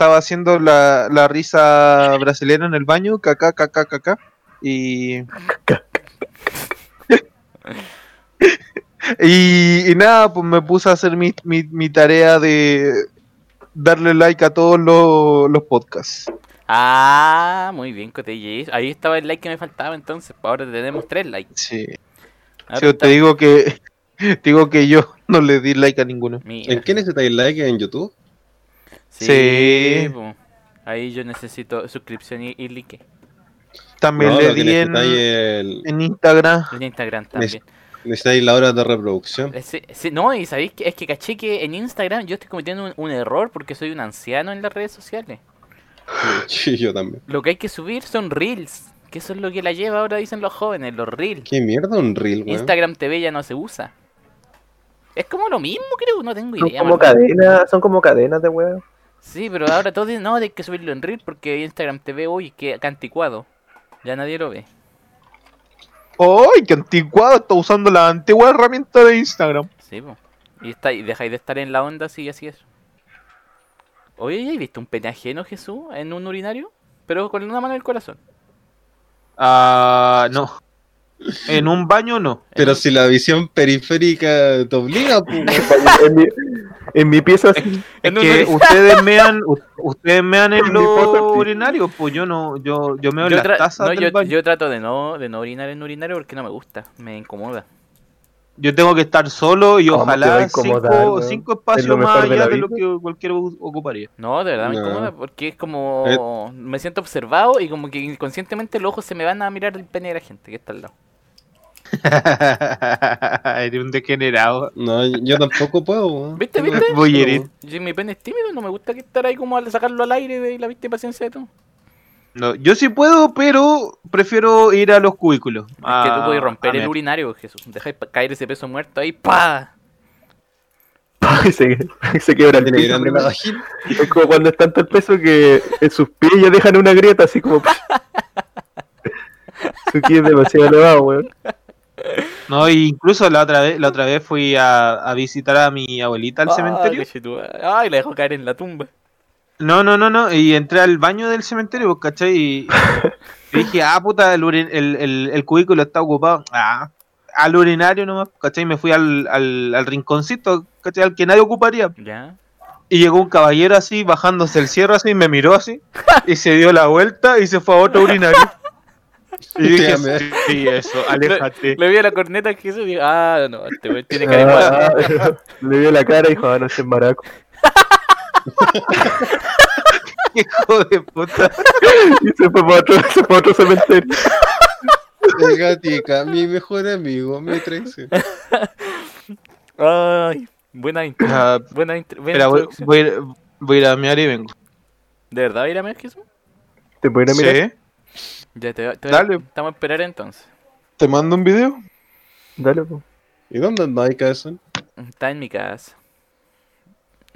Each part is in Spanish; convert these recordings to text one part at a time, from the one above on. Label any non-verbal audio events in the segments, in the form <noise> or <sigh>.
estaba haciendo la, la risa brasileña en el baño, caca, caca, caca, y... <laughs> y, y nada, pues me puse a hacer mi, mi, mi tarea de darle like a todos los, los podcasts. Ah, muy bien, Cotelle. Ahí estaba el like que me faltaba entonces. Ahora tenemos tres likes. Sí. Ahora Sí, te está- digo que <laughs> te digo que yo no le di like a ninguno. Mira. ¿En qué necesitáis like? ¿En YouTube? Sí. Ahí yo necesito suscripción y, y like. También No, le di en, el- Instagram. En Instagram también. necesitáis la hora de reproducción. Eh, sí, sí, no, y sabéis que es que caché que en Instagram yo estoy cometiendo un, un error porque soy un anciano en las redes sociales. <laughs> Sí, yo también. Lo que hay que subir son reels. Que eso es lo que la lleva ahora, dicen los jóvenes, los reels. ¿Qué mierda un reel, weón? Instagram TV ya no se usa. Es como lo mismo, creo, no tengo Son idea. como ¿verdad? cadenas, son como cadenas de weón. Sí, pero ahora todos dicen, no, hay que subirlo en reel porque Instagram TV hoy que anticuado. Ya nadie lo ve. ¡Ay, qué anticuado! Está usando la antigua herramienta de Instagram. Sí, po. Y, está, y dejáis de estar en la onda si así es. Oye, ¿ya has visto un pene ajeno, Jesús, en un urinario? Pero con una mano en el corazón. Ah, no. <laughs> En un baño no. Pero si la visión periférica te obliga, pues, <laughs> weón. en, mi, en mi pieza sí. Es En que ustedes mean, ustedes mean en En sí. urinarios, pues yo no, yo, yo meo en Yo, las tra- tazas no, del yo, baño. yo trato de no, de no orinar en urinario porque no me gusta, me incomoda. Yo tengo que estar solo y ¿Cómo te va a ojalá cinco, cinco Es espacios lo más de allá de lo que cualquiera ocuparía. No, de verdad me incomoda porque es como... Me siento observado y como que inconscientemente los ojos se me van a mirar el pene de la gente que está al lado. <laughs> Eres un degenerado. No, yo tampoco puedo. ¿Viste, viste? Voy a herir. Yo, mi pene es tímido, no me gusta que estar ahí como al sacarlo al aire de la vista y paciencia de todo. No, yo sí puedo, pero prefiero ir a los cubículos. Es que tú a- puedes romper el urinario, Jesús. Dejáis caer ese peso muerto ahí, ¡pa! <laughs> Y se, se quiebra el piso. Es como cuando es tanto el peso que en sus pies ya dejan una grieta así como. <laughs> Su ki es demasiado elevado, weón. No, y incluso la otra vez, la otra vez fui a, a visitar a mi abuelita al Ah, cementerio. Ay, la dejó caer en la tumba. No, no, no, no. Y entré al baño del cementerio, ¿cachai? Y, y <laughs> dije, ah, puta, el, urin- el, el, el cubículo está ocupado. Ah, al urinario nomás, ¿cachai? Me fui al, al, al rinconcito, ¿cachai? Al que nadie ocuparía. Ya. Y llegó un caballero así, bajándose el cierre así, me miró así, <laughs> y se dio la vuelta y se fue a otro urinario. Y <laughs> dije, sí, sí, eso, <laughs> aléjate. Le vi a la corneta a Jesús y dije, ah, no, este güey tiene que haber Ah, <laughs> le vio la cara y dijo, ah, no es maraco. Hijo de puta. Y se fue para otro, se fue para otro cementerio. El gatica, mi mejor amigo, me traiciona. Ay, buena intro. Ah, buena intro. buena Espera, voy, voy a ir- voy a ir a mear y vengo. ¿De verdad a ir a ver Jesús? ¿Te pueden mirar? Sí, Ya te, te Dale. Estamos a esperar entonces. te mando un video. Dale, po. ¿Y dónde andáis, cabezón? Está en mi casa.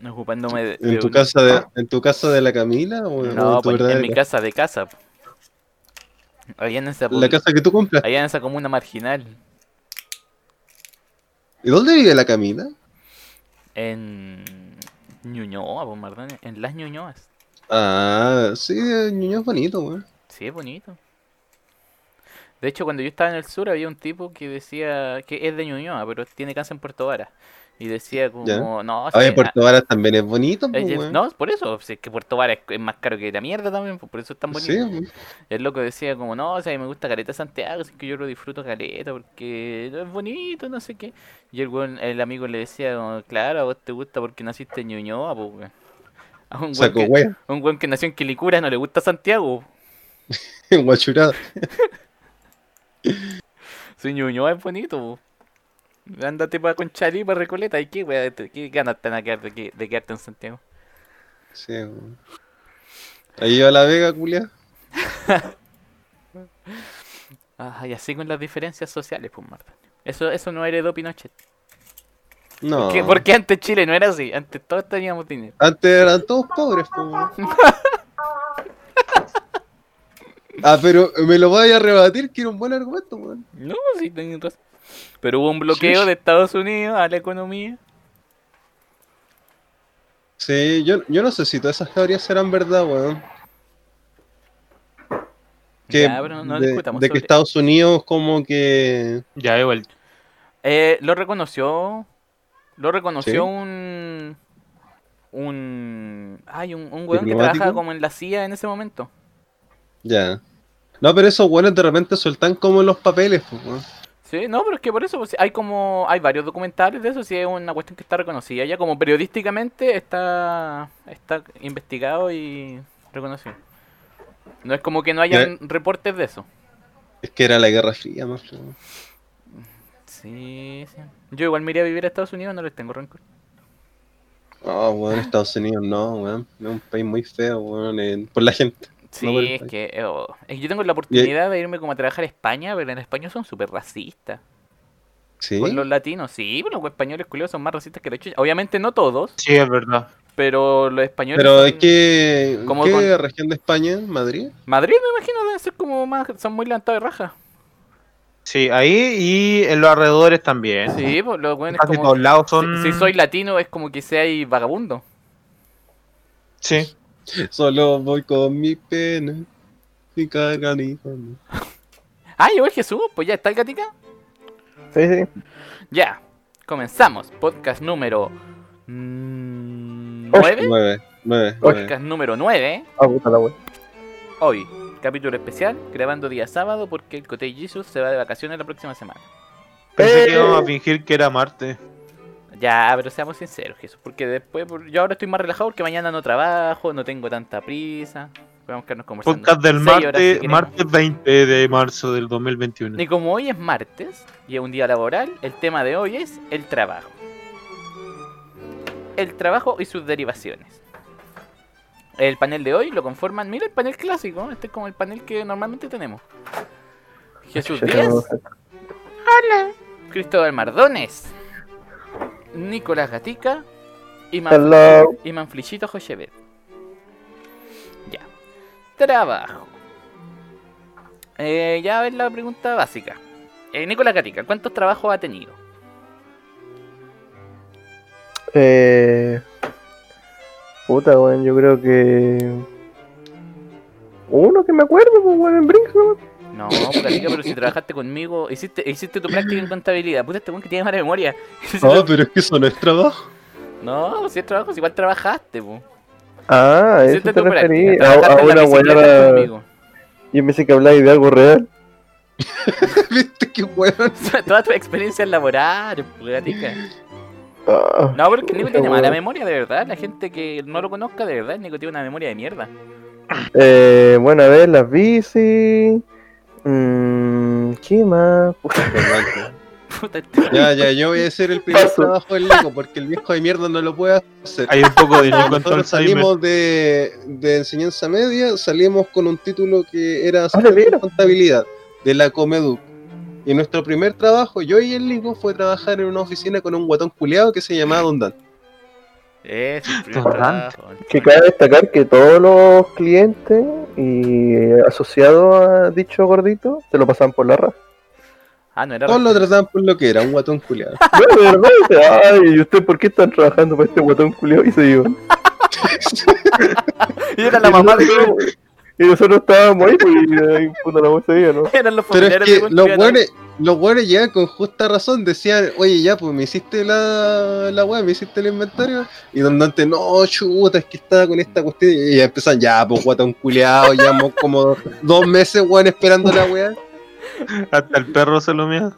Ocupándome de. ¿En de tu un- casa de, en tu casa de la Camila o, No, en tu pues, en mi casa de casa. po. Allá en esa, La casa que tú compras. allá en esa comuna marginal. ¿Y dónde vive la Camila? En Ñuñoa, pues, Mardón, En las Ñuñoas. Ah, sí, niño es bonito, weón. Sí, es bonito. De hecho, cuando yo estaba en el sur había un tipo que decía que es de Ñuñoa, pero tiene casa en Puerto Vara. Y decía como, Ya. no, A ver, sí, Puerto Varas también es bonito, ah, pues, es- no, por eso, es que Puerto Vara es, más caro que la mierda también, pues, por eso es tan bonito. Sí, weón. El loco decía como, no, o sea, me gusta Caleta Santiago, así que yo lo disfruto Caleta porque es bonito, no sé qué. Y el, el amigo le decía, como, claro, a vos te gusta porque naciste en Ñuñoa, pues. <laughs> A un que, un weón que nació en Quilicura no le gusta Santiago. <laughs> guachurada. <laughs> Su Ñuñoa es bonito. Ándate para Conchalí, para Recoleta, ¿y qué, weón? ¿Qué ganas a quedar de, que- de quedarte en Santiago? Sí, weón. Ahí va la Vega, culia. <laughs> Ah, y así con las diferencias sociales, pues, Marta. Eso, eso no heredó Pinochet. No. ¿Qué? Porque antes Chile no era así, antes todos teníamos dinero. Antes eran todos pobres, pues. <laughs> Ah, pero me lo voy a rebatir, que era un buen argumento, weón. No, sí, tenés razón. Pero hubo un bloqueo Sí. de Estados Unidos a la economía. Sí, yo, yo no sé si todas esas teorías serán verdad, weón. Que Ya, pero no de, discutamos de que sobre- Estados Unidos como que... Ya, igual. Eh, lo reconoció. Lo reconoció ¿Sí? un. Un. Ay, un, un weón que trabajaba como en la CIA en ese momento. Ya. No, pero esos weones de repente sueltan como los papeles, pues, weón. Sí, no, pero es que por eso pues, hay como. Hay varios documentales de eso, sí es una cuestión que está reconocida ya. Como periodísticamente está. Está investigado y reconocido. No es como que no hayan reportes de eso. Es que era la Guerra Fría, más. pues, weón. Sí, sí. Yo igual me iría a vivir a Estados Unidos, no les tengo rencor. Oh, weón, Estados Unidos no, weón. Es un país muy feo, weón, por la gente. Sí, No, bueno, es ahí. que oh, es que yo tengo la oportunidad de irme como a trabajar a España, pero en España son súper racistas. Sí. Con los latinos, sí, bueno, los españoles culiados son más racistas que los chuchas. Obviamente no todos, Sí, es verdad. pero los españoles. Pero es que... Como ¿Qué con- región de España? ¿Madrid? Madrid, me imagino, deben ser como más. Son muy levantados de raja. Sí, ahí y en los alrededores también. Sí, pues los buenos Casi como. todos lados son. Si, si soy latino, es como que seáis vagabundo. Sí. Solo voy con mi pena. Y cargan y con- Ah, llegó el Jesús, pues ya está el gatica. Sí, sí. Ya, comenzamos. Podcast número. 9. Nueve, nueve, nueve. Podcast número 9. Ah, puta la wea. Hoy, capítulo especial, grabando día sábado porque el Cote Jesus se va de vacaciones la próxima semana. Pensé que Eh. íbamos a fingir que era Marte. Ya, pero seamos sinceros, Jesús, porque después, yo ahora estoy más relajado porque mañana no trabajo, no tengo tanta prisa. Podemos quedarnos conversando. Podcast del si martes, martes 20 de marzo del 2021. Y como hoy es martes y es un día laboral, el tema de hoy es el trabajo. El trabajo y sus derivaciones. El panel de hoy lo conforman, mira el panel clásico, este es como el panel que normalmente tenemos. Jesús <laughs> Díaz, Cristóbal Mardones, Nicolás Gatica y, Man Hello. y Manflichito. Ya. Trabajo. Eh, ya a ver la pregunta básica. Eh, Nicolás Gatica, ¿cuántos trabajos ha tenido? Eh. Puta, weón, yo creo que. Uno que me acuerdo, pues, weón, en Brinks. No, Gatica, pero si trabajaste conmigo, hiciste, hiciste tu práctica en contabilidad. Puta, este weón que tiene mala memoria. <laughs> No, pero es que eso no es trabajo. No, si es trabajo, si igual trabajaste, po. Ah, a eso Hiciste te tu referí. práctica. A, una weá. conmigo. Yo pensé que habláis de algo real. <laughs> ¿Viste qué weón? <laughs> Todas tus experiencias laborales, pues, Gatica. Ah, No, porque Nico tiene mala memoria, de verdad. La gente que no lo conozca, de verdad, Nico tiene una memoria de mierda. Eh, bueno, a ver, las bici. Mm, ¿Qué más? <laughs> Puta, Ya, ya, yo voy a hacer el primer Paso. trabajo del Nico porque el viejo de mierda no lo puede hacer. Hay un poco de Nosotros salimos de, de enseñanza media, salimos con un título que era Ah, ¿de contabilidad la Comeduc. Y nuestro primer trabajo, yo y el Nico, fue trabajar en una oficina con un guatón culeado que se llamaba Don Dan. Trabajo. Que cabe destacar que todos los clientes y eh, asociados a dicho gordito se lo pasaban por la raja. Ah, no era. Todos lo trataban por lo que era, un guatón culeado. <laughs> No, de verdad, dice, ay, ¿y usted por qué están trabajando para este guatón culiao? Y se iban. <laughs> Y era la mamá de. Y nosotros estábamos ahí, pues, y ahí, puta la voz seguía, ¿no? <laughs> Eran los Pero es que los buenos, los buenos llegan con justa razón, decían, oye ya, pues me hiciste la, la weá, me hiciste el inventario, y Don Dante, no, chuta, es que estaba con esta cuestión, y ya empiezan, ya, pues guatón culeado, llevamos como dos meses, weón, esperando la weá. Hasta el perro se lo mea.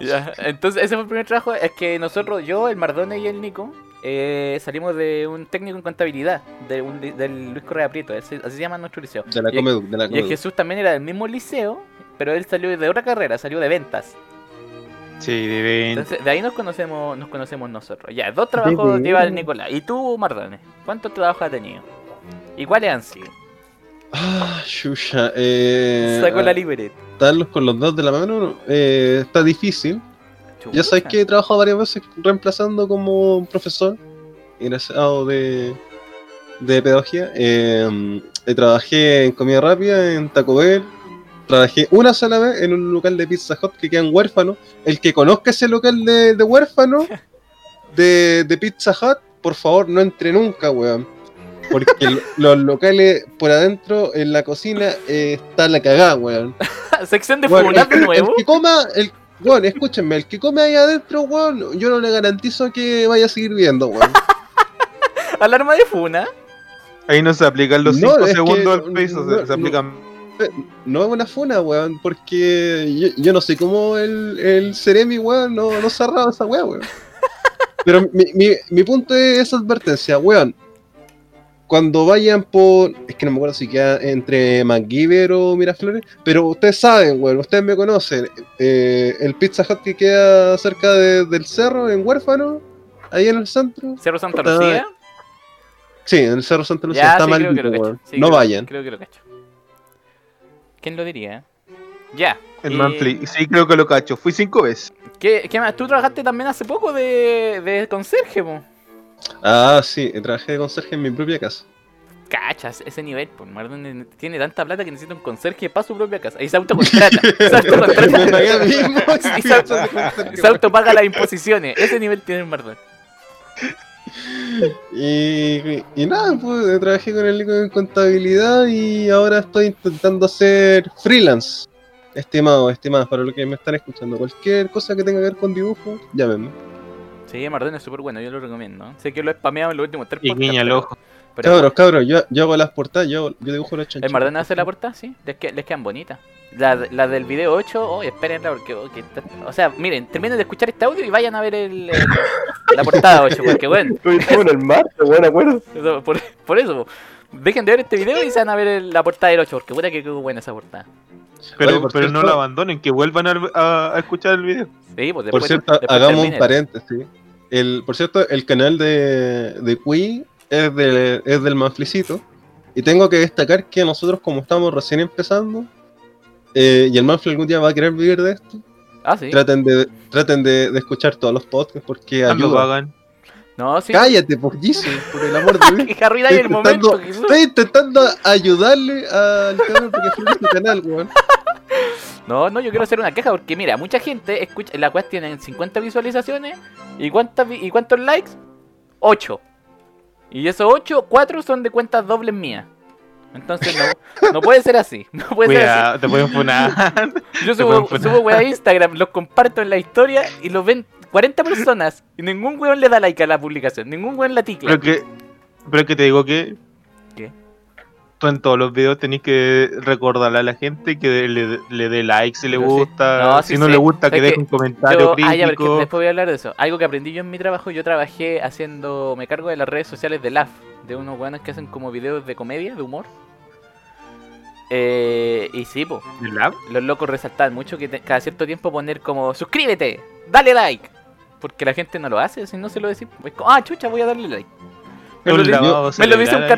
Ya, Entonces, ese fue el primer trabajo. Es que nosotros, yo, el Mardone y el Nico, eh, salimos de un técnico en contabilidad, de un, del Luis Correa Prieto, así, así se llama nuestro liceo. De la Y- Comeduc, de la Y el Comeduc. Jesús también era del mismo liceo, pero él salió de otra carrera, salió de ventas. Sí, de 20. Entonces, de ahí nos conocemos nos conocemos nosotros. Ya, dos trabajos bien. lleva el Nicolás. ¿Y tú, Mardone? ¿Cuántos trabajos has tenido? ¿Y cuáles han sido? Ah, chucha, eh... Sacó la libreta. darlos con los dos de la mano, eh, está difícil. Ya sabes que he trabajado varias veces reemplazando como profesor egresado de, de pedagogía. Eh, eh, trabajé en comida rápida, en Taco Bell. Trabajé una sola vez en un local de Pizza Hut que queda en Huérfano. El que conozca ese local de, de Huérfano, <laughs> de, de Pizza Hut, por favor, no entre nunca, weón. Porque lo- <laughs> los locales por adentro, en la cocina, eh, está la cagada, weón. <laughs> Sección de funas de nuevo. el que coma, el, weón, escúchenme, el que come ahí adentro, weón, yo no le garantizo que vaya a seguir viendo, weón. <laughs> Alarma de funa. Ahí no se aplican los No, 5 es que segundos al peso, se, no- se aplican. No es una funa, weón, porque yo, yo no sé cómo el, el Ceremi, weón, no, no se ha arrado esa weá, weón. <laughs> Pero mi, mi, mi punto es esa advertencia, weón. Cuando vayan por. Es que no me acuerdo si queda entre MacGyver o Miraflores, pero ustedes saben, weón, ustedes me conocen. eh, el Pizza Hut que queda cerca de- del cerro, en Huérfano, ahí en el centro. Cerro Santa Está- Lucía. Sí, en el cerro Santa Lucía Ya, está sí, mal, creo que lo cacho. weón. Sí, no creo- vayan. Creo que lo cacho. ¿Quién lo diría? eh? Ya. El y- Manfly. Sí, creo que lo cacho. Fui cinco veces. ¿Qué, qué más? Tú trabajaste también hace poco de, de conserje, po. Ah, sí, trabajé de conserje en mi propia casa. Cachas, ese nivel, por Mardon tiene tanta plata que necesita un conserje para su propia casa. Ahí se autocontrata. <laughs> se autocontrata. Me pagué a mí mismo. <laughs> Y se, se autopaga las imposiciones. Ese nivel tiene el Mardon. <laughs> Y, y nada, pues trabajé con el en contabilidad y ahora estoy intentando hacer freelance. Estimado, estimadas, para los que me están escuchando, cualquier cosa que tenga que ver con dibujo, llámenme. Sí, Mardon es súper bueno, yo lo recomiendo. Sé que lo he spameado en los últimos tres Y guiña el ojo. pero- Cabros, cabros, yo, yo hago las portadas, yo, yo dibujo las chanchitas. ¿El Mardon hace la portada? Sí, les, que- les quedan bonitas. La, la del video 8, oh, espérenla porque, oh, que está- O sea, miren, terminen de escuchar este audio y vayan a ver el, el- <laughs> la portada 8, porque bueno, <laughs> Estuvimos en el martes, weón, acuerdo. eso- por, por eso, dejen de ver este video y se van a ver el- la portada del 8, porque puta que quedó buena esa portada. Pero, Oye, por pero no cierto- lo abandonen, que vuelvan a, a- a escuchar el video. Sí, pues Por después, cierto, después hagamos un paréntesis. El, por cierto, el canal de, de Cui es, de, es del Manflicito. Y tengo que destacar que nosotros, como estamos recién empezando, eh, y el Manfly algún día va a querer vivir de esto, Ah, sí. traten de traten de, de escuchar todos los podcasts porque ayuda. No, sí. Cállate, por Jesus, por el amor de <laughs> Dios. Que arruináis el Estoy momento, intentando, Jesús. estoy intentando ayudarle al canal porque fue su canal, weón. No, no, yo quiero hacer una queja porque mira, mucha gente escucha, la cual tiene 50 visualizaciones y cuántas y cuántos likes? 8. Y esos 8, 4 son de cuentas dobles mías. Entonces no, no puede ser así. No puede ser así. Te pueden funar. <laughs> Yo subo, subo a Instagram, los comparto en la historia y los ven 40 personas y ningún weón le da like a la publicación, ningún weón la ticla. Pero que, pero que te digo que. ¿Qué? Tú en todos los videos tenés que recordarle a la gente que le, le dé like si le gusta. No, si sí no le gusta, que Es deje que un comentario Yo, crítico. ah, ya, después voy a hablar de eso. Algo que aprendí yo en mi trabajo, yo trabajé haciendo, me cargo de las redes sociales de LAF, de unos weones que hacen como videos de comedia, de humor. Eh, y sí, po, los locos resaltaban mucho que te- cada cierto tiempo poner como, suscríbete, dale like. Porque la gente no lo hace, si no se lo decís, es como, ah, chucha, voy a darle like. Me lo, me dice un ahí.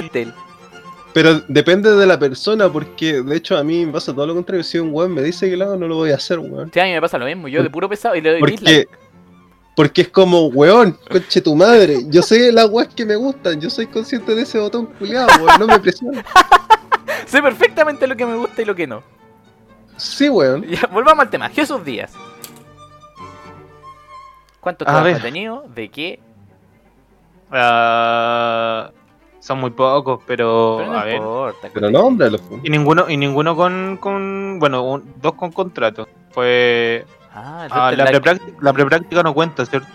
Pero depende de la persona porque de hecho a mí me pasa todo lo contrario. Si un weón me dice que lo hago, no lo voy a hacer, weón. Sí, a mí me pasa lo mismo, yo de puro pesado y le doy Porque, dislike. porque es como, weón, conche tu madre. Yo sé las weas que me gustan, yo soy consciente de ese botón culiado, weón, no me presiones. <laughs> Sé perfectamente lo que me gusta y lo que no. Sí, weón. Ya, volvamos al tema. Jesús Díaz. ¿Cuántos A trabajos ver. ha tenido? ¿De qué? Ah, son muy pocos, pero, Pero no a ver. importa. Pero nómbralo. Y ninguno, y ninguno con, con bueno, un- dos con contrato. Fue Ah, ah, la, like. prepráctica, la prepráctica no cuenta, ¿cierto?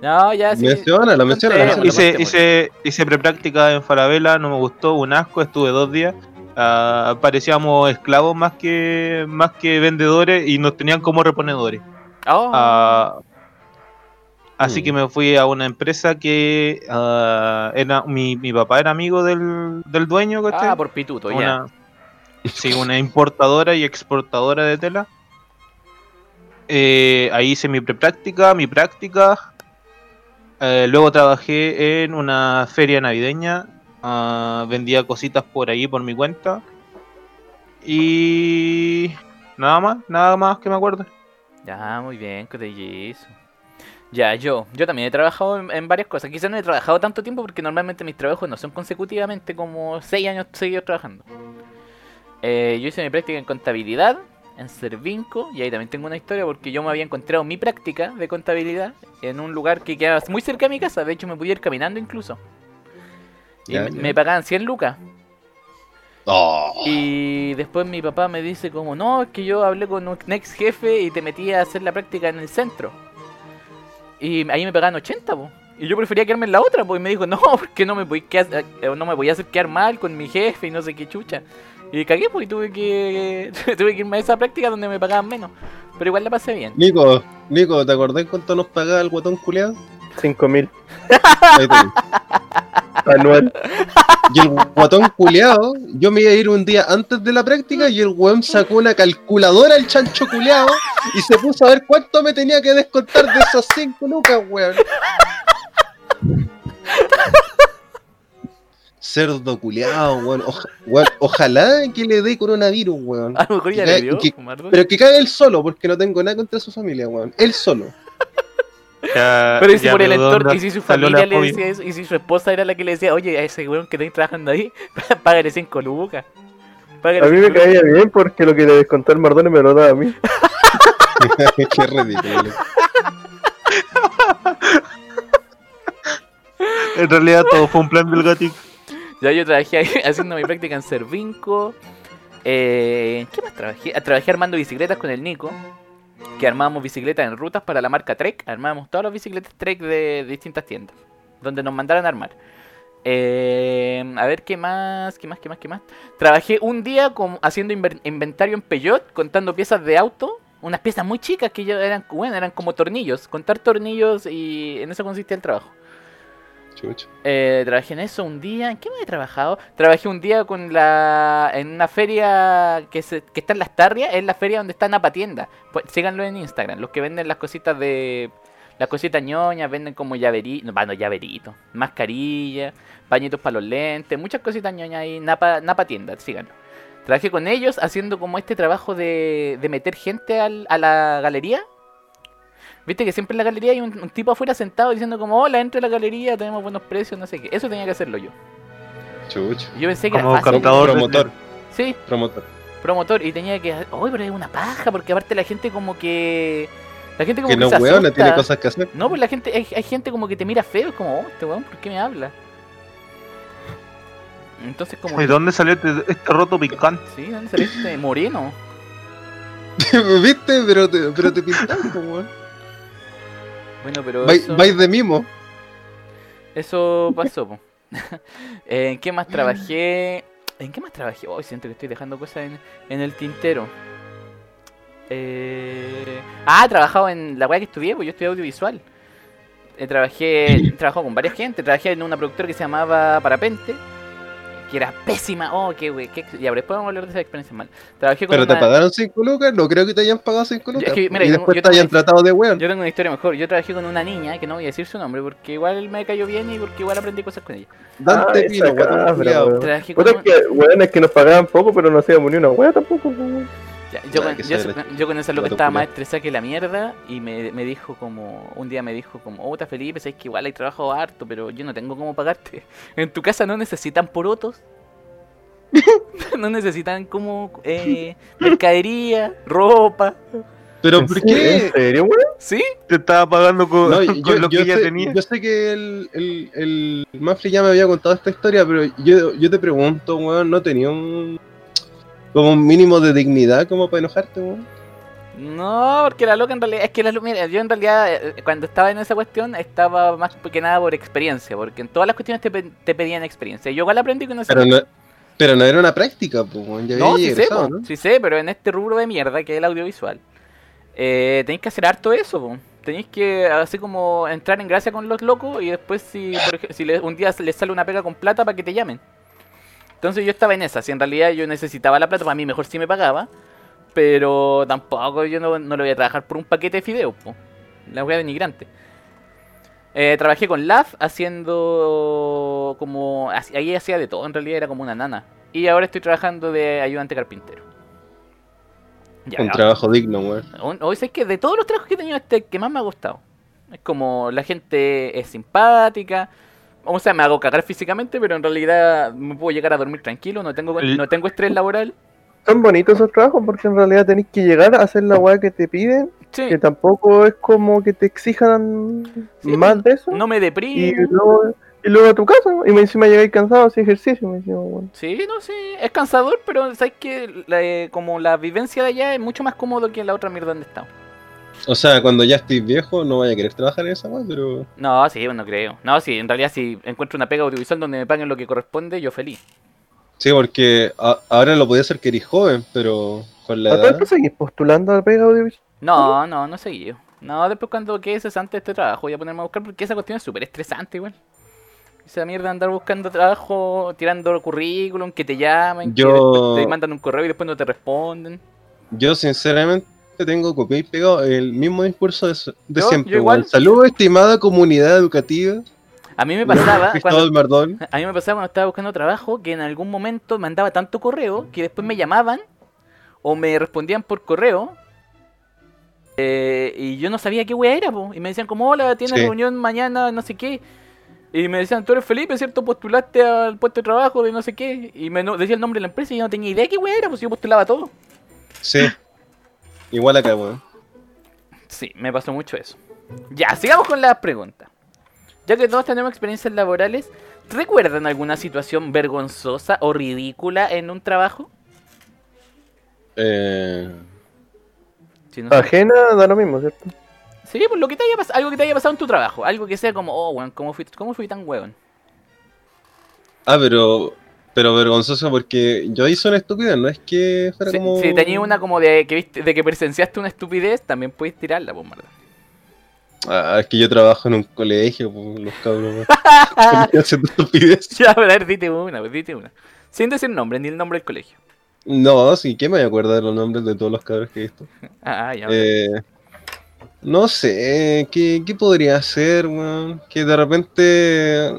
No, ya sí. Menciona, la menciona, Hice, hice, hice prepráctica en Falabella, no me gustó, un asco, estuve dos días. Ah, parecíamos esclavos más que más que vendedores y nos tenían como reponedores. Oh, Ah, así Mm. que me fui a una empresa que ah, era mi, mi papá era amigo del, del dueño, ¿cachai? ah, por pituto, ya. sí, una importadora y exportadora de tela. Eh, ahí hice mi prepráctica, mi práctica. Eh, luego trabajé en una feria navideña. ah, vendía cositas por ahí por mi cuenta. Y nada más, nada más que me acuerdo. Ya, muy bien, eso. Ya, yo, yo también he trabajado en, en varias cosas. Quizás no he trabajado tanto tiempo porque normalmente mis trabajos no son consecutivamente como 6 años seguidos trabajando. Eh, yo hice mi práctica en contabilidad en Cervinco, y ahí también tengo una historia porque yo me había encontrado mi práctica de contabilidad en un lugar que quedaba muy cerca de mi casa, de hecho me pude ir caminando incluso. Y Ya, me, ya. me pagaban 100 lucas. Oh. Y después mi papá me dice como, no, es que yo hablé con un ex jefe y te metí a hacer la práctica en el centro. Y ahí me pagaban 80, po. Y yo prefería quedarme en la otra, pues. Y me dijo, no, <laughs> porque no me podía quedar, eh, no me podía hacer quedar mal con mi jefe y no sé qué chucha. Y cagué, pues, y tuve que, <laughs> tuve que irme a esa práctica donde me pagaban menos. Pero igual la pasé bien. Nico, Nico, ¿te acordás cuánto nos pagaba el guatón culeado? 5000 Ahí tenés. anual. Y el guatón culeado, yo me iba a ir un día antes de la práctica y el weón sacó una calculadora al chancho culeado y se puso a ver cuánto me tenía que descontar de esas 5 lucas, weón. Cerdo culeado, weón. Oja- weón, Ojalá que le dé coronavirus, weón. A lo mejor ya Que- le dio, que-. Pero que caiga él solo, porque no tengo nada contra su familia, weón. Él solo. Ya- Pero y si por el entorno, ¿dónde y si su familia le decía eso, y si su esposa era la que le decía, oye, a ese weón que estáis trabajando ahí, <laughs> págale 5 lucas. Págale A mí me cinco lucas". caía bien porque lo que le descontó el Mardone me lo daba a mí. <laughs> Qué ridículo. En realidad todo fue un plan del gatito. Ya yo trabajé ahí <laughs> haciendo mi práctica en Cervinco. Eh, ¿Qué más trabajé? Ah, Trabajé armando bicicletas con el Nico. Que armábamos bicicletas en rutas para la marca Trek. Armábamos todas las bicicletas Trek de, distintas tiendas. Donde nos mandaran a armar. Eh, a ver qué más, qué más, qué más, qué más. Trabajé un día como haciendo inventario en Peugeot, contando piezas de auto. Unas piezas muy chicas que ya eran, bueno, eran como tornillos. Contar tornillos y en eso consistía el trabajo. Eh, trabajé en eso un día. ¿En qué me he trabajado? Trabajé un día con la en una feria que, se, que está en Las Tarrias. Es la feria donde está Napa Tienda. Pues, síganlo en Instagram. Los que venden las cositas de. Las cositas ñoñas venden como llaveritos. No, bueno, llaveritos. Mascarillas. Pañitos para los lentes. Muchas cositas ñoñas ahí. Napa, Napa Tienda. Síganlo. Trabajé con ellos haciendo como este trabajo de, de meter gente al- a la galería. Viste que siempre en la galería hay un, un tipo afuera sentado diciendo como, hola, entre a la galería, tenemos buenos precios, no sé qué. Eso tenía que hacerlo yo. Chucha. Y Yo pensé que Como era fácil. Promotor. Sí, Promotor. promotor. Y tenía que... Uy, pero es una paja, porque aparte la gente como que... La gente como Que que, no, se weón, asusta. tiene cosas que hacer. No, pues la gente... Hay, hay gente como que te mira feo, es como, oh, este weón, ¿por qué me habla? Entonces como... ¿Y que- dónde salió este, este roto picante? Sí, ¿dónde salió este moreno? <laughs> ¿Viste? Pero te, pero te pintaste, weón. Bueno, pero Vais eso... de mimo. Eso pasó, po. <laughs> ¿En qué más trabajé? ¿En qué más trabajé? Hoy siento que estoy dejando cosas en, en el tintero. Eh... Ah, he trabajado en la weá que estudié, pues yo estudié audiovisual. Eh, trabajé, he trabajado con varias gente. Trabajé en una productora que se llamaba Parapente, que era pésima. Oh, qué wey. Qué... Ya, pero después vamos a hablar de esa experiencia mal. Trabajé con Pero te una- pagaron 5 lucas, no creo que te hayan pagado 5 lucas. que, mira, y después yo te hayan tratado de weón. Yo tengo una historia mejor. Yo trabajé con una niña, que no voy a decir su nombre, porque igual me cayó bien y porque igual aprendí cosas con ella. Dante Ah, Pino, weón. Trabajé con Puta un- que, weón, es que nos pagaban poco, pero no hacíamos ni una wea tampoco, weón. Ya, yo, con, yo, la- yo con esa loca la estaba más estresada que la mierda y me, me dijo como, un día me dijo como, oh, está Felipe, sabes que igual hay trabajo harto, pero yo no tengo cómo pagarte. En tu casa no necesitan porotos. <laughs> no necesitan como eh, mercadería, ropa. Pero ¿En ¿por qué? ¿En serio, weón? ¿Sí? Te estaba pagando con, No, <laughs> con yo, lo yo que ya sé, tenía. yo sé que el, el, el Mafri ya me había contado esta historia, pero yo, yo te pregunto, weón, ¿no tenía un como un mínimo de dignidad como para enojarte, weón? No, porque la loca en realidad, es que la mira, yo en realidad eh, cuando estaba en esa cuestión estaba más que nada por experiencia, porque en todas las cuestiones te, te pedían experiencia. Yo igual aprendí con esa Pero no, pero no era una práctica, pues, No, sí sé, po, ¿no? sí sé, pero en este rubro de mierda que es el audiovisual, eh, tenéis que hacer harto eso, po. Tenéis que así como entrar en gracia con los locos y después si, por ej- si le- un día les sale una pega con plata para que te llamen. Entonces yo estaba en esa, si en realidad yo necesitaba la plata, para mí mejor si me pagaba, pero tampoco yo no, no lo voy a trabajar por un paquete de fideos, po. La wea denigrante. Eh, trabajé con LAF haciendo como... Ahí hacía de todo, en realidad era como una nana. Y ahora estoy trabajando de ayudante carpintero. Ya, Un ya. trabajo digno. Un- Hoy sé que de todos los trabajos que he tenido, este que más me ha gustado. Es como la gente es simpática. O sea, me hago cagar físicamente, pero en realidad me puedo llegar a dormir tranquilo. No tengo, no tengo estrés laboral. son bonitos esos trabajos porque en realidad tenés que llegar a hacer la weá que te piden, Sí, que tampoco es como que te exijan Sí, más de eso. no me y, deprimo. luego, y luego a tu casa, y me encima llegáis cansado así ejercicio. Me decía, bueno. Sí, no, sí, es cansador, pero sabes que la, eh, como la vivencia de allá es mucho más cómodo que en la otra mierda donde estamos. O sea, cuando ya estés viejo, no vaya a querer trabajar en esa weá, pero. No, sí, no creo. No, sí, en realidad si encuentro una pega audiovisual donde me paguen lo que corresponde, yo feliz. Sí, porque a- ahora lo podía hacer que eres joven, pero con la ¿A todo edad. esto seguís postulando a pega audiovisual? No, no, no seguí yo. No, después cuando quede cesante este trabajo voy a ponerme a buscar porque esa cuestión es súper estresante igual. Esa mierda de andar buscando trabajo, tirando currículum, que te llaman, que después te mandan un correo y después no te responden. Yo, sinceramente, tengo copiado y pegado el mismo discurso de, de Yo- siempre. yo igual. Salud, estimada comunidad educativa. A mí me pasaba cuando, <laughs> a mí me pasaba cuando estaba buscando trabajo que en algún momento mandaba tanto correo que después me llamaban o me respondían por correo eh, y yo no sabía qué wea era, po. y me decían como, hola, tienes Sí. reunión mañana, no sé qué. Y me decían, tú eres Felipe, ¿cierto? Postulaste al puesto de trabajo de no sé qué. Y me no- decía el nombre de la empresa y yo no tenía idea qué wea era, pues yo postulaba todo. Sí. Igual acá, weón. Sí, me pasó mucho eso. Ya, sigamos con las preguntas. Ya que todos tenemos experiencias laborales, ¿recuerdan alguna situación vergonzosa o ridícula en un trabajo? Eh, Si no. Ajena da lo mismo, ¿cierto? Sí, pues lo que te haya pasado, algo que te haya pasado en tu trabajo, algo que sea como, oh, weón, ¿cómo fui, cómo fui tan weón? Ah, pero. Pero vergonzoso porque yo hice una estupidez, no es que fuera Si, como. si tenías una como de que viste, de que presenciaste una estupidez, también puedes tirarla, pues, mierda. Ah, es que yo trabajo en un colegio, pues, los cabros. <laughs> haciendo estupidez. <laughs> Ya, a ver, dite una, pues, dite una. Sin decir nombre, ni el nombre del colegio. No, sí, ¿qué me voy a acordar de los nombres de todos los cabros que he visto? <laughs> Ah, ya. Eh, no sé, ¿qué, qué podría ser, weón? Que de repente. eh,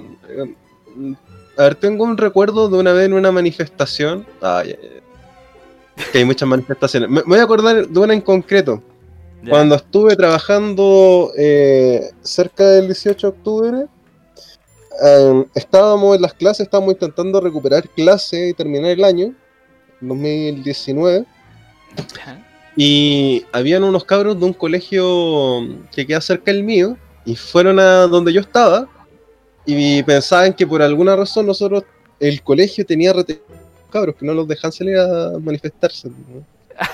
A ver, tengo un recuerdo de una vez en una manifestación. Ah, ya, ya. Que hay muchas manifestaciones. Me, me voy a acordar de una en concreto. Cuando estuve trabajando eh, cerca del 18 de octubre, eh, estábamos en las clases, estábamos intentando recuperar clase y terminar el año, 2019. Ajá. Y habían unos cabros de un colegio que queda cerca del mío y fueron a donde yo estaba y pensaban que por alguna razón nosotros, el colegio tenía los cabros que no los dejan salir a manifestarse. ¿no?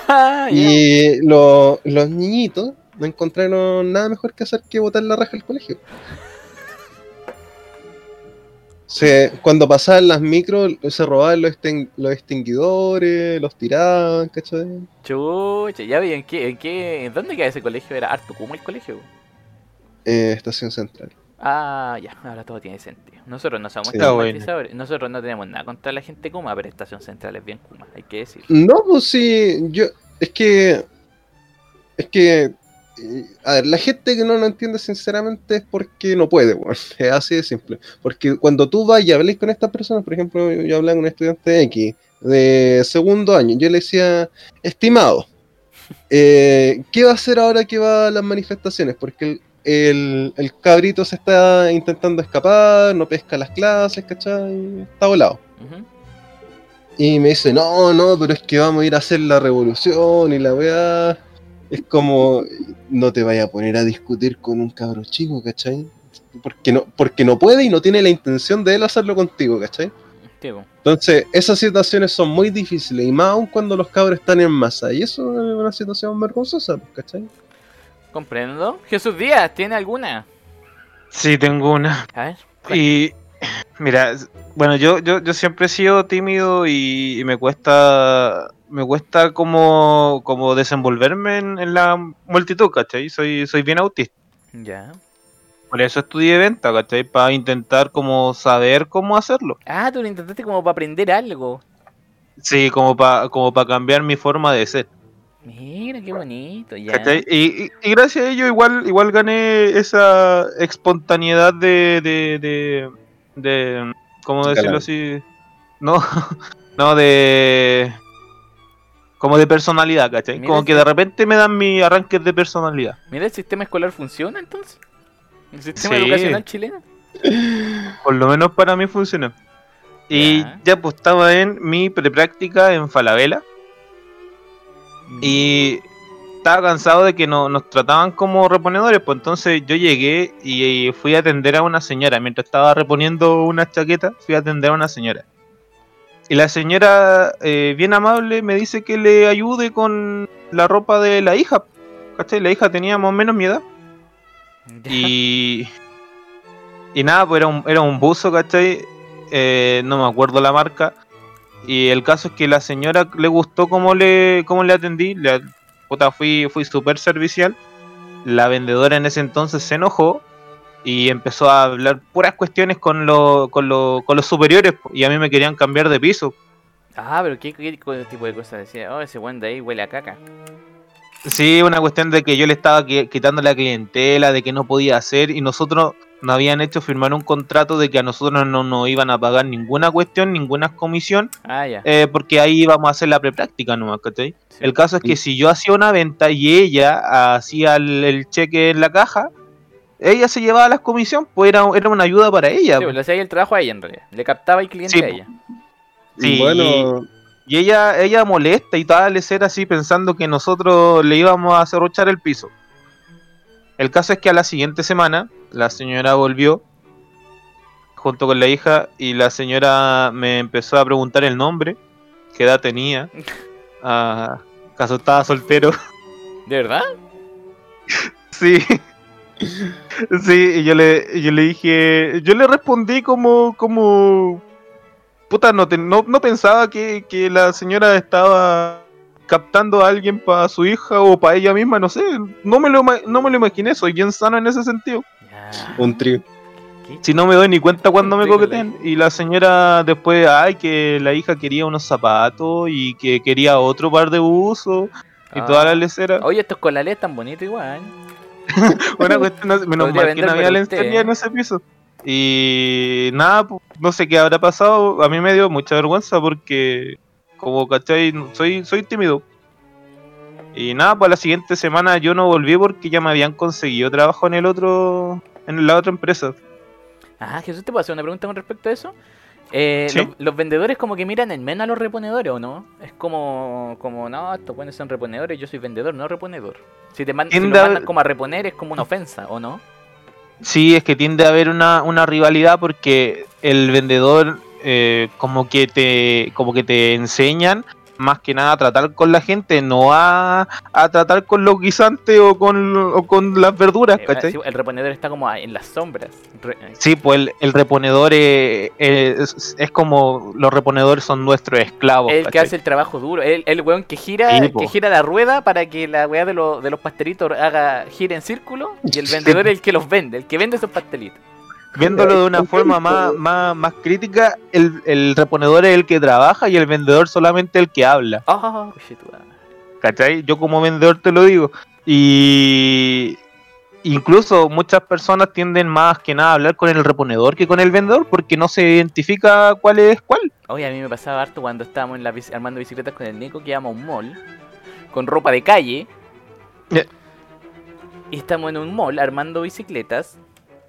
Ah. Y lo- los niñitos no encontraron nada mejor que hacer que botar la raja al colegio. Se, cuando pasaban las micros, se robaban los, los extinguidores, los tiraban, ¿cachai? Chucha, ya vi, ¿en qué, en qué, en dónde queda ese colegio? Era harto como el colegio. Eh, estación central. Ah, ya, ahora todo tiene sentido. Nosotros no somos Sí. Nosotros no tenemos nada contra la gente Kuma, pero Estación Central es bien Kuma, hay que decir. No, pues sí, yo. Es que. Es que. eh, A ver, la gente que no lo entiende sinceramente es porque no puede, weón. <laughs> Es así de simple. Porque cuando tú vas y hablas con estas personas, por ejemplo, yo, yo hablaba con un estudiante X de segundo año, yo le decía, estimado, <laughs> eh, ¿qué va a hacer ahora que va a las manifestaciones? Porque el, el, el cabrito se está intentando escapar, no pesca las clases, ¿cachai? Está volado. Y me dice, no, no, pero es que vamos a ir a hacer la revolución y la weá. Es como, no te vayas a poner a discutir con un cabro chico, ¿cachai? Porque no, porque no puede y no tiene la intención de él hacerlo contigo, ¿cachai? Entonces, esas situaciones son muy difíciles y más aún cuando los cabros están en masa. Y eso es una situación vergonzosa, ¿cachai? Comprendo. Jesús Díaz, ¿tiene alguna? Sí, tengo una. A ver. Y mira, bueno, yo, yo, yo siempre he sido tímido y, y me cuesta me cuesta como, como desenvolverme en, en la multitud, ¿cachai? Soy, soy bien autista. Ya. Por eso estudié venta, ¿cachai? Para intentar como saber cómo hacerlo. Ah, tú lo intentaste como para aprender algo. Sí, como para como pa cambiar mi forma de ser. Mira, qué bonito, ya. Y, y- y gracias a ello igual, igual gané esa espontaneidad de, de, de, de ¿cómo decirlo así? No, <laughs> no, de... Como de personalidad, ¿cachai? Mira Como ese- que de repente me dan mis arranques de personalidad. Mira, el sistema escolar funciona entonces. El sistema Sí. educacional chileno. Por lo menos para mí funciona. Y Ya. ya pues estaba en mi prepráctica en Falabella. Y estaba cansado de que no, nos trataban como reponedores, pues entonces yo llegué y, fui a atender a una señora. Mientras estaba reponiendo una chaqueta, fui a atender a una señora. Y la señora, eh, bien amable, me dice que le ayude con la ropa de la hija. ¿Cachai? La hija tenía más o menos mi edad. Y. Y nada, pues era un, era un buzo, ¿cachai? Eh, no me acuerdo la marca. Y el caso es que la señora le gustó cómo le, cómo le atendí. Le, puta, fui, fui súper servicial. La vendedora en ese entonces se enojó y empezó a hablar puras cuestiones con, lo, con, lo, con los superiores y a mí me querían cambiar de piso. Ah, pero ¿qué, tipo de cosas decía? Oh, ese buen de ahí huele a caca. Sí, una cuestión de que yo le estaba quitando la clientela, de que no podía hacer y nosotros nos habían hecho firmar un contrato de que a nosotros no nos iban a pagar ninguna cuestión, ninguna comisión, ah, ya. Eh, porque ahí íbamos a hacer la prepráctica nomás, ¿cachai? El caso es que si yo hacía una venta y ella hacía el, cheque en la caja, ella se llevaba la comisión, pues era, era una ayuda para ella. Sí, pues, le hacía el trabajo a ella en realidad, le captaba el cliente a ella. Sí, bueno... Y ella, ella molesta y tal, le ser así pensando que nosotros le íbamos a cerrochar el piso. El caso es que a la siguiente semana la señora volvió junto con la hija y la señora me empezó a preguntar el nombre, qué edad tenía, <laughs> ah, ¿acaso estaba soltero? ¿De verdad? <laughs> sí. Sí, y yo le, yo le dije, yo le respondí como, como puta, no, no, pensaba que, la señora estaba captando a alguien para su hija o para ella misma, no sé, no me lo, no me lo imaginé, soy bien sano en ese sentido. Un trío. Si no me doy ni cuenta cuando me coqueteen. Y la señora después, ay, que la hija quería unos zapatos y que quería otro par de usos y toda la ah. lecera. Oye, estos colales están bonitos igual. <laughs> Una cuestión, menos mal que no había lencería en ese piso. Y nada, no sé qué habrá pasado. A mí me dio mucha vergüenza porque, como cachai, soy, soy tímido. Y nada, pues la siguiente semana yo no volví porque ya me habían conseguido trabajo en el otro, en la otra empresa. Ah, Jesús, ¿te puedo hacer una pregunta con respecto a eso? Eh, los, vendedores como que miran en menos a los reponedores, ¿o no? Es como, como no, estos buenos son reponedores, yo soy vendedor, no reponedor. Si te mandan, si mandan como a reponer es como una ofensa, ¿o no? Sí, es que tiende a haber una, una rivalidad porque el vendedor eh, como que te como que te enseñan más que nada a tratar con la gente, no a, a tratar con los guisantes o con, o con las verduras, eh, el reponedor está como en las sombras. sí, pues el, reponedor es, es, como los reponedores son nuestros esclavos. El que hace el trabajo duro, el, el weón que gira, que gira la rueda para que la weá de, de los pastelitos haga gire en círculo y el <laughs> vendedor es el que los vende, el que vende esos pastelitos viéndolo de una forma más, más, más crítica, el, el, reponedor es el que trabaja y el vendedor solamente el que habla. Oh, ¿Cachai? Yo como vendedor te lo digo. Y incluso muchas personas tienden más que nada a hablar con el reponedor que con el vendedor porque no se identifica cuál es cuál. Oye, a mí me pasaba harto cuando estábamos en la armando bicicletas con el Nico que íbamos a un mall con ropa de calle. Y estamos en un mall armando bicicletas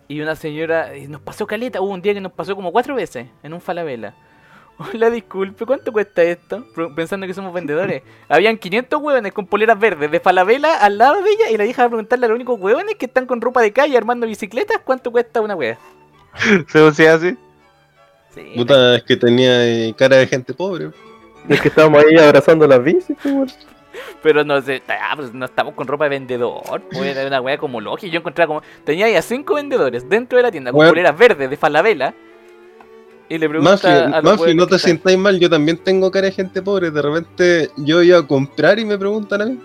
y una señora nos pasó caleta. Hubo un día que nos pasó como cuatro veces en un falabella. <laughs> Hola, disculpe, ¿cuánto cuesta esto? Pensando que somos vendedores. <laughs> Habían 500 hueones con poleras verdes de falabella al lado de ella y la hija a preguntarle a los únicos hueones que están con ropa de calle armando bicicletas cuánto cuesta una hueá. <laughs> ¿Se hacía así? Sí. Puta, es que tenía eh, cara de gente pobre. Es que estábamos ahí abrazando las bicis, pues, pero no sé, ah, pues no estamos con ropa de vendedor. Pues era una weá como Loki. Yo encontraba como. Tenía ya cinco vendedores dentro de la tienda con poleras verdes de falabella. Y le pregunta a Mafi, no te sientáis mal, yo también tengo cara de gente pobre. De repente yo iba a comprar y me preguntan a mí.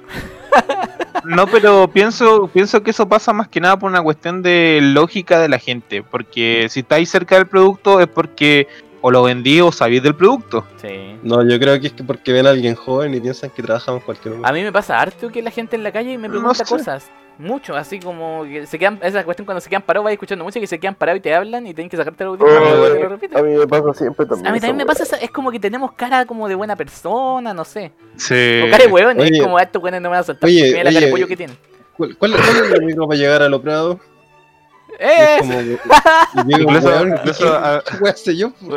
No, pero pienso, pienso que eso pasa más que nada por una cuestión de lógica de la gente. Porque si estáis cerca del producto es porque o lo vendí o sabéis del producto. Sí. No, yo creo que es que porque ven a alguien joven y piensan que trabajamos cualquier lugar. A mí me pasa harto que la gente en la calle me pregunta cosas. Mucho, así como que se quedan, esa cuestión cuando se quedan parados, vas escuchando música y se quedan parados y te hablan y tienen que sacarte el audio oh, A mí me pasa siempre también. A mí también me pasa, es como que tenemos cara como de buena persona, no sé. Sí. O cara de huevón, es como estos hueones no me van a soltar. Oye, mira la cara de pollo que tienen. ¿Cuál, cuál, es el amigo para llegar a lo prado? Es como. y digo, Incluso- weón, incluso a- ¿qué weá sé yo? mí,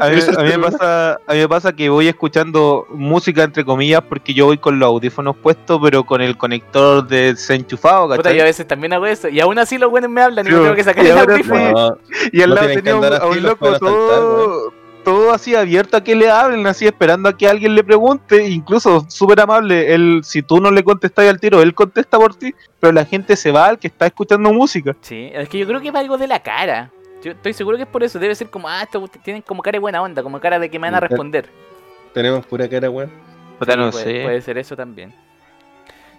a mí me pasa, a mí me pasa que voy escuchando música entre comillas porque yo voy con los audífonos puestos pero con el conector desenchufado, Puta, yo a veces también hago eso. Y aún así los buenos me hablan y me tengo que sacar el audífono. Y al No lado tenía un, a loco todo, todo así abierto a que le hablen, así esperando a que alguien le pregunte, incluso súper amable, él, si tú no le contestas al tiro, él contesta por ti, pero la gente se va al que está escuchando música. Sí, es que yo creo que es algo de la cara. Yo estoy seguro que es por eso. Debe ser como, ah, estos tienen como cara de buena onda, como cara de que me van a responder. tenemos pura cara, weón. Sí, no puede, sé. puede ser eso también.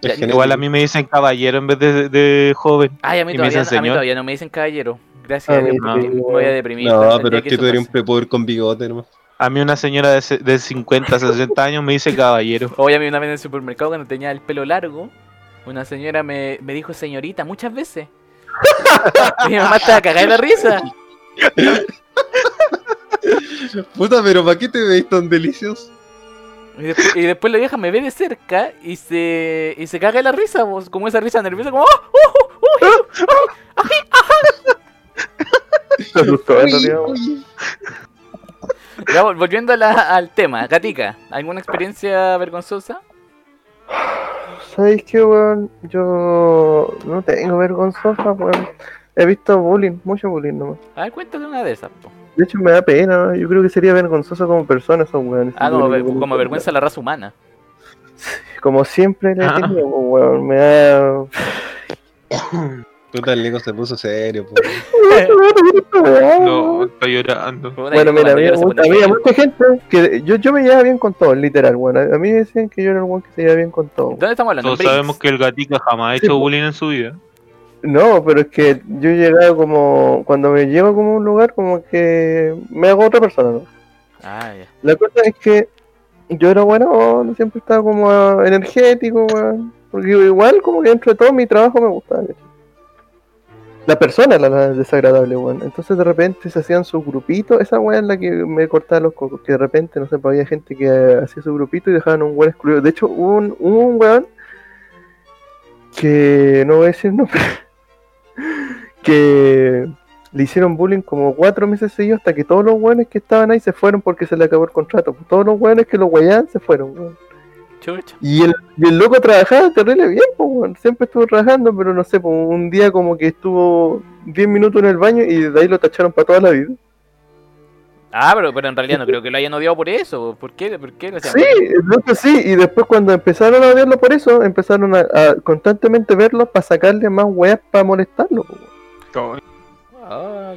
Es Ya. Igual a mí me dicen caballero en vez de, de joven. Ay, a mí, Y me todavía, a mí todavía no me dicen caballero. Gracias mí sí, me voy a deprimir. No, pero es que tú eres un prepoder con bigote, nomás. A mí una señora de, de 50, 60 años me dice caballero. Hoy a mí una vez en el supermercado cuando tenía el pelo largo, una señora me, me dijo señorita muchas veces. y mi mamá estaba cagada de la risa. Puta, pero ¿para qué te veis tan delicioso? Y después, y después la vieja me ve de cerca y se, y se caga de la risa, vos, como esa risa nerviosa, como ¡Oh! ¡Oh! ¡Oh! Ya, vol- volviendo a la- al tema, Gatica, ¿alguna experiencia vergonzosa? ¿Sabéis qué, weón? Yo no tengo vergonzosa, weón. He visto bullying, mucho bullying nomás. A ver, cuéntate una de esas, po. De hecho, me da pena, ¿no? Yo creo que sería vergonzoso como persona esos weones. Ah, como, ver- vergüenza a la raza humana. Como siempre le he Ah. weón. Me da. <coughs> Puta, el Nico se puso serio. <laughs> No, estoy llorando. Bueno, mira, había, había mucha gente que yo, yo me llevaba bien con todos, literal, bueno. A mí me decían que yo era el weón que se llevaba bien con todos. ¿Dónde estamos hablando? Todos sabemos que el gatica jamás ha hecho bullying en su vida. No, pero es que yo he llegado como. Cuando me llevo como a un lugar, como que me hago otra persona, ¿no? Ah, ya. La cosa es que yo era bueno, no siempre estaba como energético, weón. Porque igual, como que dentro de todo mi trabajo me gustaba. La persona era la desagradable, weón. Entonces de repente se hacían sus grupitos. Esa weón es la que me cortaba los cocos. Que de repente, no sé, pues había gente que hacía su grupito y dejaban un weón excluido. De hecho, un, un weón que no voy a decir nombre. <laughs> que le hicieron bullying como cuatro meses seguidos hasta que todos los weones que estaban ahí se fueron porque se le acabó el contrato. Todos los weones que lo weyaban se fueron, weón. Chucha. Y el, y el loco trabajaba terrible bien, pues, weón. Siempre estuvo trabajando, pero no sé, pues, un día como que estuvo 10 minutos en el baño y de ahí lo tacharon para toda la vida. Ah, pero, pero en realidad no creo que lo hayan odiado por eso. ¿Por qué? ¿Por qué lo? Sí, el loco sí, y después cuando empezaron a odiarlo por eso, empezaron a, a constantemente verlo para sacarle más weas para molestarlo, pues. Ah.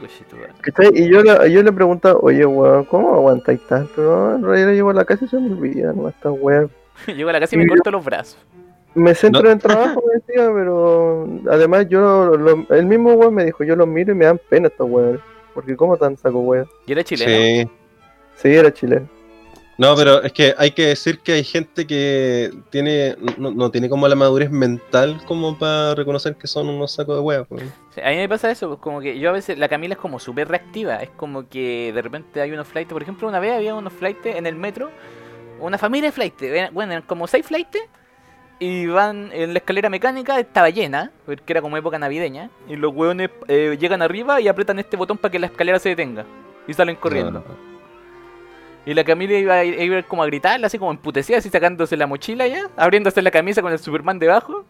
Y yo, le- yo le preguntaba, oye, weón, ¿cómo aguantáis tanto? No, en realidad llego a la casa y se me olvida, no, estas weas. Llego a la casa y me corto los brazos. Me centro No. en el trabajo, decía, pero además yo, lo- el mismo weón me dijo, yo los miro y me dan pena estos weones. Porque como tan saco weón. Y era chileno. Sí. Sí, era chileno. No, pero es que hay que decir que hay gente que tiene no, no tiene como la madurez mental como para reconocer que son unos sacos de huevos. Sí, a mí me pasa eso, pues como que yo a veces, la Camila es como súper reactiva, es como que de repente hay unos flights, por ejemplo una vez había unos flights en el metro, una familia de flights, eran- bueno, eran como seis flights, y van en la escalera mecánica, estaba llena, porque era como época navideña, y los hueones eh, llegan arriba y aprietan este botón para que la escalera se detenga, y salen corriendo. Y la Camila iba, a- ir como a gritarle, así como emputecida, así sacándose la mochila ya, abriéndose la camisa con el Superman debajo.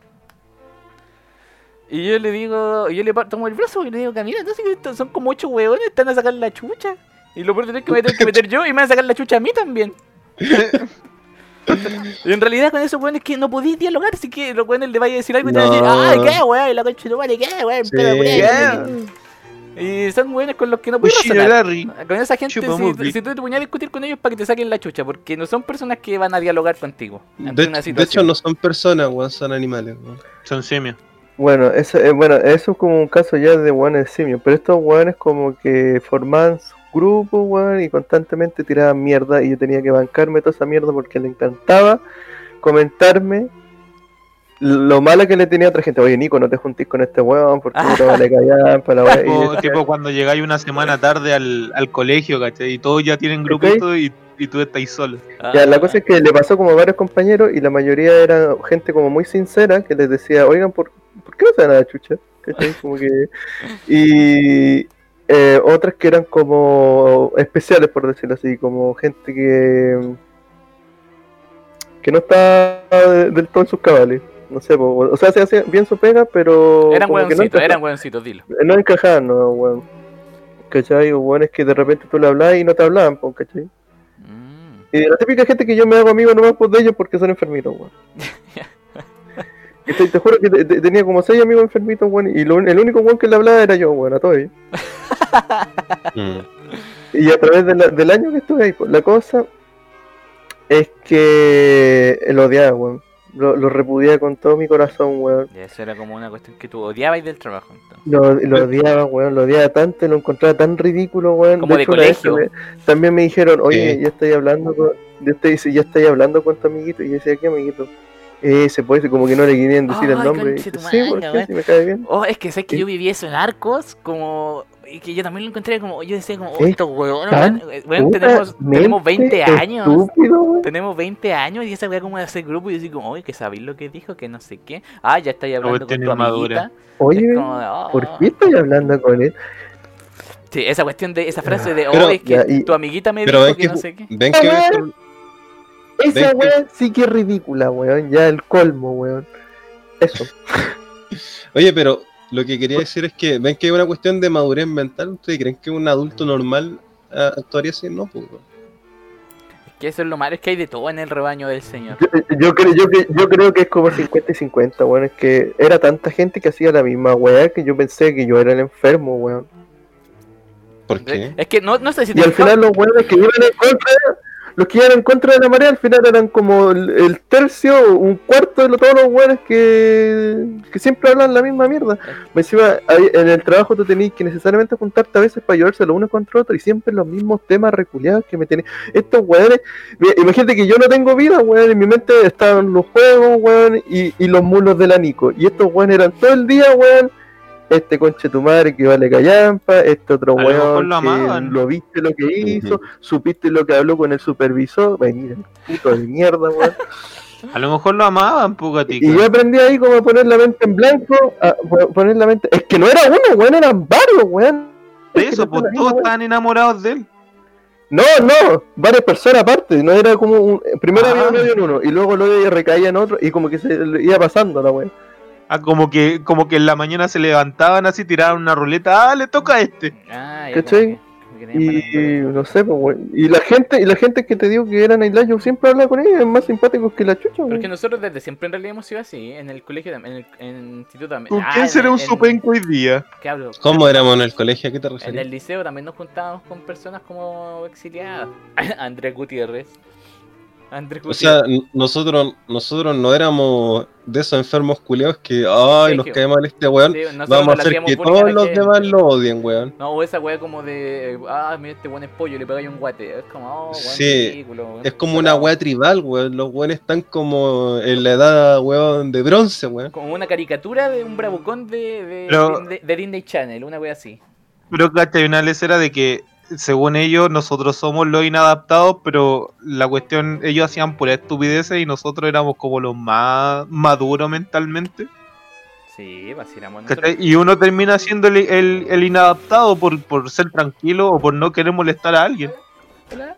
Y yo le digo, yo le tomo el brazo y le digo, Camila, entonces son como ocho hueones, están a sacar la chucha. Y lo peor es que me tengo que meter yo y me van a sacar la chucha a mí también. <laughs> y en realidad con esos hueones que no podéis dialogar, así que los hueones le vaya a decir algo y te van a decir, ay, qué weón, y la concha de tu madre, qué weón, Sí. pero Yeah. Y son hueones con los que no puedes razonar. Con esa gente, si, tú te ponías a discutir con ellos para que te saquen la chucha, porque no son personas que van a dialogar contigo. De, una de situación. hecho, no son personas, weón, son animales. weón. Son simios. Bueno, eso, eh, bueno, eso es como un caso ya de weones simios, pero estos weones como que formaban sus grupos, weón, y constantemente tiraban mierda y yo tenía que bancarme toda esa mierda porque le encantaba comentarme lo mala que le tenía a otra gente. Oye, Nico, no te juntís con este weón porque no te vale callar para la Tipo, tipo cuando llegáis una semana tarde al, al colegio, ¿cachai? Y todos ya tienen grupito y, y tú estás solo. Ah, Ya, la cosa es que le pasó como a varios compañeros y la mayoría era gente como muy sincera que les decía, oigan, ¿por, ¿por qué no se dan a la chucha? ¿cachai? Como que... Y eh, otras que eran como especiales, por decirlo así, como gente que que no está de- del todo en sus cabales. No sé, po, o sea, se hace bien su pega, pero... Eran no hueoncitos, eran hueoncitos, dilo. No encajaban, no, weón. ¿Cachai? O weón es que de repente tú le hablabas y no te hablaban, po, ¿cachai? Mm. Y la típica gente que yo me hago amigo nomás por de ellos porque son enfermitos, weón. <laughs> Y te, te juro que te- te- tenía como seis amigos enfermitos, weón, y lo el único weón que le hablaba era yo, weón, a. Mm. <laughs> Y a través de la- del año que estuve ahí, pues, la cosa es que lo odiaba, weón. Lo, lo repudiaba con todo mi corazón, weón. Y eso era como una cuestión que tú odiabas del trabajo. entonces. Lo, lo odiaba, weón, lo odiaba tanto, lo encontraba tan ridículo, weón. Como de hecho, una vez colegio. me- también me dijeron, oye, ya estoy hablando con, ya estoy, ya estoy hablando con tu amiguito. Y yo decía, ¿qué amiguito? Ese, pues, como que no le querían decir el nombre. Tu sí, porque si me cae bien. Oh, es que sé que Sí. yo viví eso en Arcos, como. Y que yo también lo encontré como. Yo decía, como, oh, Es estos huevones, weón, tenemos, tenemos 20 años. Estúpido, weón. Tenemos 20 años y esa weá como de hacer grupo y decir como, oye, que sabéis lo que dijo, que no sé qué. Ah, ya estáis hablando con tu amiguita. Oye, como de, oh. ¿por qué estoy hablando con él? Sí, esa cuestión de esa frase de, Pero- oh, es que Ya, y- tu amiguita me dijo que que, no sé qué. ven que Ah, Esa ¿Ves que- weá sí que es ridícula, weón. Ya el colmo, weón. Eso. <laughs> Oye, pero lo que quería decir es que ven que es una cuestión de madurez mental. ¿Ustedes creen que un adulto normal ah, actuaría así? No, pues. weón. Es que eso es lo malo, es que hay de todo en el rebaño del Señor. Yo, yo creo, yo, que- yo creo que es como 50 y 50, weón. Es que era tanta gente que hacía la misma weá que yo pensé que yo era el enfermo, weón. ¿Por qué? Es que no, no sé si Y te al final los weones que iban en contra, los que iban en contra de la marea, al final eran como el, el tercio, un cuarto de lo- todos los weones que, que siempre hablan la misma mierda. Me Encima, en el trabajo tú tenías que necesariamente juntarte a veces para llevarse lo uno contra otro y siempre los mismos temas reculeados que me tienen. Estos weones, mira, imagínate que yo no tengo vida, weón, en mi mente estaban los juegos, weón, y, y los mulos de la Nico. Y estos weones eran todo el día, weón. Este conche tu madre que vale callampa, este otro A lo mejor weón lo que amaban. lo viste lo que hizo, supiste lo que habló con el supervisor, venir puto de mierda, weón. A lo mejor lo amaban, Pugatica. Y yo aprendí ahí como a poner la mente en blanco, a poner la mente. Es que no era uno, weón, eran varios, weón. De eso, pues todos weón. estaban enamorados de él. No, no, varias personas aparte, no era como un. Primero Ah. había un odio en uno, y luego el odio recaía en otro, y como que se le iba pasando la weón. Ah, como que, como que en la mañana se levantaban así, tiraban una ruleta, ah, le toca a este. Ah, ¿Cachai? Y no sé, pues. Y la gente, y la gente que te digo que eran aislados, yo siempre hablaba con ellos, más simpáticos que la chucha, Pero es weón. que nosotros desde siempre en realidad hemos sido así, en el colegio también, en el, en el instituto también. ¿Con Ah, quién en- será un en- supenco hoy día? ¿Qué hablo? ¿Cómo éramos en el colegio? ¿A qué te En refieres? el liceo también nos juntábamos con personas como exiliadas. <laughs> Andrés Gutiérrez. Andrés O sea, nosotros, nosotros no éramos de esos enfermos culeados que, ay, Sí, nos que- cae mal este weón. Sí, Vamos a hacer que todos los gente. demás lo odien, weón. No, o esa wea como de, ah, mira, este buen es pollo, le pegáis un guate. Es como, oh, weón, Sí, ridículo, weón, Es como una weá tribal, weón. Los weones están como en la edad, weón, de bronce, weón. Como una caricatura de un bravucón de, de, Pero- de, de Disney Channel, una wea así. Pero cachai, una lecera de que, según ellos, nosotros somos los inadaptados, pero la cuestión, ellos hacían pura estupideces y nosotros éramos como los más maduros mentalmente. Sí, vacilamos nosotros. Y uno termina siendo el, el- el inadaptado por, por ser tranquilo o por no querer molestar a alguien. Hola.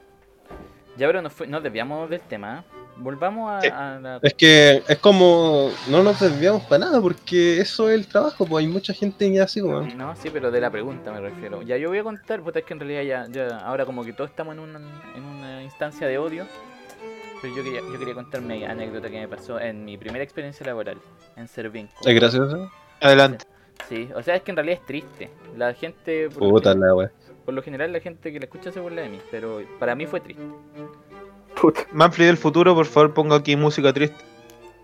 Ya, pero nos, fue- nos desviamos del tema. ¿eh? Volvamos a, Sí. a la... Es que es como, no nos desviamos para nada, porque eso es el trabajo, pues hay mucha gente ya así, weón. No, sí, pero de la pregunta me refiero. Ya, yo voy a contar, puta, es que en realidad ya, ya ahora como que todos estamos en una, en una instancia de odio. Pero yo quería, yo quería contar mi anécdota que me pasó en mi primera experiencia laboral, en Servinco. Es gracioso. Adelante. Sí, o sea, es que en realidad es triste. La gente, por, lo, Puta general, la weá. por lo general, la gente que la escucha se burla de mí, pero para mí fue triste. Puta. Manfred del futuro, por favor, ponga aquí música triste.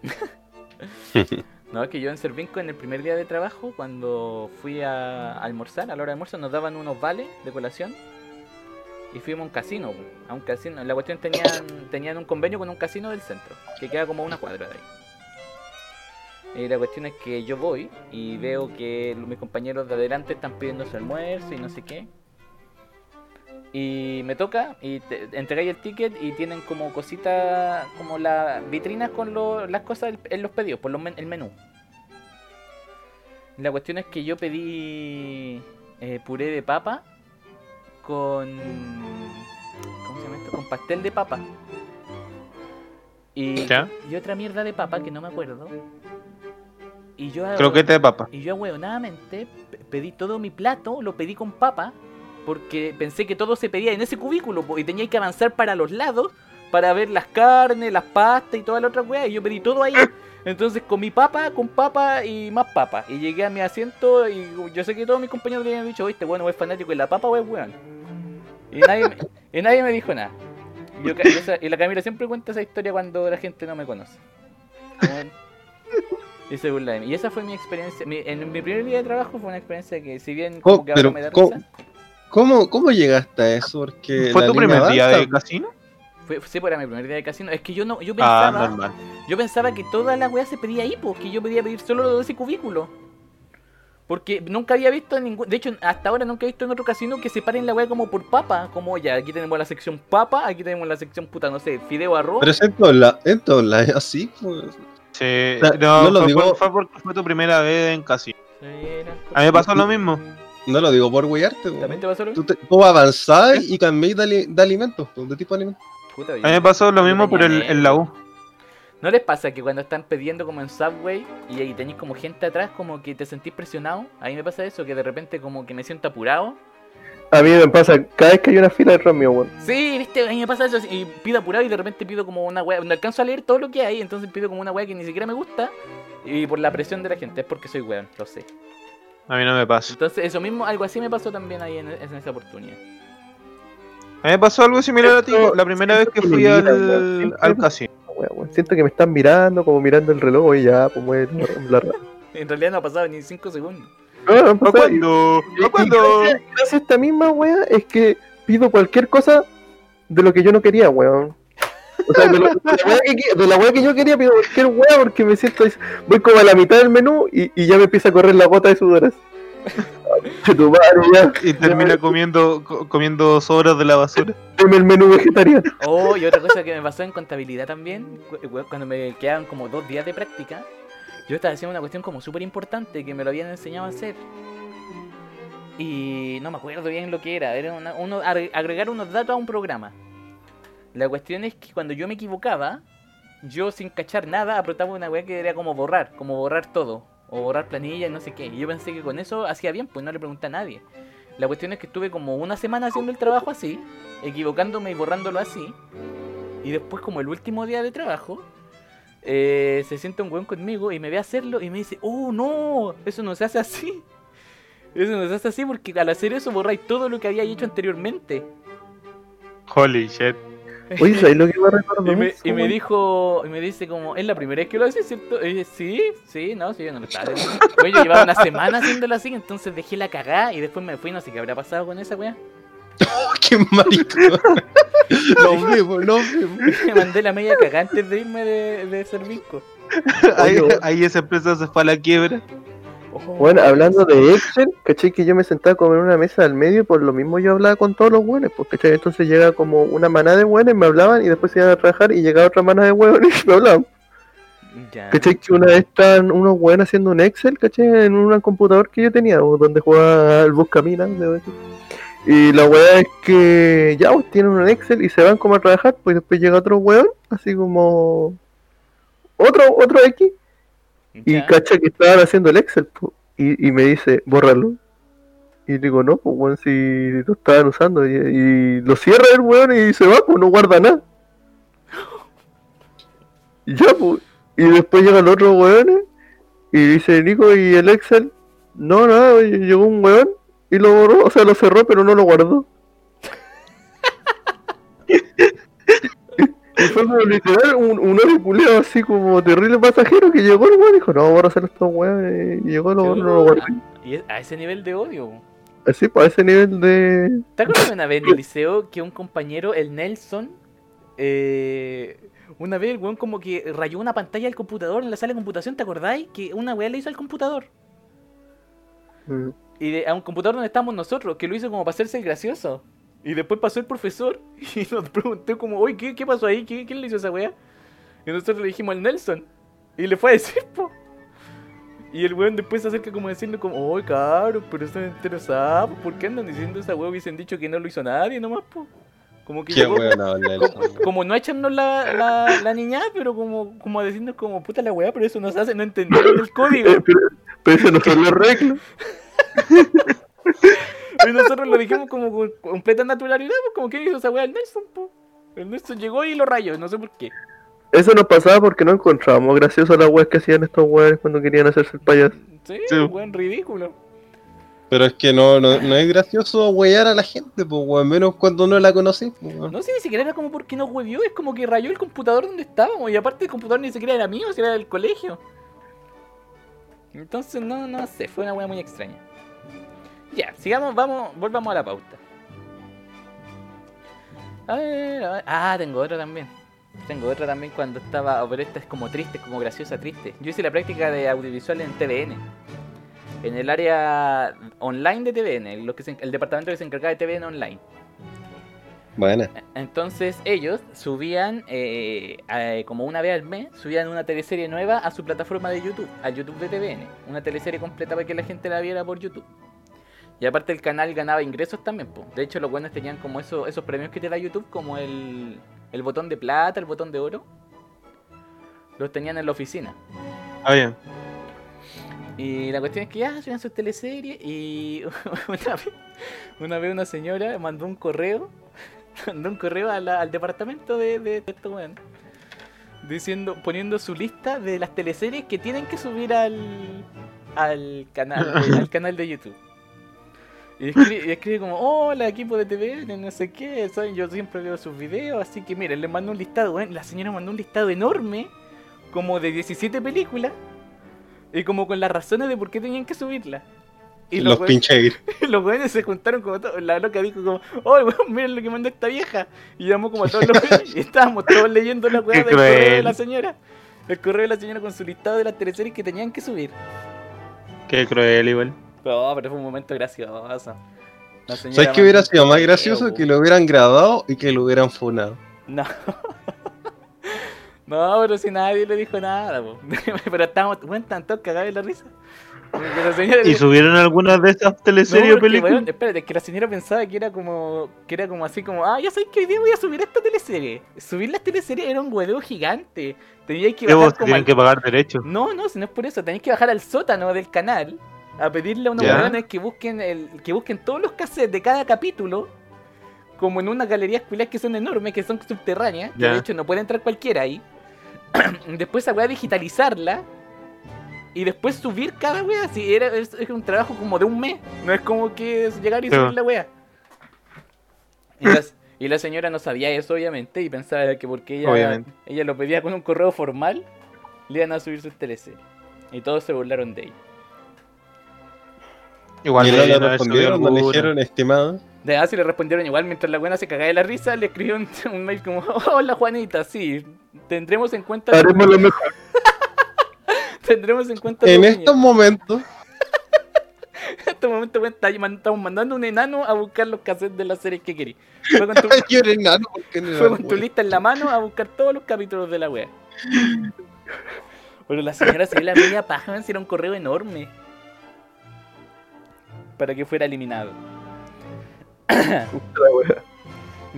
<laughs> No, es que yo en Servinco, en el primer día de trabajo, cuando fui a almorzar, a la hora de almuerzo, nos daban unos vales de colación y fuimos a un casino, a un casino. La cuestión tenían, tenían un convenio con un casino del centro, que queda como a una cuadra de ahí. Y la cuestión es que yo voy y veo que mis compañeros de adelante están pidiendo su almuerzo y no sé qué. Y me toca y te, entregáis el ticket y tienen como cositas, como las vitrinas con lo- las cosas en los pedidos, por lo men- el menú. La cuestión es que yo pedí eh, puré de papa con. ¿Cómo se llama esto? Con pastel de papa. Y, ¿Ya? y otra mierda de papa que no me acuerdo. Y yo, Croquete de papa. y yo, huevonadamente, pe- pedí todo mi plato, lo pedí con papa, porque pensé que todo se pedía en ese cubículo, y tenía que avanzar para los lados para ver las carnes, las pastas y toda la otra weá, y yo pedí todo ahí. Entonces comí papa con papa y más papa. Y llegué a mi asiento y yo sé que todos mis compañeros le habían dicho, oíste, bueno, es fanático de la papa o es weón. Y nadie, me, <laughs> y nadie me dijo nada. Y, yo la Camila siempre cuenta esa historia cuando la gente no me conoce. Como- Y se burla de mí. Y esa fue mi experiencia. mi- en mi primer día de trabajo fue una experiencia que, si bien como Oh, que ahora pero me da ¿cómo- risa, ¿Cómo, ¿Cómo llegaste a eso? Porque ¿Fue tu primer día avanza. de casino? fue, sí, era mi primer día de casino. Es que yo no, yo Ah, pensaba, normal. yo pensaba que toda la weá se pedía ahí, porque yo podía pedir solo lo de ese cubículo. Porque nunca había visto ningún. De hecho, hasta ahora nunca he visto en otro casino que separen la weá como por papa. Como ya, aquí tenemos la sección papa, aquí tenemos la sección puta, no sé, fideo arroz. Pero es en todos lados, en <laughs> así, pues. Sí, sea, no, no lo fue, digo- fue porque fue tu primera vez en casino. Era- A mí me pasó lo mismo. No lo digo por guiarte, pues. ¿También te pasó lo Tú, mismo? te, tú avanzás y cambiáis de, ali- de alimentos, de tipo de alimentos. Puta, A mí me pasó lo mismo, pero en, en la U. ¿No les pasa que cuando están pidiendo como en Subway y ahí tenéis como gente atrás, como que te sentís presionado? A mí me pasa eso, que de repente como que me siento apurado. A mí me pasa cada vez que hay una fila detrás mío, weón. Sí, viste, a mí me pasa eso y pido apurado y de repente pido como una weá, no alcanzo a leer todo lo que hay, entonces pido como una weá que ni siquiera me gusta y por la presión de la gente, es porque soy weón, lo sé. A mí no me pasó. Entonces eso mismo, algo así me pasó también ahí en, en esa oportunidad. A mí me pasó algo similar a ti. La primera vez que fui mira, al. Siempre- al casino. Weón. Siento que me están mirando, como mirando el reloj, y ya, pues mueve la, <laughs> la, En realidad no ha pasado ni 5 segundos. No, no, ¿Para pasa- y- ¿Para y cuándo? gracias, gracias a esta misma wea es que pido cualquier cosa de lo que yo no quería, weón. O sea, de, lo- de la wea que, qui- de la wea que yo quería pido cualquier wea porque me siento. Voy como a la mitad del menú y, y ya me empieza a correr la gota de sudoras. <laughs> Y termina comiendo co- comiendo sobras de la basura. Deme el menú vegetariano. Oh, y otra cosa que me pasó en contabilidad también, cu- cu- cuando me quedaban como dos días de práctica, yo estaba haciendo una cuestión como súper importante que me lo habían enseñado a hacer. Y no me acuerdo bien lo que era, era una- uno, agre- agregar unos datos a un programa. La cuestión es que cuando yo me equivocaba, yo sin cachar nada apretaba una weá que era como borrar, como borrar todo, o borrar planillas, no sé qué. Y yo pensé que con eso hacía bien, pues no le pregunté a nadie. La cuestión es que estuve como una semana haciendo el trabajo así, equivocándome y borrándolo así. Y después, como el último día de trabajo, eh, se sienta un weón conmigo y me ve hacerlo y me dice, oh no, eso no se hace así. Eso no se hace así porque al hacer eso borráis todo lo que había hecho anteriormente. Holy shit. <laughs> Oye, ¿sabes lo que me recuerdo? Y me, y me dijo, y me dice como, es la primera vez que lo haces, ¿cierto? Y dije, sí, sí, no, sí, yo no lo estaba haciendo. <laughs> Oye, yo llevaba una semana haciéndolo así, entonces dejé la cagada y después me fui, no sé qué habrá pasado con esa weá. <laughs> ¡Qué marico! Nos vemos, nos vemos. Me mandé la media cagada antes de irme de, de Servisco. Ahí, ahí esa empresa se fue a la quiebra. Bueno, hablando de Excel, ¿cachai? Que yo me sentaba como en una mesa al medio, por lo mismo yo hablaba con todos los buenos, pues, ¿cachai? Entonces llega como una manada de buenos, me hablaban y después se iban a trabajar y llegaba otra manada de hueones y me hablaban. Ya. ¿Cachai? Que una vez estaban unos buenos haciendo un Excel, ¿cachai? En un computador que yo tenía, o donde jugaba al Buscamina, debo decir. Y la weá es que ya pues, tienen un Excel y se van como a trabajar, pues después llega otro weón, así como otro, otro X, y cacha que estaban haciendo el Excel, po, y, y me dice, bórralo. Y digo, no, pues weón, si lo estaban usando. Y, y lo cierra el weón y se va, pues no guarda nada. Y ya, pues. Y después llegan los otros weones y dice, Nico, ¿y el Excel? No, nada, llegó un weón y lo borró, o sea, lo cerró, pero no lo guardó. <laughs> Y fue como literal un, un así como terrible pasajero que llegó el weón y dijo, no, vamos a hacer estos weones. Y llegó, no, no lo guardé. Y a ese nivel de odio. Así, pues a ese nivel de. ¿Te acuerdas de una vez en el liceo que un compañero, el Nelson, eh, una vez el weón como que rayó una pantalla del computador en la sala de computación, ¿te acordáis? Que una weá le hizo al computador. Mm. Y de- a un computador donde estábamos nosotros, que lo hizo como para hacerse el gracioso. Y después pasó el profesor <laughs> y nos preguntó como, oye, ¿qué, qué pasó ahí? ¿Qué, ¿Quién le hizo esa weá? Y nosotros le dijimos al Nelson. Y le fue a decir, <laughs> po. Y el weón después se acerca como diciendo como, oh cabrón, pero están interesados, ¿por qué andan diciendo esa weón? Hubiesen dicho que no lo hizo nadie nomás, po. Como que Qué llegó- el <laughs> como, como no echarnos la, la, la niña, pero como, como a decirnos como puta la weá, pero eso no se hace, no entendieron el código. Pero, pero eso no son las reglas. Y nosotros lo dijimos como con completa naturalidad, pues como que hizo esa weá el Nelson, po. El Nelson llegó y lo rayó, no sé por qué. Eso nos pasaba porque no encontrábamos gracioso las weas que hacían estos weones cuando querían hacerse el payaso. Sí, Sí. weón ridículo. Pero es que no, no, no es gracioso huear a la gente, pues, weón, menos cuando no la conocí, pues. No sé, ni siquiera era como porque nos huevió, es como que rayó el computador donde estábamos. Y aparte el computador ni siquiera era mío, era del colegio. Entonces no, no sé, fue una weá muy extraña. Ya, sigamos, vamos, volvamos a la pauta. A ver, a ver. Ah, tengo otra también. Tengo otra también cuando estaba. oh, pero esta es como triste, como graciosa, triste. Yo hice la práctica de audiovisual en TVN. En el área online de TVN, lo que se- el departamento que se encargaba de TVN online. Buena. Entonces ellos subían, eh, eh, como una vez al mes, subían una teleserie nueva a su plataforma de YouTube, al YouTube de TVN. Una teleserie completa para que la gente la viera por YouTube. Y aparte el canal ganaba ingresos también. po. De hecho los buenos tenían como eso, esos premios que te da YouTube, como el, el botón de plata, el botón de oro. Los tenían en la oficina. Ah, bien. Y la cuestión es que ya subían sus teleseries y <laughs> una vez, una vez una señora mandó un correo, <laughs> mandó un correo a la- al departamento de, de, de estos weones, diciendo, poniendo su lista de las teleseries que tienen que subir al, al canal, <laughs> al canal de YouTube. Y escribe, y escribe como, hola equipo de TVN, no sé qué, ¿saben? yo siempre veo sus videos, así que miren, le mando un listado, weón. la señora mandó un listado enorme, como de 17 películas, y como con las razones de por qué tenían que subirla. Y los weones- pinche <laughs> los weones se juntaron como todos. La loca dijo como, oh, weón, miren lo que mandó esta vieja. Y llamó como a todos los <laughs> weones y estábamos todos leyendo la weá del correo de la señora. El correo de la señora con su listado de las teleseries que tenían que subir. Qué cruel igual. No, pero fue un momento gracioso. ¿Sabes qué hubiera sido más gracioso? Que lo hubieran grabado y que lo hubieran funado. No. <laughs> No, pero si nadie le dijo nada, po. <laughs> pero estábamos, estaban todos cagados de la risa. Porque la señora ¿Y subieron algunas de esas No, teleseries o películas? weón, espérate, es que la señora pensaba que era como que era como así como, ah, ya sabes que hoy día voy a subir esta teleserie. Subir las teleseries era un huevo gigante. Teníais que bajar como tienen al- que pagar derechos. No, no, si no es por eso, tenéis que bajar al sótano del canal a pedirle a unos weones que busquen el que busquen todos los cassettes de cada capítulo como en unas galerías culiadas que son enormes, que son subterráneas, que de hecho no puede entrar cualquiera ahí. <clears throat> después esa weá digitalizarla y después subir cada weá. Así era, es, es un trabajo como de un mes. No es como que llegar y Sí. subir la weá. Y, la señora no sabía eso, obviamente, y pensaba que porque ella, Obviamente. ella lo pedía con un correo formal, le iban a subir sus teleseries. Y todos se burlaron de ella. Igual y no le respondieron, no le alguna. dijeron, estimado. De así le respondieron igual mientras la buena se cagaba de la risa, le escribieron <laughs> un mail como, hola Juanita, sí, tendremos en cuenta Haremos lo mejor. <laughs> tendremos en cuenta En opinión". estos momentos, <laughs> En momento weón, está- estamos mandando un enano a buscar los cassettes de las series que querí. Fue con tu, yo era enano porque no fue era con tu bueno. lista en la mano a buscar todos los capítulos de la wea. Pero la señora se dio la media paja, era un correo enorme. Para que fuera eliminado.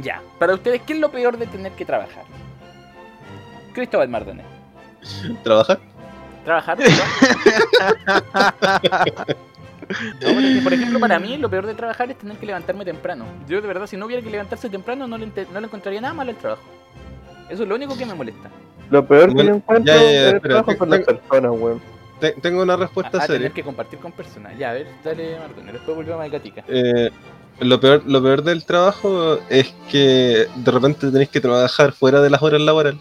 Ya, para ustedes, ¿qué es lo peor de tener que trabajar? Cristóbal Mardones. ¿Trabajar? ¿Trabajar? <laughs> ¿no? Es por ejemplo, para mí lo peor de trabajar es tener que levantarme temprano. Yo de verdad, si no hubiera que levantarse temprano, no le, no le encontraría nada malo al trabajo. Eso es lo único que me molesta. Lo peor que Bueno, le encuentro ya, ya, ya, del espera, trabajo son las personas, weón. Te- tengo una A, respuesta a seria. tener que compartir con personas. Ya, a ver, dale, Mardones. Después volvemos a Gatica. Eh, lo, peor, lo peor del trabajo es que de repente tenés que trabajar fuera de las horas laborales.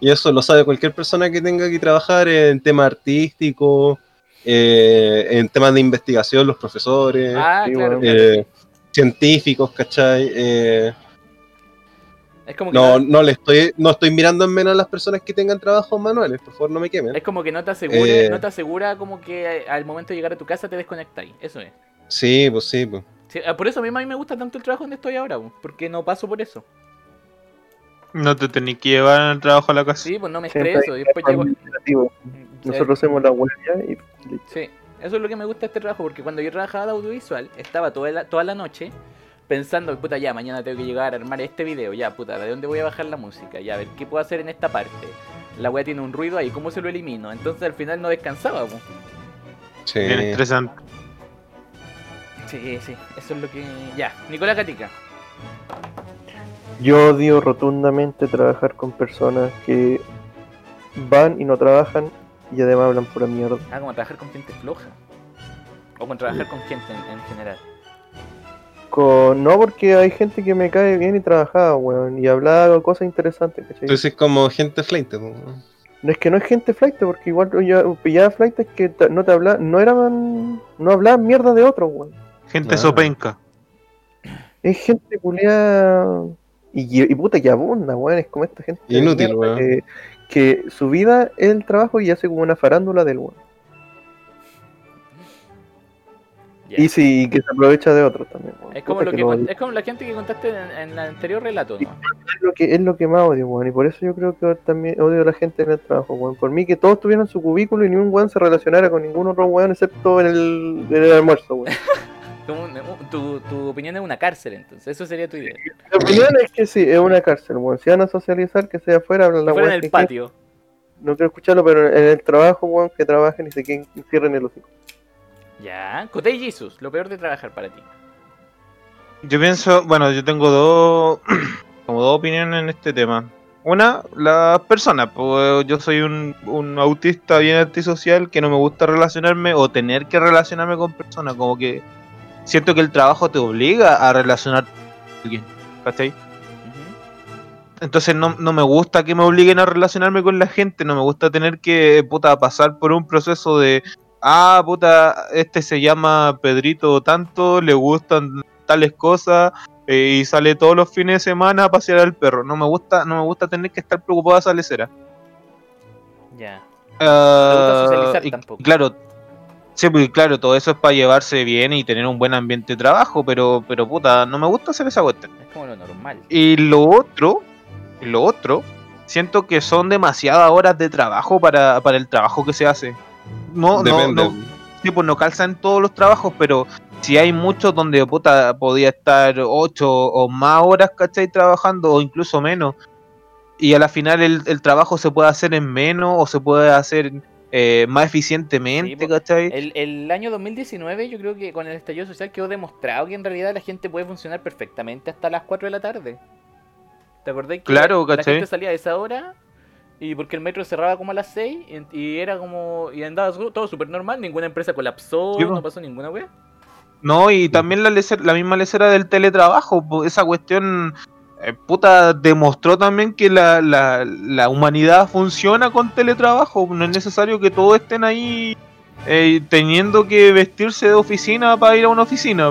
Y eso lo sabe cualquier persona que tenga que trabajar en temas artísticos, eh, en temas de investigación, los profesores, Ah, claro, eh, científicos, ¿cachai? Es como que no, no, no le estoy, no estoy mirando en menos a las personas que tengan trabajos manuales, por favor no me quemen. es como que no te asegure, Eh. no te asegura como que al momento de llegar a tu casa te desconectáis. Eso es. Sí, pues sí, pues. Sí, ah, por eso mismo a mí me gusta tanto el trabajo donde estoy ahora, po, porque no paso por eso. No te tenés que llevar al trabajo a la casa. Sí, pues no me estreso. y Después llego. administrativo. Nosotros hacemos la huella y. Sí, eso es lo que me gusta de este trabajo, porque cuando yo trabajaba de audiovisual, estaba toda la, toda la noche pensando, puta, ya, mañana tengo que llegar a armar este video, ya, puta, ¿de dónde voy a bajar la música? Ya, a ver, ¿qué puedo hacer en esta parte? La weá tiene un ruido ahí, ¿cómo se lo elimino? Entonces al final no descansaba, po. Sí. Bien estresante. Sí, sí, eso es lo que... Ya, Nicolás Catica. Yo odio rotundamente trabajar con personas que van y no trabajan y además hablan pura mierda. Ah, como trabajar con gente floja. O con trabajar con gente en, en general. Con... No, porque hay gente que me cae bien y trabajaba, weón, y hablaba cosas interesantes, ¿cachai? Entonces es como gente fleinte, po. No es que no es gente flight, porque igual yo pillaba flight es que no te habla, no eran, no hablaban mierda de otros, weón. Gente Ah. sopenca. Es gente culiada y, y puta que abunda, weón, es como esta gente Inútil, mierda weón. que, que su vida es el trabajo y hace como una farándula del weón. Y sí, que se aprovecha de otros también. Es como, lo que, es como la gente que contaste en, en el anterior relato, ¿no? es lo que es lo que más odio, weón, y por eso yo creo que también odio a la gente en el trabajo, weón. Por mí que todos tuvieran su cubículo y ni un weón se relacionara con ningún otro weón excepto en el, en el almuerzo, weón. <laughs> Tu, tu opinión es una cárcel, entonces. Eso sería tu idea. Mi opinión es que sí, es una cárcel, weón. Si van a socializar, que sea afuera, hablan la fuera en el patio. No quiero escucharlo, pero en el trabajo, weón, que trabajen y se queden, cierren el hocico. Ya. Cotei Jesus, lo peor de trabajar para ti. Yo pienso, bueno, yo tengo dos, <clears throat> como dos opiniones en este tema. Una, las personas, pues yo soy un, un autista bien antisocial que no me gusta relacionarme o tener que relacionarme con personas, como que siento que el trabajo te obliga a relacionarte con alguien, ¿cachai? Entonces no, no me gusta que me obliguen a relacionarme con la gente, no me gusta tener que, puta, pasar por un proceso de, ah, puta, este se llama Pedrito tanto, le gustan tales cosas eh, y sale todos los fines de semana a pasear al perro. No me gusta, no me gusta tener que estar preocupado de esa lecera. Ya. Ah, socializar y- tampoco. Claro, sí, pues, claro, todo eso es para llevarse bien y tener un buen ambiente de trabajo, pero, pero puta, no me gusta hacer esa cuestión. Es como lo normal. Y lo otro, lo otro, siento que son demasiadas horas de trabajo para, para el trabajo que se hace. No, no, Depende. no, sí, pues no calza en todos los trabajos, pero si hay muchos donde puta podía estar ocho o más horas, ¿cachai? Trabajando, o incluso menos. Y a la final el, el trabajo se puede hacer en menos o se puede hacer eh, más eficientemente, Sí, ¿cachai? El, el año 2019 yo creo que con el estallido social quedó demostrado que en realidad la gente puede funcionar perfectamente hasta las 4 de la tarde. ¿Te acordás que Claro, la gente salía a esa hora? Y porque el metro cerraba como a las 6 y, y era como... Y andaba todo súper normal, ninguna empresa colapsó, no pasó ninguna wea. No, y también la, lecer- la misma lecera del teletrabajo, esa cuestión, eh, puta, demostró también que la, la, la humanidad funciona con teletrabajo, no es necesario que todos estén ahí eh, teniendo que vestirse de oficina para ir a una oficina.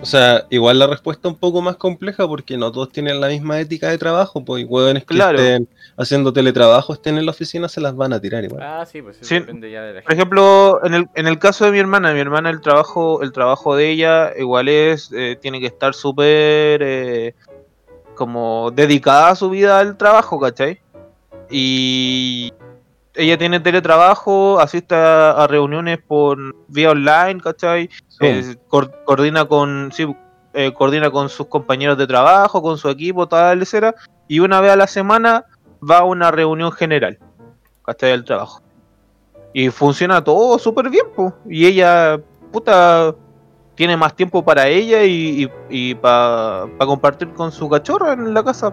O sea, igual la respuesta es un poco más compleja porque no todos tienen la misma ética de trabajo, pues y hueones que Claro. estén haciendo teletrabajo, estén en la oficina, se las van a tirar igual. Ah, sí, pues eso Sí. depende ya de la Por ejemplo, en el, en el caso de mi hermana, mi hermana el trabajo, el trabajo de ella igual es, eh, tiene que estar súper eh, como dedicada a su vida al trabajo, ¿cachai? Y ella tiene teletrabajo, asiste a, a reuniones por vía online, ¿cachai? Eh, coordina con sí, eh, coordina con sus compañeros de trabajo, con su equipo, toda la lecera, y una vez a la semana va a una reunión general, ¿cachai? Del trabajo. Y funciona todo súper bien, pues. Y ella, puta, tiene más tiempo para ella y, y, para compartir con su cachorra en la casa.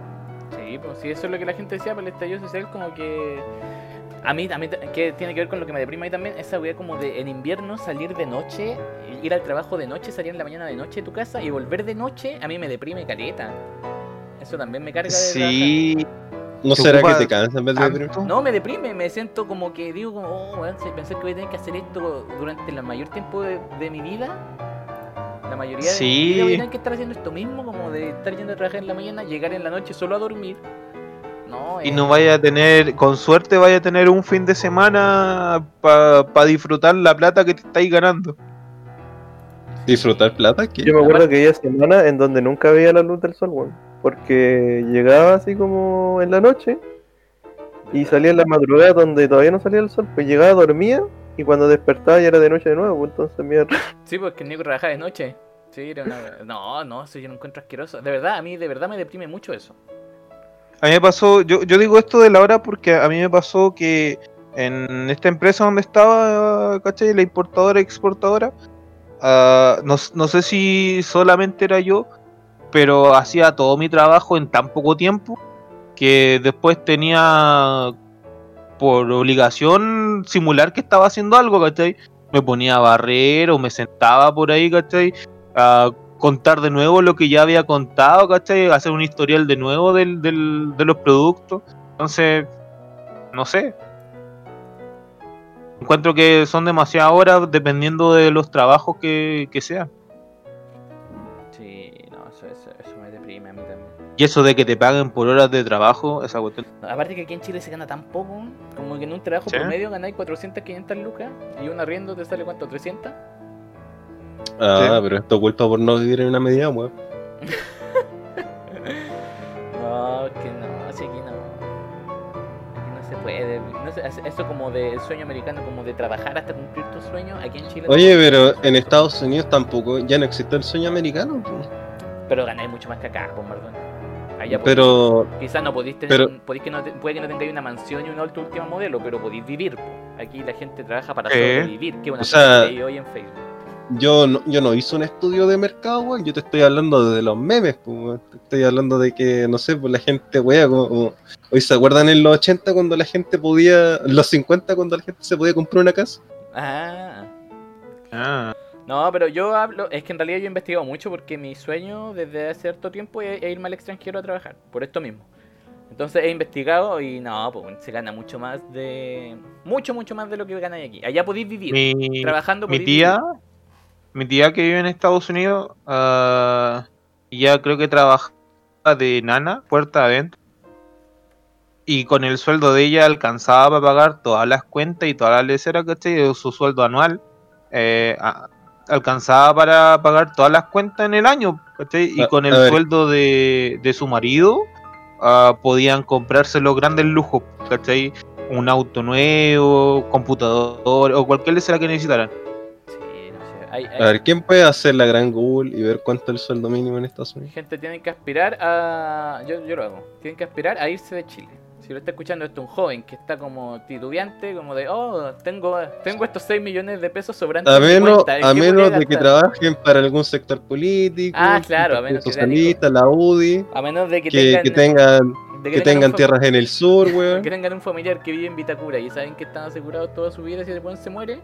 Sí, pues sí, eso es lo que la gente decía, pero el estallido social como que... A mí, a mí que tiene que ver con lo que me deprime ahí también, esa weá como de en invierno salir de noche, ir al trabajo de noche, salir en la mañana de noche de tu casa y volver de noche, a mí me deprime caleta. Eso también me carga de Sí, ¿No se será que te cansa en vez de tanto. deprimir? No, me deprime, me siento como que digo como, oh, pensar que voy a tener que hacer esto durante el mayor tiempo de, de mi vida. La mayoría de Sí. a tener que estar haciendo esto mismo, como de estar yendo a trabajar en la mañana, llegar en la noche solo a dormir. No, y eh, no vaya a tener, con suerte vaya a tener un fin de semana para disfrutar la plata que te estáis ganando. ¿Disfrutar plata? ¿Qué? Yo me acuerdo que había semanas en donde nunca veía la luz del sol, weón. Porque llegaba así como en la noche y salía en la madrugada donde todavía no salía el sol, pues llegaba, dormía y cuando despertaba ya era de noche de nuevo, pues, entonces mierda. Sí, porque el Nico trabajaba de noche. Sí, era una... <laughs> No, no, eso yo lo encuentro asqueroso. De verdad, a mí de verdad me deprime mucho eso. A mí me pasó, yo, yo digo esto de la hora porque a mí me pasó que en esta empresa donde estaba, ¿cachai? La importadora y exportadora, ah, no, no sé si solamente era yo, pero hacía todo mi trabajo en tan poco tiempo que después tenía por obligación simular que estaba haciendo algo, ¿cachai? Me ponía a barrer o me sentaba por ahí, ¿cachai? A contar de nuevo lo que ya había contado, ¿cachai? Hacer un historial de nuevo del, del- de los productos. Entonces, no sé. Encuentro que son demasiadas horas dependiendo de los trabajos que, que sean. Y eso de que te paguen por horas de trabajo, esa cuestión. Aparte que aquí en Chile se gana tan poco, como que en un trabajo Sí. promedio ganáis 400, 500 lucas y un arriendo te sale cuánto, 300. Ah, Sí. pero esto culpa por no vivir en una medida, weón. <laughs> No, que no, así aquí no. Aquí no se puede. No sé, es- eso como del sueño americano, como de trabajar hasta cumplir tus sueños, aquí en Chile. Oye, pero en Estados Unidos tampoco, ya no existe el sueño americano. Pero ganáis mucho más que acá, Mardón. Allá podéis- Pero, Quizás no podéis tener, pero- podéis que no te- puede que no tengáis una mansión y un auto último modelo, pero podéis vivir. po. Aquí la gente trabaja para sobrevivir, que es una O sea- cosa que hoy en Facebook. yo no, yo no hice un estudio de mercado, weón. Yo te estoy hablando de los memes, weón. Te estoy hablando de que, no sé, pues la gente, weón, como, como- Hoy se acuerdan en los 80 cuando la gente podía. En los 50 cuando la gente se podía comprar una casa. Ah. Ah, No, pero yo hablo, es que en realidad yo he investigado mucho porque mi sueño desde hace cierto tiempo es, es irme al extranjero a trabajar, por esto mismo. Entonces he investigado y no, pues se gana mucho más de... Mucho, mucho más de lo que ganáis aquí. Allá podéis vivir. mi, Trabajando mi tía, mi tía que vive en Estados Unidos, ah, ya creo que trabaja de nana, puerta adentro. Y con el sueldo de ella alcanzaba para pagar todas las cuentas y todas las leceras, ¿cachai? De su sueldo anual. eh, a- alcanzaba para pagar todas las cuentas en el año, ¿cachai? Y A- con el sueldo de, de su marido ah, podían comprarse los grandes lujos, ¿cachai? Un auto nuevo, computador o cualquier lecera que necesitaran. Sí, no sé. Hay, hay- A ver, ¿quién puede hacer la gran Google y ver cuánto es el sueldo mínimo en Estados Unidos? gente tiene que aspirar a... Yo, yo lo hago. Tienen que aspirar a irse de Chile. Si lo está escuchando esto un joven que está como titubeante, como de, oh, tengo, tengo estos 6 millones de pesos sobrantes A menos, cuenta, ¿en a menos de que gastar?". trabajen para algún sector político, Ah, claro, a menos que Socialista, la UDI, A menos de que, que, tengan, que tengan, que tierras en el sur, <laughs> weón. Que tengan un familiar que vive en Vitacura y saben que están asegurados toda su vida si el se muere,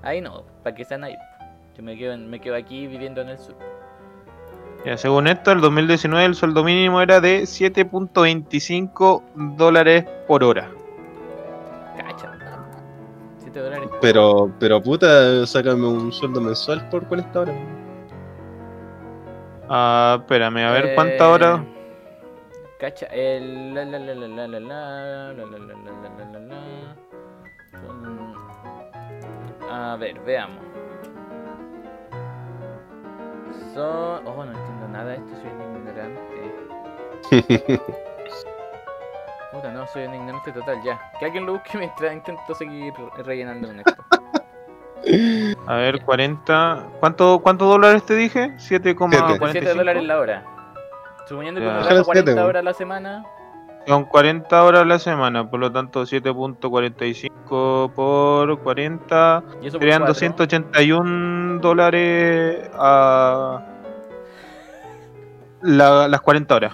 ahí no, para que sean ahí. Yo me quedo, me quedo aquí viviendo en el sur. Ya, según esto, el 2019 el sueldo mínimo era de 7.25 dólares por hora. Cacha. 7 dólares. por- Pero, pero puta, sácame un sueldo mensual por 40 horas. Ah, espérame, a ver Eh, cuántas horas. Cacha, el. La, la, la, la, la, la, la, la, la, la, la, la, la, la. Son- A ver, veamos. Son. Oh, no nada esto, soy un ignorante. <laughs> Puta, no, soy un ignorante total, ya. Que alguien lo busque mientras intento seguir rellenando con esto. <laughs> A ver, 40. ¿Cuánto, ¿Cuántos dólares te dije? 7,45. 7 dólares la hora. Suponiendo que Ya. uno trabaja 40 siete, horas a la semana. Son 40 horas a la semana, por lo tanto 7.45 por 40 Y eso por serían cuatro. 281 dólares a la- las 40 horas.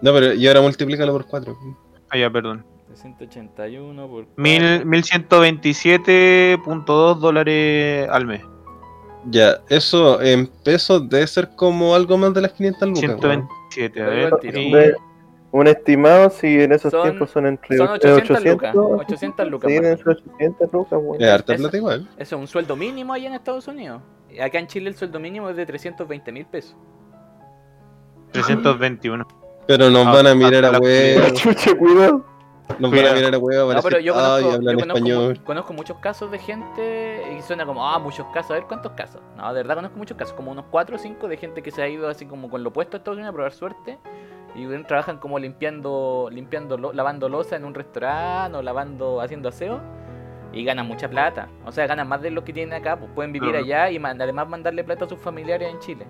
No, pero y ahora multiplícalo por 4. Ah, ya, perdón. 181 por. Mil- 1127.2 dólares al mes. Ya, eso en pesos debe ser como algo más de las 500 lucas. weón. 127, a Lo digo ver. De- un estimado, si en esos Son- tiempos son entre Son eh, 800 lucas. 800 lucas. Sí, Martín. entre 800 lucas, weón. Es harta plata igual. Eso es un sueldo mínimo allá en Estados Unidos. Acá en Chile el sueldo mínimo es de 320 mil pesos. 321. Pero nos Ah, van a mirar a la- huevo. <laughs> Chucha, cuidado. Nos van a mirar a huevo. No, pero yo conozco, yo conozco, español. conozco muchos casos de gente y suena como, ah, muchos casos. A ver, ¿cuántos casos? No, de verdad conozco muchos casos, como unos 4 o 5 de gente que se ha ido así como con lo puesto a Estados Unidos a probar suerte. Y bueno, trabajan como limpiando, limpiando, lo- lavando losa en un restaurante o lavando, haciendo aseo. Y ganan mucha plata. O sea, ganan más de lo que tienen acá. Pues pueden vivir allá y man- además mandarle plata a sus familiares en Chile.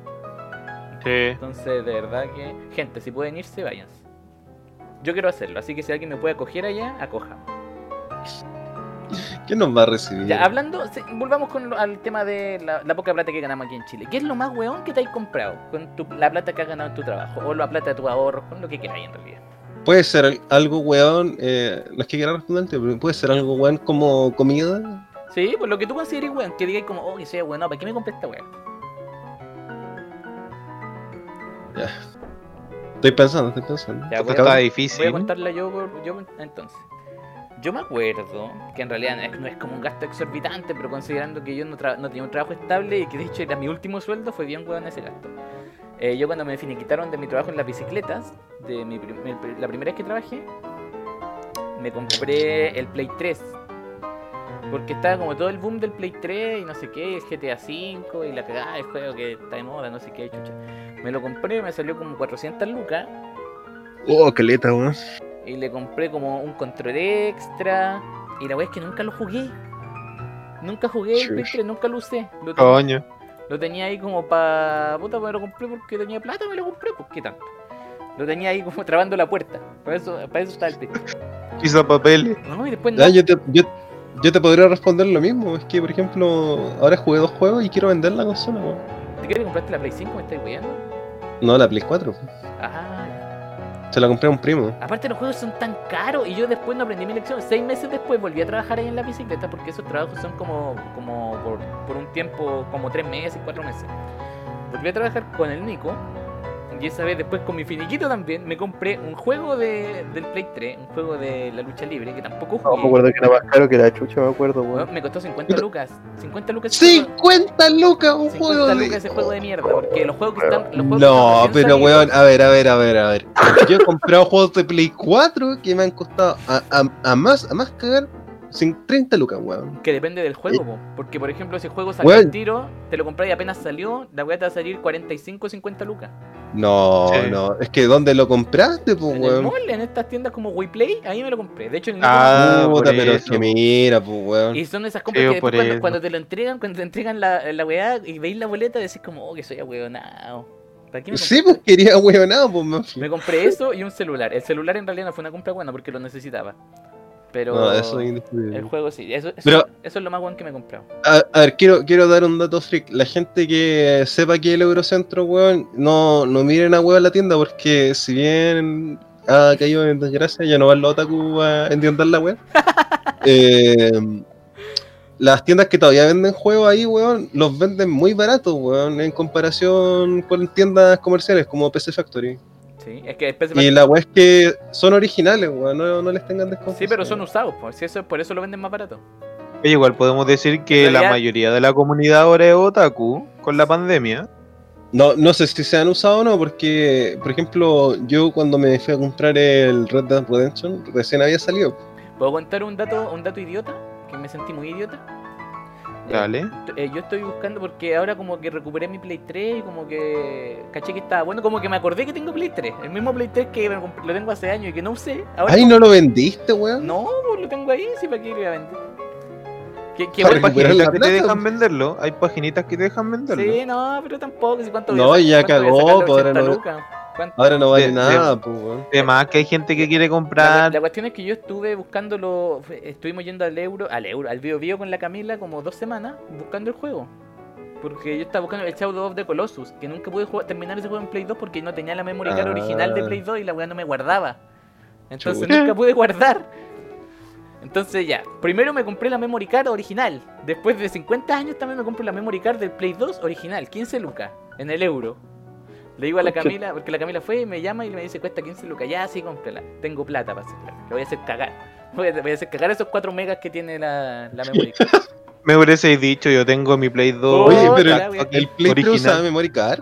Sí. Entonces, de verdad que, gente, si pueden irse, váyanse. Yo quiero hacerlo, así que si alguien me puede acoger allá, acoja. ¿Quién nos va a recibir? Ya, hablando, volvamos con lo- al tema de la, la poca plata que ganamos aquí en Chile. ¿Qué es lo más weón que te has comprado con tu- la plata que has ganado en tu trabajo? O la plata de tus ahorros, con lo que queráis en realidad. Puede ser algo weón, eh, no es que quiera responderte, pero puede ser algo weón como comida. Sí, pues lo que tú consideres weón, que digáis como, oh, que sea weón, no, ¿para qué me compré esta weón? Estoy pensando, estoy pensando. Ya, voy, está a, voy a difícil. contarla yo, entonces. Yo me acuerdo que en realidad no es, no es como un gasto exorbitante, pero considerando que yo no, tra- no tenía un trabajo estable y que de hecho era mi último sueldo, fue bien weón ese gasto. Eh, yo cuando me finiquitaron de mi trabajo en las bicicletas, de mi prim- la primera vez que trabajé, me compré el Play 3. Porque estaba como todo el boom del Play 3 y no sé qué, el GTA V y la cagada, el juego que está de moda, no sé qué, chucha. Me lo compré, me salió como 400 lucas Oh, caleta, weón. y le compré como un control extra. Y la wea es que nunca lo jugué. Nunca jugué el Play Chuch. 3, nunca lo usé. Lo, Coño. lo tenía ahí como para. Puta, me lo compré porque tenía plata, me lo compré, pues qué tanto. Lo tenía ahí como <laughs> trabando la puerta. Para eso, para eso está el Play. Pisa papeles. No, y después no. Ya, yo, te, yo, yo te podría responder lo mismo. Es que, por ejemplo, ahora jugué dos juegos y quiero vender la consola, weón. ¿Te quieres comprarte la Play 5? ¿Me estás weyando? No, la Play 4. Ah, Se la compré a un primo. Aparte los juegos son tan caros y yo después no aprendí mi lección. Seis meses después volví a trabajar ahí en la bicicleta porque esos trabajos son como, como por, por un tiempo, como tres meses, cuatro meses. Volví a trabajar con el Nico y esa vez después con mi finiquito también me compré un juego de, del Play 3, un juego de la lucha libre que tampoco No, jugué. me acuerdo que era más caro que la chucha, me acuerdo, Weón, weón. me costó 50 lucas. 50 lucas ese juego- 50 lucas un 50 juego lucas de... ese juego de mierda, porque los juegos que están. Los juegos que No, están recién pero weón, a ver, a ver, a ver, a ver. Yo he comprado juegos de Play 4 que me han costado a, a, a más, a más cagar sin 30 lucas, weón. Que depende del juego, po. porque por ejemplo, si el juego salió al tiro, te lo compras y apenas salió, la weá te va a salir 45 o 50 lucas. No, Sí. no, es que ¿dónde lo compraste, pues, en el weón? mall, en estas tiendas como WePlay, ahí me lo compré. De hecho, en el Ah, Puta, pero eso. que mira, pues, weón. y son esas compras Sí, que después cuando, te lo entregan, cuando te entregan la, la weá y veis la boleta, decís como, oh, que soy ahueonado. ¿Para qué me Sí, pues quería weonado, pues. Me compré eso y un celular. El celular en realidad no fue una compra buena porque lo necesitaba. Pero No, eso es el juego sí, eso, eso, Pero- eso es lo más bueno que me he comprado. A, a ver, quiero, quiero dar un dato freak. La gente que sepa que el Eurocentro, weón, no, no miren a weón la tienda porque si bien ha caído en desgracia, ya no van los otaku a endiondar la weón. <laughs> eh, las tiendas que todavía venden juegos ahí, weón, los venden muy baratos, weón, en comparación con tiendas comerciales como PC Factory. Sí, es que después Y la weón es que son originales, weón, no, no les tengan desconfianza. Sí, pero son usados, pues, si eso, por eso lo venden más barato. Oye, igual podemos decir que la mayoría de la comunidad ahora es otaku con la pandemia. No, no sé si se han usado o no, porque, por ejemplo, yo cuando me fui a comprar el Red Dead Redemption, recién había salido. ¿Puedo contar un dato, un dato idiota? Que me sentí muy idiota. Eh, Dale. eh, yo estoy buscando porque ahora como que recuperé mi Play 3 y como que caché que estaba bueno, como que me acordé que tengo Play 3. El mismo Play 3 que lo tengo hace años y que no usé. Ahora Ay, como- ¿no lo vendiste, weón? No, pues lo tengo ahí, sí, para qué lo iba a vender. ¿Qué, Hay paginitas que te dejan venderlo. Hay paginitas que te dejan venderlo. Sí, no, pero tampoco. si ¿Cuánto No, voy a ya cagó, sacarle ahora 80 no- Ahora no vale De- de- nada, pues, weón. Además que hay gente que quiere comprar. la cuestión es que yo estuve buscándolo, estuvimos yendo al euro, al euro, al Bio Bio con la Camila como dos semanas buscando el juego. Porque yo estaba buscando el Shadow of the Colossus, que nunca pude jugar- terminar ese juego en Play 2 porque no tenía la memory card Ah. original de Play 2 y la weá no me guardaba. Entonces nunca pude guardar. Entonces ya, primero me compré la memory card original. Después de 50 años también me compré la memory card del Play 2 original, 15 lucas, en el euro. Le digo a la. Camila, porque la Camila fue y me llama y me dice cuesta 15 lucas. Ya, sí, cómprala. Tengo plata para hacerla. Lo voy a hacer cagar. Voy a, voy a hacer cagar esos 4 megas que tiene la, la memory card. <laughs> Me hubiese dicho, yo tengo mi Play 2. Oye, pero ya, el, el Play 3 Original. usa memory card.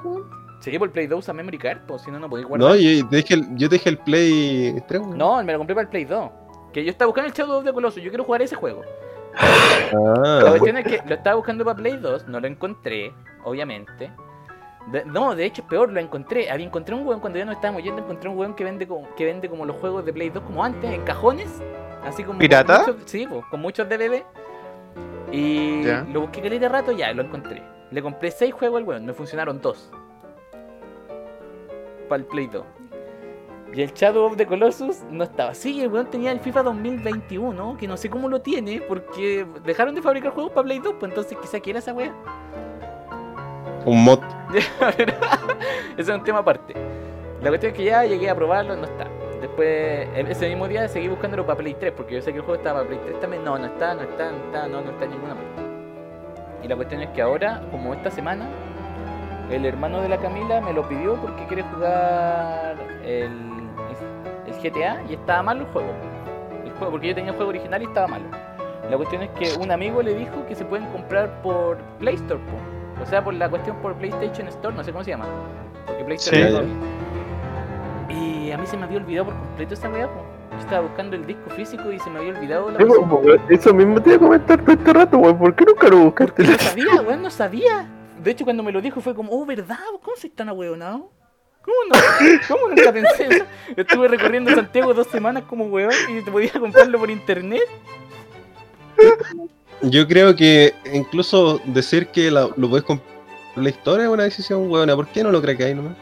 Sí, por el Play 2 usa memory card, pues si no, no podéis guardar. No, yo te dije el, yo dije el Play 3, weón. No, me lo compré para el Play 2. Que yo estaba buscando el Shadow of the Colossus. Yo quiero jugar ese juego. La Ah, cuestión es que lo estaba buscando para Play 2, no lo encontré, obviamente. De- no, de hecho es peor, lo encontré. Había encontré un weón cuando ya no estábamos yendo, encontré un weón que vende como, que vende como los juegos de Play 2 como antes, en cajones. Así como. ¿Pirata? Con muchos, sí, con muchos DVD. Y lo busqué caleta de rato, ya, lo encontré. Le compré 6 juegos al weón, me funcionaron 2. Para el Play 2. Y el Shadow of the Colossus no estaba. Sí, el weón tenía el FIFA 2021, que no sé cómo lo tiene, porque dejaron de fabricar juegos para Play 2, pues entonces quizá quiera esa wea. Un mod. <laughs> Ese es un tema aparte. La cuestión es que ya llegué a probarlo, no está. Después, ese mismo día seguí buscándolo para Play 3, porque yo sé que el juego estaba para Play 3 también. No, no está, no está, no está, no, no está en ninguna parte. Y la cuestión es que ahora, como esta semana, el hermano de la Camila me lo pidió porque quiere jugar el, el GTA y estaba malo el juego. El juego. Porque yo tenía el juego original y estaba malo. La cuestión es que un amigo le dijo que se pueden comprar por Play Store. O sea, por la cuestión por PlayStation Store, no sé cómo se llama. Porque Play Store Sí. Y a mí se me había olvidado por completo esa weá, po. Yo estaba buscando el disco físico y se me había olvidado la Sí, Eso mismo te iba a comentar todo este rato, weón. ¿Por qué nunca lo buscaste? No sabía, weón, no sabía. De hecho, cuando me lo dijo fue como, oh, ¿verdad? ¿Cómo soy tan ahueonado? ¿Cómo no? ¿Cómo nunca pensé eso? Estuve recorriendo Santiago dos semanas como weón y te podía comprarlo por internet. Yo creo que incluso decir que la- lo puedes comprar la historia es una decisión buena. ¿Por qué no lo crees que hay nomás?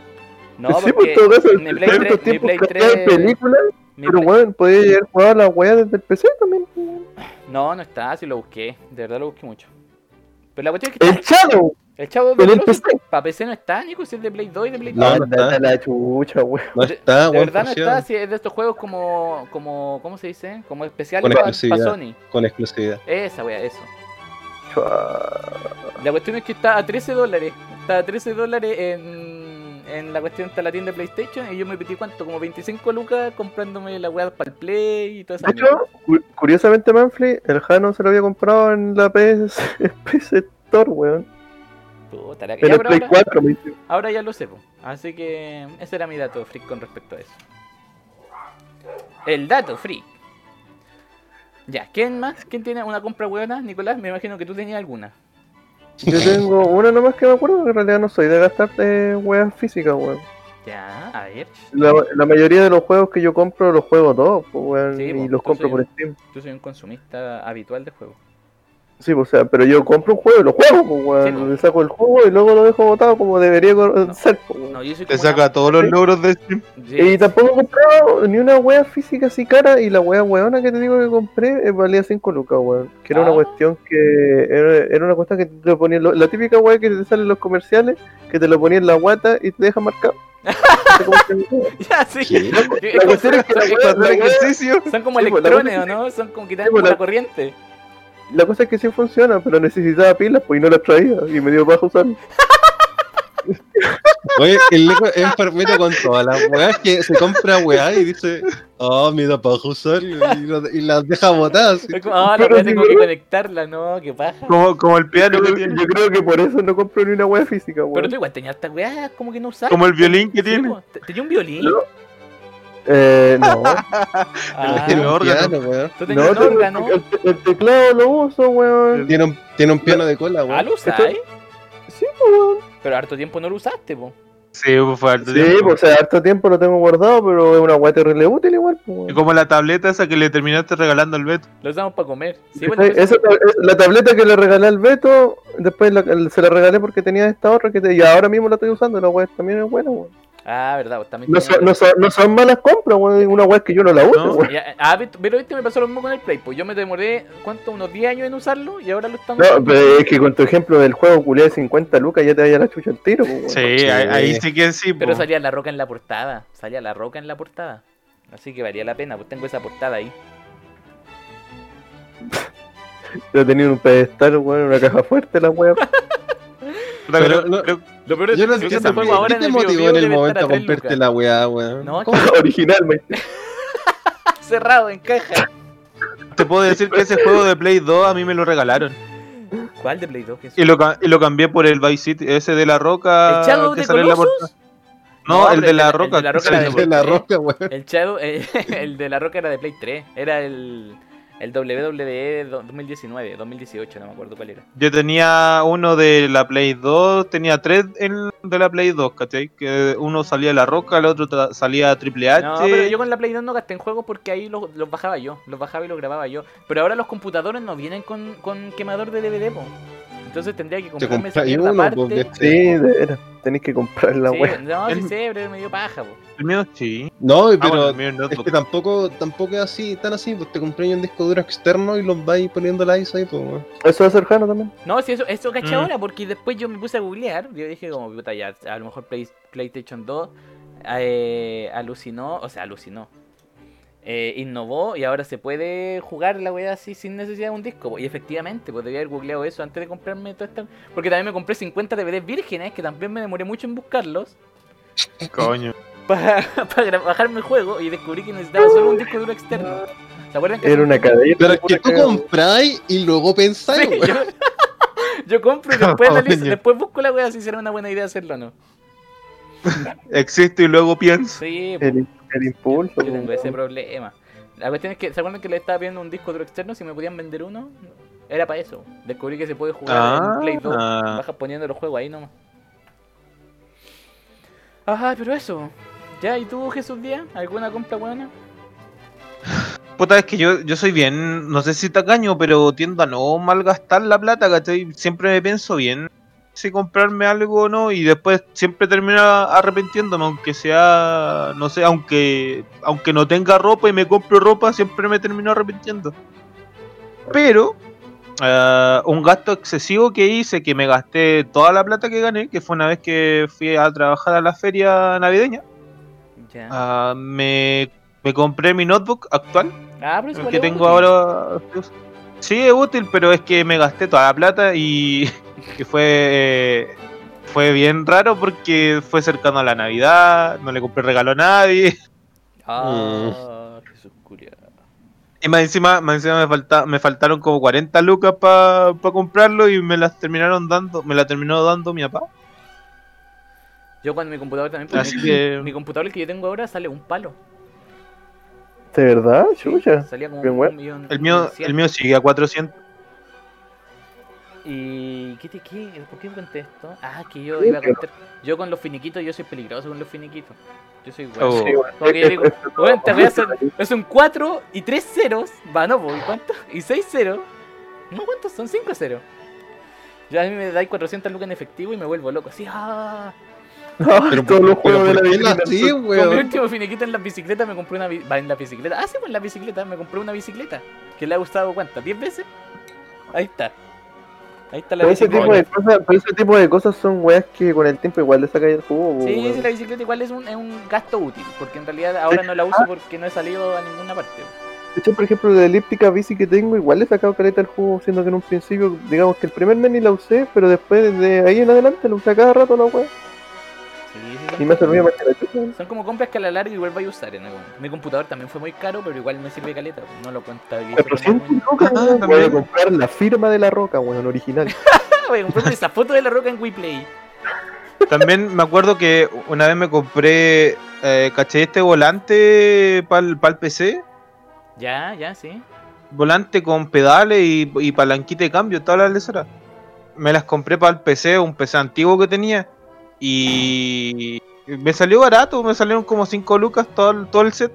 No, sí, porque por todo caso, mi Play en 3, estos mi tiempos Play que 3, hay películas, mi pero Play- weón, podía haber jugado la weá desde el PC también. No, no está, sí lo busqué, de verdad lo busqué mucho. Pero la cuestión es que El está, Shadow, el chavo de para PC no está, Nico, si es de Play 2 y de Play 3. No, no está. la chucha, weón. No De- está, De weón, verdad no está, si es de estos juegos como, como, ¿cómo se dice? Como especiales Con para. Sony. con exclusividad. Esa wea, eso. La cuestión es que está a 13 dólares. Está a 13 dólares en, en la cuestión está la tienda de PlayStation y yo me metí cuánto, como 25 lucas comprándome la weá para el Play y toda esa De hecho, cu- curiosamente, Manfly, el Jano se lo había comprado en la PS, PS <laughs> Store, weón. Puta, la- ya, pero Play ahora, 4, me dice. ahora ya lo sé, po. así que ese era mi dato freak con respecto a eso. El dato freak. Ya, ¿quién más? ¿Quién tiene una compra buena? Nicolás, me imagino que tú tenías alguna. Yo tengo una nomás que me acuerdo, que en realidad no soy de gastar de weas físicas, weón. Ya, a ver. La, la mayoría de los juegos que yo compro los juego todos, pues, weón, Sí, y los compro soy- por Steam. Yo soy un consumista habitual de juegos. Sí, pues, o sea, pero yo compro un juego y lo juego, pues, weón. Sí. Le saco el juego y luego lo dejo botado como debería ser, pues, weón. No, yo soy Te como una- saca todos los logros de Steam. Sí. Y tampoco he comprado ni una wea física así cara y la wea weona que te digo que compré eh, valía 5 lucas, weón. Que era Ah. una cuestión que era, era una cuestión que te lo ponía, la típica wea que te sale en los comerciales, que te lo ponía en la guata y te deja marcado. <laughs> Ya, sí. La cuestión es <laughs> que la son- wea- Para hacer la wea- ejercicio. Son como Sí, electrones, cosa ¿o no? Son como que te dan Sí, la corriente. La cosa es que sí funciona, pero necesitaba pilas, pues y no las traía y me dio baja usar. <laughs> Oye, el loco es enfermero con todas las weas que se compra weá y dice, oh, me da paja usar y, y lo- y las deja botadas. Ah, la Pero weá sí, tengo que conectarla, no, qué paja. Como, como el piano Yo, que creo- tiene. yo creo que por eso no compro ni una wea física, Pero weón. tú igual tenías esta weá, como que no usabas. Como el violín que tiene. ¿Te- ¿Tenía un violín? No. Eh, no. <laughs> Ah, un órgano. weón. ¿Tú tenías No, un tengo- órgano? el, el teclado lo uso, weón. Tiene un, tiene un piano de cola, Ah, weón. lo usáis. Sí, weón. Pero harto tiempo no lo usaste, po. Sí, pues fue harto Sí, tiempo. pues o sea, harto tiempo lo tengo guardado, pero es una weá terrible útil igual, pues. Y weón. como la tableta esa que le terminaste regalando al Beto. Lo usamos para comer. Sí, Sí, bueno, pues, esa es- la tableta que le regalé al Beto, después la- se la regalé porque tenía esta otra que te- y ahora mismo la estoy usando, la weá también es buena, weón. Ah, verdad, vos también No son, no, son, no son malas compras, weón, una weá que yo no la uso, No. weón. Ya, ah, pero viste, me pasó lo mismo con el Play. Pues yo me demoré, ¿cuánto? Unos 10 años en usarlo y ahora lo estamos No, pero es que con tu ejemplo del juego culiado de 50 lucas ya te vaya la chucha al tiro, pues, weón. Sí, Sí. ahí, ahí sí que sí. Pero po. salía la roca en la portada. Salía la roca en la portada. Así que valía la pena, pues tengo esa portada ahí. <laughs> Yo tenía un pedestal, weón, una caja fuerte, la weá. <laughs> Pero no- Lo peor es Yo no que ese entiendo juego ahora ¿qué en te el motivó en el momento a comprarte la weá, weón. No. <laughs> Originalmente. <laughs> cerrado en caja. te puedo decir que ese juego de Play 2 a mí me lo regalaron. ¿Cuál de Play 2? ¿Qué es? Y lo, y lo cambié por el Vice City, ese de la roca. ¿El Shadow que de sale en la portada. No, el de la el de roca. la roca El de la roca, weón. El Shadow, eh, <laughs> el de la roca era de Play 3. Era el, El WWE 2019, 2018, no me acuerdo cuál era. Yo tenía uno de la Play 2, tenía tres en, de la Play 2, ¿cachai? Que uno salía de la roca, el otro salía Triple H. No, pero yo con la Play 2 no gasté en juegos porque ahí los, los bajaba yo, los bajaba y los grababa yo. Pero ahora los computadores no vienen con, con quemador de DVD, po. Entonces tendría que comprarme esa mierda uno, aparte. porque- Sí, de veras. Tenéis que comprar la Sí, wea. no, El- sí sé, pero es medio paja, po. El mío sí. No, Ah, pero bueno, el mío es es notebook. que tampoco, tampoco es así, tan así, pues te compré un disco duro externo y los vais poniendo la ISO ahí, pues, weón. Eso va a ser Jano también. No, si eso, eso caché Mm. ahora, porque después yo me puse a googlear. Yo dije, como, puta, ya, a lo mejor Play- PlayStation 2 eh, alucinó, o sea, alucinó. Eh, innovó y ahora se puede jugar la weá así sin necesidad de un disco. Y efectivamente, pues debía haber googleado eso antes de comprarme todo esto. Porque también me compré 50 DVDs vírgenes, que también me demoré mucho en buscarlos. Coño. <laughs> Para, para bajarme el juego y descubrí que necesitaba solo un disco duro externo. ¿Se acuerdan que Era una cadena. Pero es que tú compráis y luego pensáis, Sí, weón. yo, <laughs> yo compro y después, <laughs> analizo- después busco la weá si será una buena idea hacerlo o no. Existo y luego pienso. Sí, po. El, el impulso. Yo tengo weón. ese problema. La cuestión es que, ¿se acuerdan que le estaba pidiendo un disco duro externo? Si me podían vender uno, era para eso. Descubrí que se puede jugar en Play 2. Ah, Bajas poniendo los juegos ahí nomás. Ajá, pero eso. Ya, ¿y tú, Jesús Díaz? ¿Alguna compra buena? puta, es que yo, yo soy bien, no sé si tacaño, pero tiendo a no malgastar la plata, ¿cachai? Siempre me pienso bien si comprarme algo o no, y después siempre termino arrepintiéndome, aunque sea, no sé, aunque, aunque no tenga ropa y me compro ropa, siempre me termino arrepintiendo. Pero, eh, un gasto excesivo que hice, que me gasté toda la plata que gané, que fue una vez que fui a trabajar a la feria navideña, ah, me, me compré mi notebook actual, Ah, pero el que tengo ahora. Sí, es útil, pero es que me gasté toda la plata y, <laughs> y fue fue bien raro porque fue cercano a la Navidad, no le compré regalo a nadie. <laughs> Ah, Jesús culiao. Y más encima, más encima me, falta, me faltaron como 40 lucas para comprarlo y me las terminaron dando, me la terminó dando mi papá. Yo cuando mi computador también... porque Así mi, que- mi computador el que yo tengo ahora sale un palo. ¿De verdad? Chucha. Salía como Bien, un bueno. millón... El mío, un el mío sigue a 400. ¿Y qué te qué? ¿Por qué conté esto? Ah, que yo Sí, iba a contar. Yo con los finiquitos, yo soy peligroso con los finiquitos. Yo soy Oh. weón. Sí, weón. Como que yo digo, weón, te voy a hacer. Es un 4 y 3 ceros. Va, no, pues, ¿y cuánto? Y 6 ceros. No, ¿cuántos son? 5 ceros. Ya a mí me dais 400 lucas en efectivo y me vuelvo loco. Así, ah. No, <laughs> Pero, todos los juegos de la ¿por qué vitrina así, son- Con mi weón? último finiquito en la bicicleta me compré una. Va, en la bicicleta. Ah, sí, pues en la bicicleta. Me compré una bicicleta. Que le ha gustado, ¿cuántas? ¿10 veces? Ahí está. Ahí está la Pero ese, tipo bicicleta. de cosas, pero ese tipo de cosas son weas que con el tiempo igual le sacáis el jugo. Sí, weón. sí, la bicicleta igual es un, es un gasto útil, porque en realidad ahora no la uso porque no he salido a ninguna parte. De hecho, por ejemplo, la elíptica bici que tengo, igual le he sacado caleta al jugo, siendo que en un principio, digamos que el primer mes ni la usé, pero después de ahí en adelante la usé a cada rato la wea. Sí, sí, son Y me servido más que la chucha. Son como compras que a la larga igual voy a usar en algún Mi computador también fue muy caro, pero igual me sirve caleta, no lo contabilizo. como 400 muy- lucas, Ah. Voy a comprar la firma de la roca, weón, original. <laughs> Voy a comprarme esa foto de la roca en WePlay. También me acuerdo que una vez me compré, eh, caché este volante para el PC. Ya, ya, sí. volante con pedales y, y palanquita de cambio, todas las leseras. Me las compré para el PC, un PC antiguo que tenía. Y me salió barato, me salieron como 5 lucas todo, el- todo el set.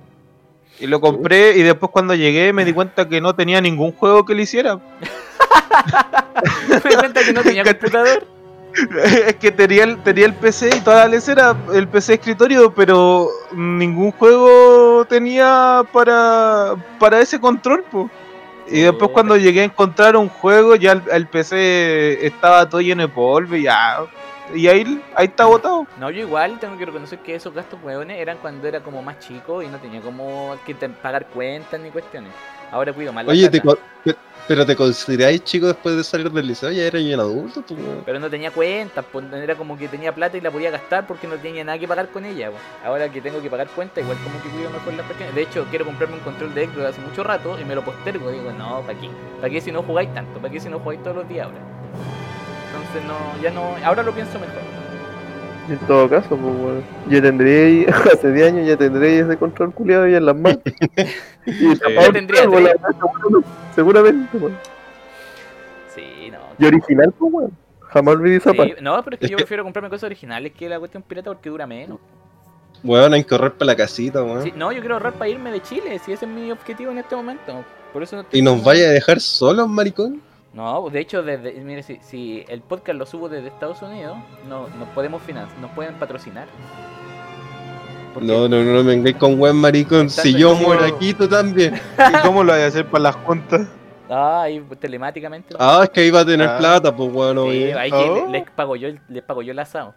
Y lo compré y después cuando llegué me di cuenta que no tenía ningún juego que le hiciera. <laughs> Me di cuenta que no tenía <laughs> computador. <laughs> es que tenía el, tenía el PC y toda la lesera, el PC escritorio, pero ningún juego tenía para, para ese control, po. Y después Oh. cuando llegué a encontrar un juego, ya el, el PC estaba todo lleno de polvo y ya. Y ahí, ahí está botado. No, yo igual tengo que reconocer que esos gastos hueones eran cuando era como más chico y no tenía como que te- pagar cuentas ni cuestiones. Ahora cuido más la Oye, te pero te consideráis chico después de salir del liceo, ya eres un adulto, pues, weón. Pero no tenía cuentas, pues, era como que tenía plata y la podía gastar porque no tenía nada que pagar con ella. pues. Ahora que tengo que pagar cuentas, igual como que cuido mejor las cuestiones. De hecho, quiero comprarme un control de Xbox hace mucho rato y me lo postergo. Digo, no, ¿para qué? ¿Para qué si no jugáis tanto? ¿Para qué si no jugáis todos los días ahora? Entonces, no, ya no. Ahora lo pienso mejor. En todo caso, pues, weón. Yo tendré ahí, <laughs> hace 10 años ya tendré ese control culiado ya en las manos. <laughs> Y Sí. Yo tendría algo, la- Seguramente, weón. Sí, no. Y original, pues, weón. Jamás olvidé esa Sí, parte. no, pero es que Es yo que- prefiero comprarme cosas originales que la cuestión pirata porque dura menos. Weón, hay que correr para la casita, weón. Sí, no, yo quiero ahorrar para irme de Chile, si ese es mi objetivo en este momento. Por eso no ¿Y nos vaya a dejar solos, maricón? No, de hecho, desde, mire, si, si el podcast lo subo desde Estados Unidos, no, nos podemos financiar, nos pueden patrocinar. Porque- No, no, no me vengáis con buen maricón. Si yo muero aquí, tú también. <laughs> ¿Y cómo lo voy a hacer para las juntas? Ah, ahí telemáticamente. Ah, es que iba a tener Ah. plata, pues bueno, Sí, bien. ahí que Oh. le- les pago yo, el- les pago yo el asado.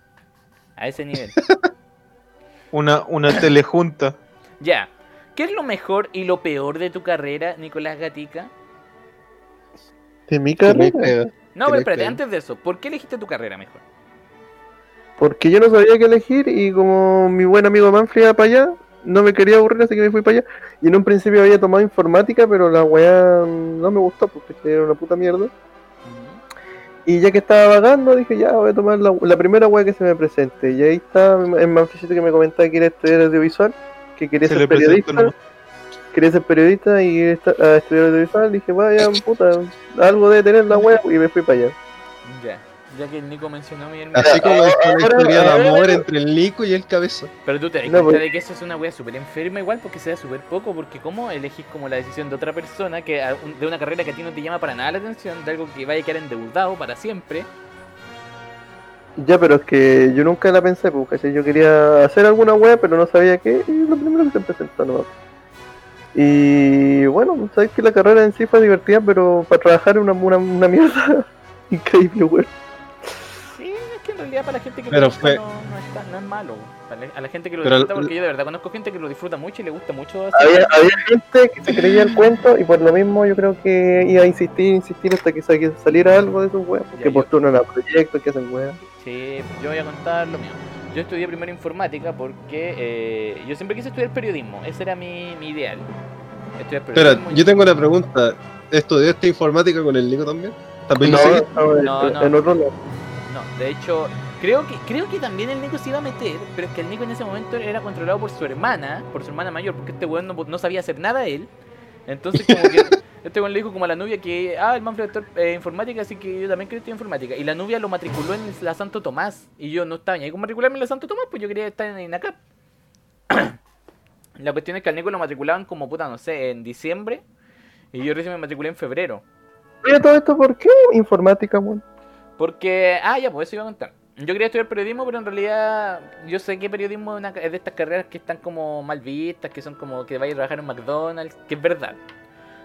A ese nivel. <laughs> Una, una telejunta. ya. ¿Qué es lo mejor y lo peor de tu carrera, Nicolás Gatica? Mi carrera. No, ¿Qué pero espérate, antes de eso, ¿por qué elegiste tu carrera mejor? Porque yo no sabía qué elegir y como mi buen amigo Manfred iba para allá, no me quería aburrir, así que me fui para allá. Y en un principio había tomado informática, pero la weá no me gustó porque era una puta mierda. Y ya que estaba vagando, dije ya voy a tomar la, la primera weá que se me presente. Y ahí está el Manfredcito que me comentaba que era estudiar audiovisual, que quería Se ser periodista. Quería ser periodista y esta- a estudiar audiovisual. Dije, vaya puta, algo debe tener la weá y me fui para allá. Ya. Ya que el Nico mencionó mi hermano. Así como Ahora- historia de amor entre el Nico y el cabeza. Pero tú te das No, cuenta pues- de que eso es una wea súper enferma igual porque se da súper poco, porque cómo elegís como la decisión de otra persona que a- de una carrera que a ti no te llama para nada la atención, de algo que vaya a quedar endeudado para siempre. Ya, pero es que yo nunca la pensé, pues, ¿cachai? Yo quería hacer alguna web, pero no sabía qué, y lo primero que se presentó nomás. Y bueno, sabes que la carrera en sí fue divertida, pero para trabajar es una, una, una mierda <laughs> increíble, weón. Sí, es que en realidad para la gente que Pero lo disfruta fue- no, no, es tan- no es malo. Para la- a la gente que lo Pero disfruta, porque yo de verdad conozco gente que lo disfruta mucho y le gusta mucho hacer- Había, había gente que se creía el cuento, y por lo mismo yo creo que iba a insistir, insistir hasta que sa- que saliera algo de esos weas, Ya, que yo- postulan a proyectos, que hacen weas. Sí, yo voy a contar lo mío. Yo estudié primero informática porque eh, yo siempre quise estudiar periodismo. Ese era mi, mi ideal. Estudiar Espera, y- yo tengo una pregunta. ¿Estudiaste informática con el Nico también? ¿También No, no, en- No, no. en otro lado. No, de hecho, creo que creo que también el Nico se iba a meter, pero es que el Nico en ese momento era controlado por su hermana, por su hermana mayor, porque este weón no, no sabía hacer nada él. Entonces como que <laughs> este le dijo como a la novia que, ah, el Manfred es eh, informática, así que yo también quiero estudiar informática. Y la novia lo matriculó en la Santo Tomás, y yo no estaba ni ahí con matricularme en la Santo Tomás, pues yo quería estar en INACAP. <clears throat> la cuestión es que al Nico lo matriculaban como puta, no sé, en diciembre, y yo recién me matriculé en febrero. Oye, todo esto, ¿por qué informática, weón? Porque, ah, ya, pues eso iba a contar. Yo quería estudiar periodismo, pero en realidad yo sé que periodismo es, una- es de estas carreras que están como mal vistas, que son como que vaya a trabajar en McDonald's, que es verdad.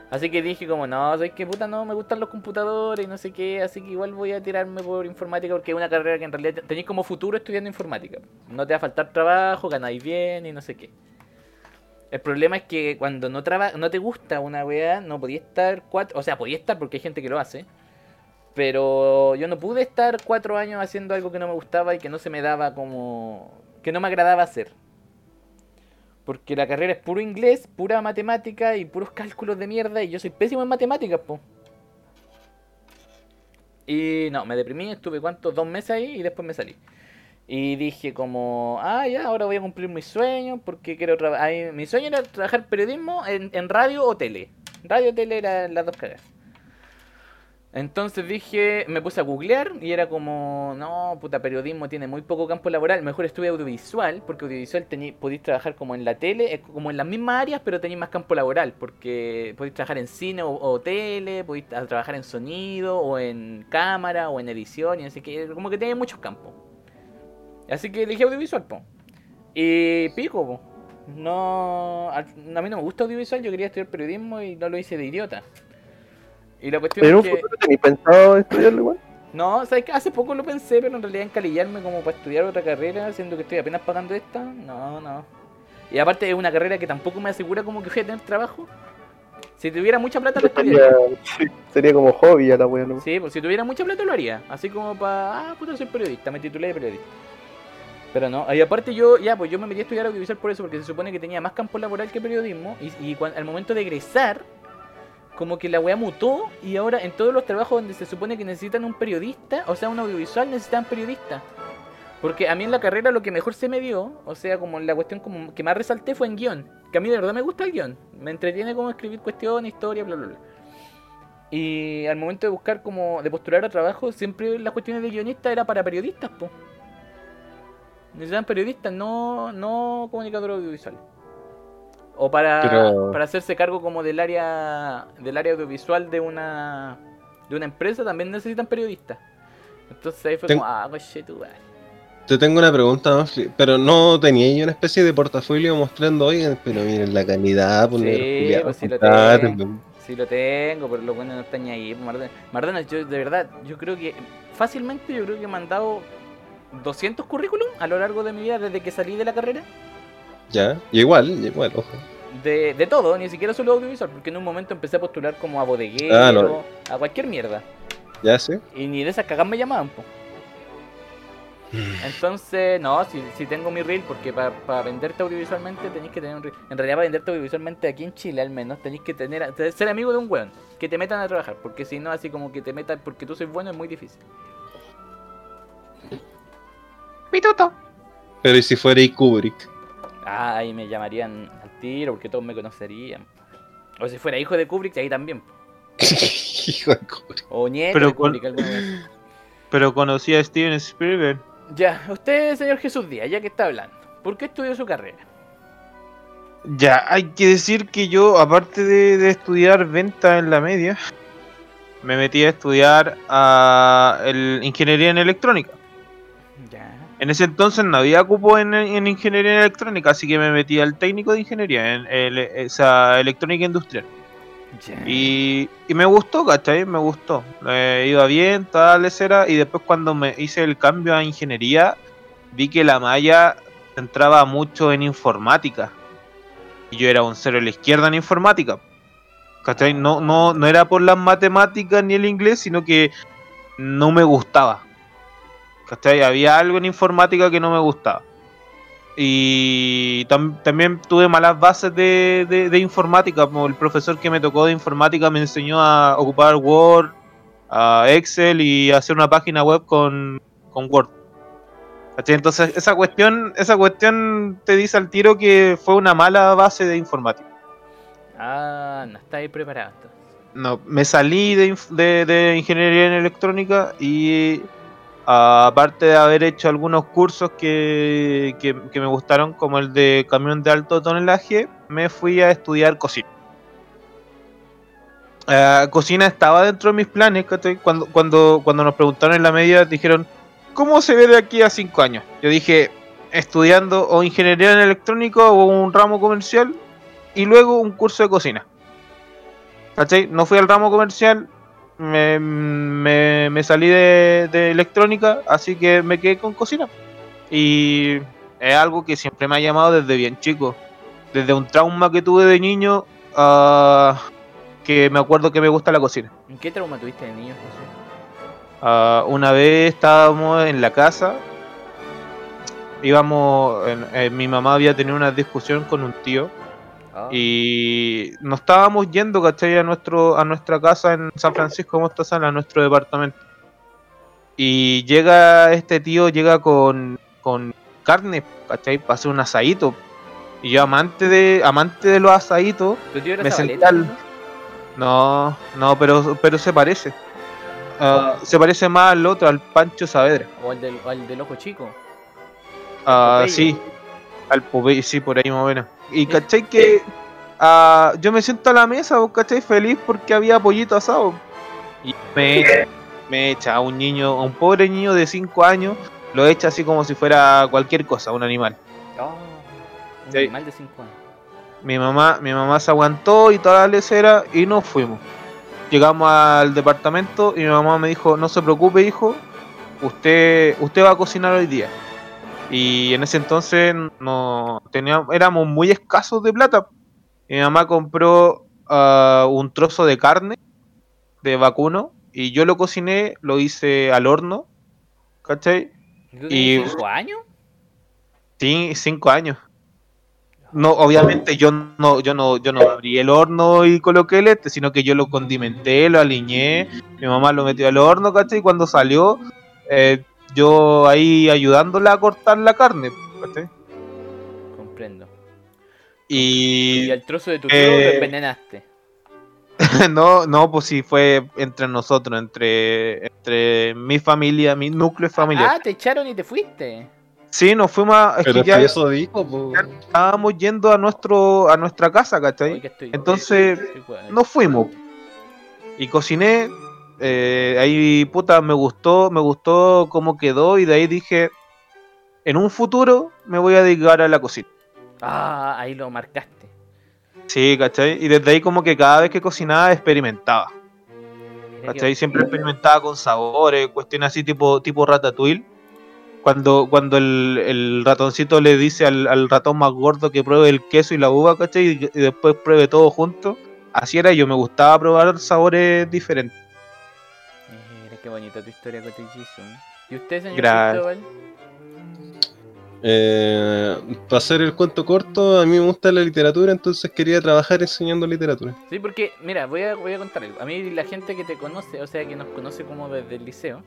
Así que dije como, no, ¿sabes qué puta? No, me gustan los computadores y no sé qué, así que igual voy a tirarme por informática porque es una carrera que en realidad te- tenéis como futuro estudiando informática. No te va a faltar trabajo, ganáis bien y no sé qué. El problema es que cuando no traba no te gusta una weá, no podía estar cuatro, o sea, podía estar porque hay gente que lo hace, pero yo no pude estar cuatro años haciendo algo que no me gustaba y que no se me daba como... que no me agradaba hacer. Porque la carrera es puro inglés, pura matemática y puros cálculos de mierda y yo soy pésimo en matemáticas, po. Y no, me deprimí, estuve cuántos, dos meses ahí y después me salí. Y dije como, ah, ya, ahora voy a cumplir mis sueños porque quiero trabajar... Mi sueño era trabajar periodismo en, en radio o tele. Radio o tele eran las dos caras. Entonces dije, me puse a googlear y era como, no, puta, periodismo tiene muy poco campo laboral, mejor estuve audiovisual, porque audiovisual podéis trabajar como en la tele, eh, como en las mismas áreas, pero tenéis más campo laboral, porque podéis trabajar en cine o, tele, podéis tra- trabajar en sonido, o en cámara, o en edición, y así que como que tenéis muchos campos. Así que elegí audiovisual, po. Y pico, po. No, a, a mí no me gusta audiovisual, yo quería estudiar periodismo y no lo hice de idiota. Y la cuestión ¿Pero es un que... futuro tenéis pensado estudiarlo igual? No, sabes que hace poco lo pensé, pero en realidad encalillarme como para estudiar otra carrera, siendo que estoy apenas pagando esta, no, no. Y aparte es una carrera que tampoco me asegura como que voy a tener trabajo. Si tuviera mucha plata lo estudiaría. Sería, como hobby a la wea, ¿no? Sí, pues si tuviera mucha plata lo haría. Así como para, ah, puta, soy periodista, me titulé de periodista. Pero no, y aparte yo, ya, pues yo me metí a estudiar audiovisual por eso, porque se supone que tenía más campo laboral que periodismo. Y, y cuan- al momento de egresar, como que la weá mutó y ahora en todos los trabajos donde se supone que necesitan un periodista, o sea, un audiovisual, necesitan periodista. Porque a mí en la carrera lo que mejor se me dio, o sea, como la cuestión como que más resalté fue en guion. Que a mí de verdad me gusta el guion. Me entretiene como escribir cuestiones, historia, bla, bla, bla. Y al momento de buscar como, de postular a trabajo, siempre las cuestiones de guionista era para periodistas, po. Necesitan periodistas, no, no comunicador audiovisual. O para, Pero- para hacerse cargo como del área del área audiovisual de una de una empresa también necesitan periodistas. Entonces ahí fue Ten- como, ah, coche tu. Te tengo una pregunta pero no tenía yo una especie de portafolio mostrando, oigan, pero miren la calidad, pues, Sí, negro culiao, pues sí lo tengo. Sí lo tengo, pero lo bueno no está ni ahí. pues, Mardena, Mardena, yo de verdad, yo creo que fácilmente yo creo que he mandado 200 currículum a lo largo de mi vida desde que salí de la carrera. Ya, y igual, y igual, ojo. De, de todo, ni siquiera solo audiovisual, porque en un momento empecé a postular como a bodeguero, Ah, no. a cualquier mierda. Ya sé. Y ni de esas cagas me llamaban, po. <sighs> Entonces, no, si, si tengo mi reel, porque para venderte audiovisualmente tenéis que tener un reel. En realidad, para venderte audiovisualmente aquí en Chile, al menos, tenéis que tener te- ser amigo de un weón que te metan a trabajar. Porque si no, así como que te metan porque tú sois bueno, es muy difícil. Pituto. Pero ¿y si fuera y Kubrick? Ah, ahí me llamarían al tiro porque todos me conocerían. O si fuera hijo de Kubrick, ahí también. <laughs> Hijo de Kubrick. O nieto Pero de con- Kubrick, alguna vez. Pero conocí a Steven Spielberg. Ya, usted, señor Jesús Díaz, ya que está hablando, ¿por qué estudió su carrera? Ya, hay que decir que yo, aparte de, de estudiar venta en la media, me metí a estudiar a el- ingeniería en electrónica. En ese entonces no había cupo en, en ingeniería en electrónica, así que me metí al técnico de ingeniería, en el- esa electrónica industrial. Y me gustó, ¿cachai? Me gustó. Eh, iba bien, tal, era. Y después cuando me hice el cambio a ingeniería, vi que la malla entraba mucho en informática. Y yo era un cero a la izquierda en informática. ¿Cachai? No, no, no era por las matemáticas ni el inglés, sino que no me gustaba. ¿Cachai? Había algo en informática que no me gustaba. Y tam- también tuve malas bases de, de- de informática. Como el profesor que me tocó de informática me enseñó a ocupar Word, a Excel y hacer una página web con, con Word. ¿Cachai? Entonces esa cuestión, esa cuestión te dice al tiro que fue una mala base de informática. Ah, no está ahí preparado. No, me salí de, de- de ingeniería en electrónica y aparte de haber hecho algunos cursos que, que- me gustaron, como el de camión de alto tonelaje, me fui a estudiar cocina. Ah, cocina estaba dentro de mis planes. Cuando, cuando, cuando nos preguntaron en la media, dijeron, ¿cómo se ve de aquí a cinco años? Yo dije, estudiando o ingeniería en electrónica o un ramo comercial y luego un curso de cocina. ¿Cachai? No fui al ramo comercial, me, me- me salí de, de electrónica, así que me quedé con cocina. Y es algo que siempre me ha llamado desde bien chico. Desde un trauma que tuve de niño, ah, que me acuerdo que me gusta la cocina. ¿En qué trauma tuviste de niño, Jesús? Ah, una vez estábamos en la casa, íbamos, en- eh, mi mamá había tenido una discusión con un tío Ah, y nos estábamos yendo, ¿cachai? A, nuestro, a nuestra casa en San Francisco Mostazal, a nuestro departamento. Y llega este tío, llega con, con carne, ¿cachai? Para hacer un asadito. Y yo, amante de, amante de los asaditos, ¿Tu tío era me senté al- no? no, pero, pero se parece. Ah, se parece más al otro, al Pancho Saavedra. O al del, al del ojo chico. Ah, sí, al Popeye, sí, por ahí más o menos. Y cachai que ah, yo me siento a la mesa, cachai, feliz porque había pollito asado. Y me echa, me echa a un niño, a un pobre niño de 5 años, lo echa así como si fuera cualquier cosa, un animal. Oh, un Sí. animal de 5 años. Mi mamá, mi mamá se aguantó y toda la lecera y nos fuimos. Llegamos al departamento y mi mamá me dijo, no se preocupe hijo, usted, usted va a cocinar hoy día. Y en ese entonces no teníamos, éramos muy escasos de plata. Mi mamá compró ah, un trozo de carne de vacuno y yo lo cociné, lo hice al horno, ¿cachai? ¿Y tú Y- tenías 5 años? Sí, cinco años. No, obviamente yo no, yo no, yo no abrí el horno y coloqué el este, sino que yo lo condimenté, lo aliñé, mi mamá lo metió al horno, ¿cachai? Y cuando salió, eh, yo ahí ayudándola a cortar la carne. ¿cachai? Comprendo. Y, Y al trozo de tu eh, tío lo envenenaste. <laughs> no, no, pues sí, fue entre nosotros, entre, entre mi familia, mi núcleo familiar. Ah, te echaron y te fuiste. Sí, nos fuimos a, es Pero que es ya que eso dijo, po. estábamos yendo a nuestro a nuestra casa, ¿cachai? Oye, que estoy- Entonces, estoy- estoy- nos fuimos y cociné eh, ahí puta me gustó me gustó cómo quedó y de ahí dije en un futuro me voy a dedicar a la cocina Ah, ahí lo marcaste. sí ¿cachai? y desde ahí como que cada vez que cocinaba experimentaba ¿cachai? siempre experimentaba con sabores cuestiones así tipo tipo ratatouille cuando, cuando el, el ratoncito le dice al, al ratón más gordo que pruebe el queso y la uva, ¿cachai? Y, y después pruebe todo junto. Así era yo, me gustaba probar sabores diferentes. Qué bonita tu historia, Cotillizo. ¿Y usted, señor. Cristóbal? Eh, para hacer el cuento corto, a mí me gusta la literatura, entonces quería trabajar enseñando literatura. Sí, porque, mira, voy a, voy a contar algo. A mí la gente que te conoce, o sea, que nos conoce como desde el liceo,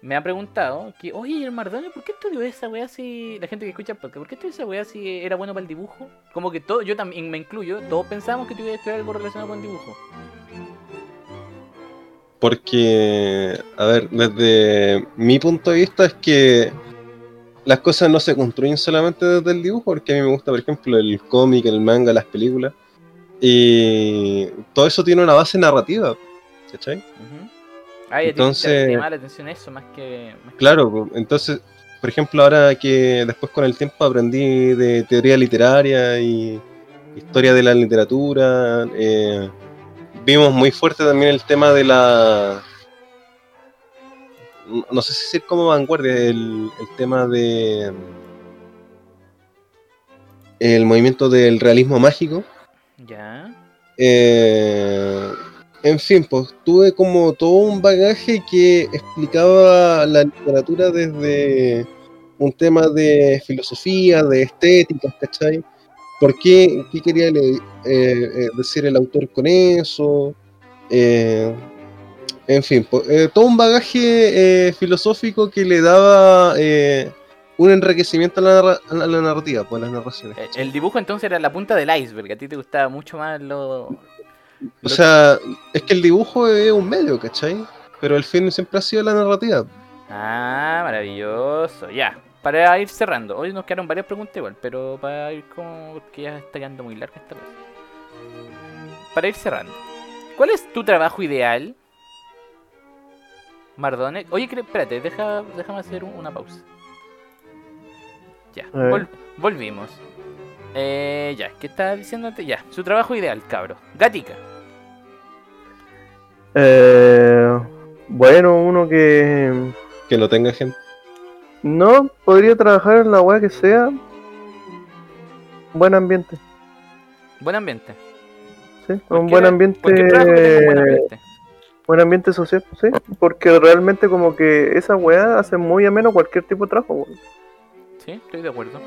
me ha preguntado que, oye, el Mardone, ¿por qué estudió esa weá si... La gente que escucha podcast, ¿por qué estudió esa weá si era bueno para el dibujo? Como que todo, yo también me incluyo, todos pensamos que tú ibas a estudiar algo relacionado con el dibujo. Porque, a ver, desde mi punto de vista es que las cosas no se construyen solamente desde el dibujo, porque a mí me gusta, por ejemplo, el cómic, el manga, las películas. Y todo eso tiene una base narrativa, ¿cachai? Ujú. Ay, a ti te- Entonces- te llama la atención eso más que... más Claro, entonces, por ejemplo, ahora que después con el tiempo aprendí de teoría literaria y historia de la literatura, eh, vimos muy fuerte también el tema de la... No sé si decir como vanguardia, el, el tema de... El movimiento del realismo mágico. Ya. Eh, en fin, pues tuve como todo un bagaje que explicaba la literatura desde un tema de filosofía, de estética, ¿cachai? ¿Por qué? ¿Qué quería eh, eh, decir el autor con eso? Eh, en fin, eh, todo un bagaje filosófico que le daba eh, un enriquecimiento a la, a la- narrativa, pues a las narraciones. El dibujo entonces era la punta del iceberg, a ti te gustaba mucho más lo... O sea, es que el dibujo es un medio, ¿cachai? Pero el fin siempre ha sido la narrativa. Ah, maravilloso. Ya, para ir cerrando. Hoy nos quedaron varias preguntas igual, pero para ir como... porque ya está quedando muy larga esta cosa. Para ir cerrando. ¿Cuál es tu trabajo ideal? Mardone. Oye, espérate, deja, déjame hacer un- una pausa. Ya, vol- volvimos. Eh, ya, ¿qué estaba diciéndote? Ya, su trabajo ideal, cabro. Gatica. Eh, bueno, uno que Que no tenga gente. No podría trabajar en la weá que sea. Buen ambiente, Buen ambiente. sí, ¿Por un buen ambiente, buen ambiente? buen ambiente social, sí, porque realmente como que esa weá hace muy ameno cualquier tipo de trabajo. weón. Sí, estoy de acuerdo.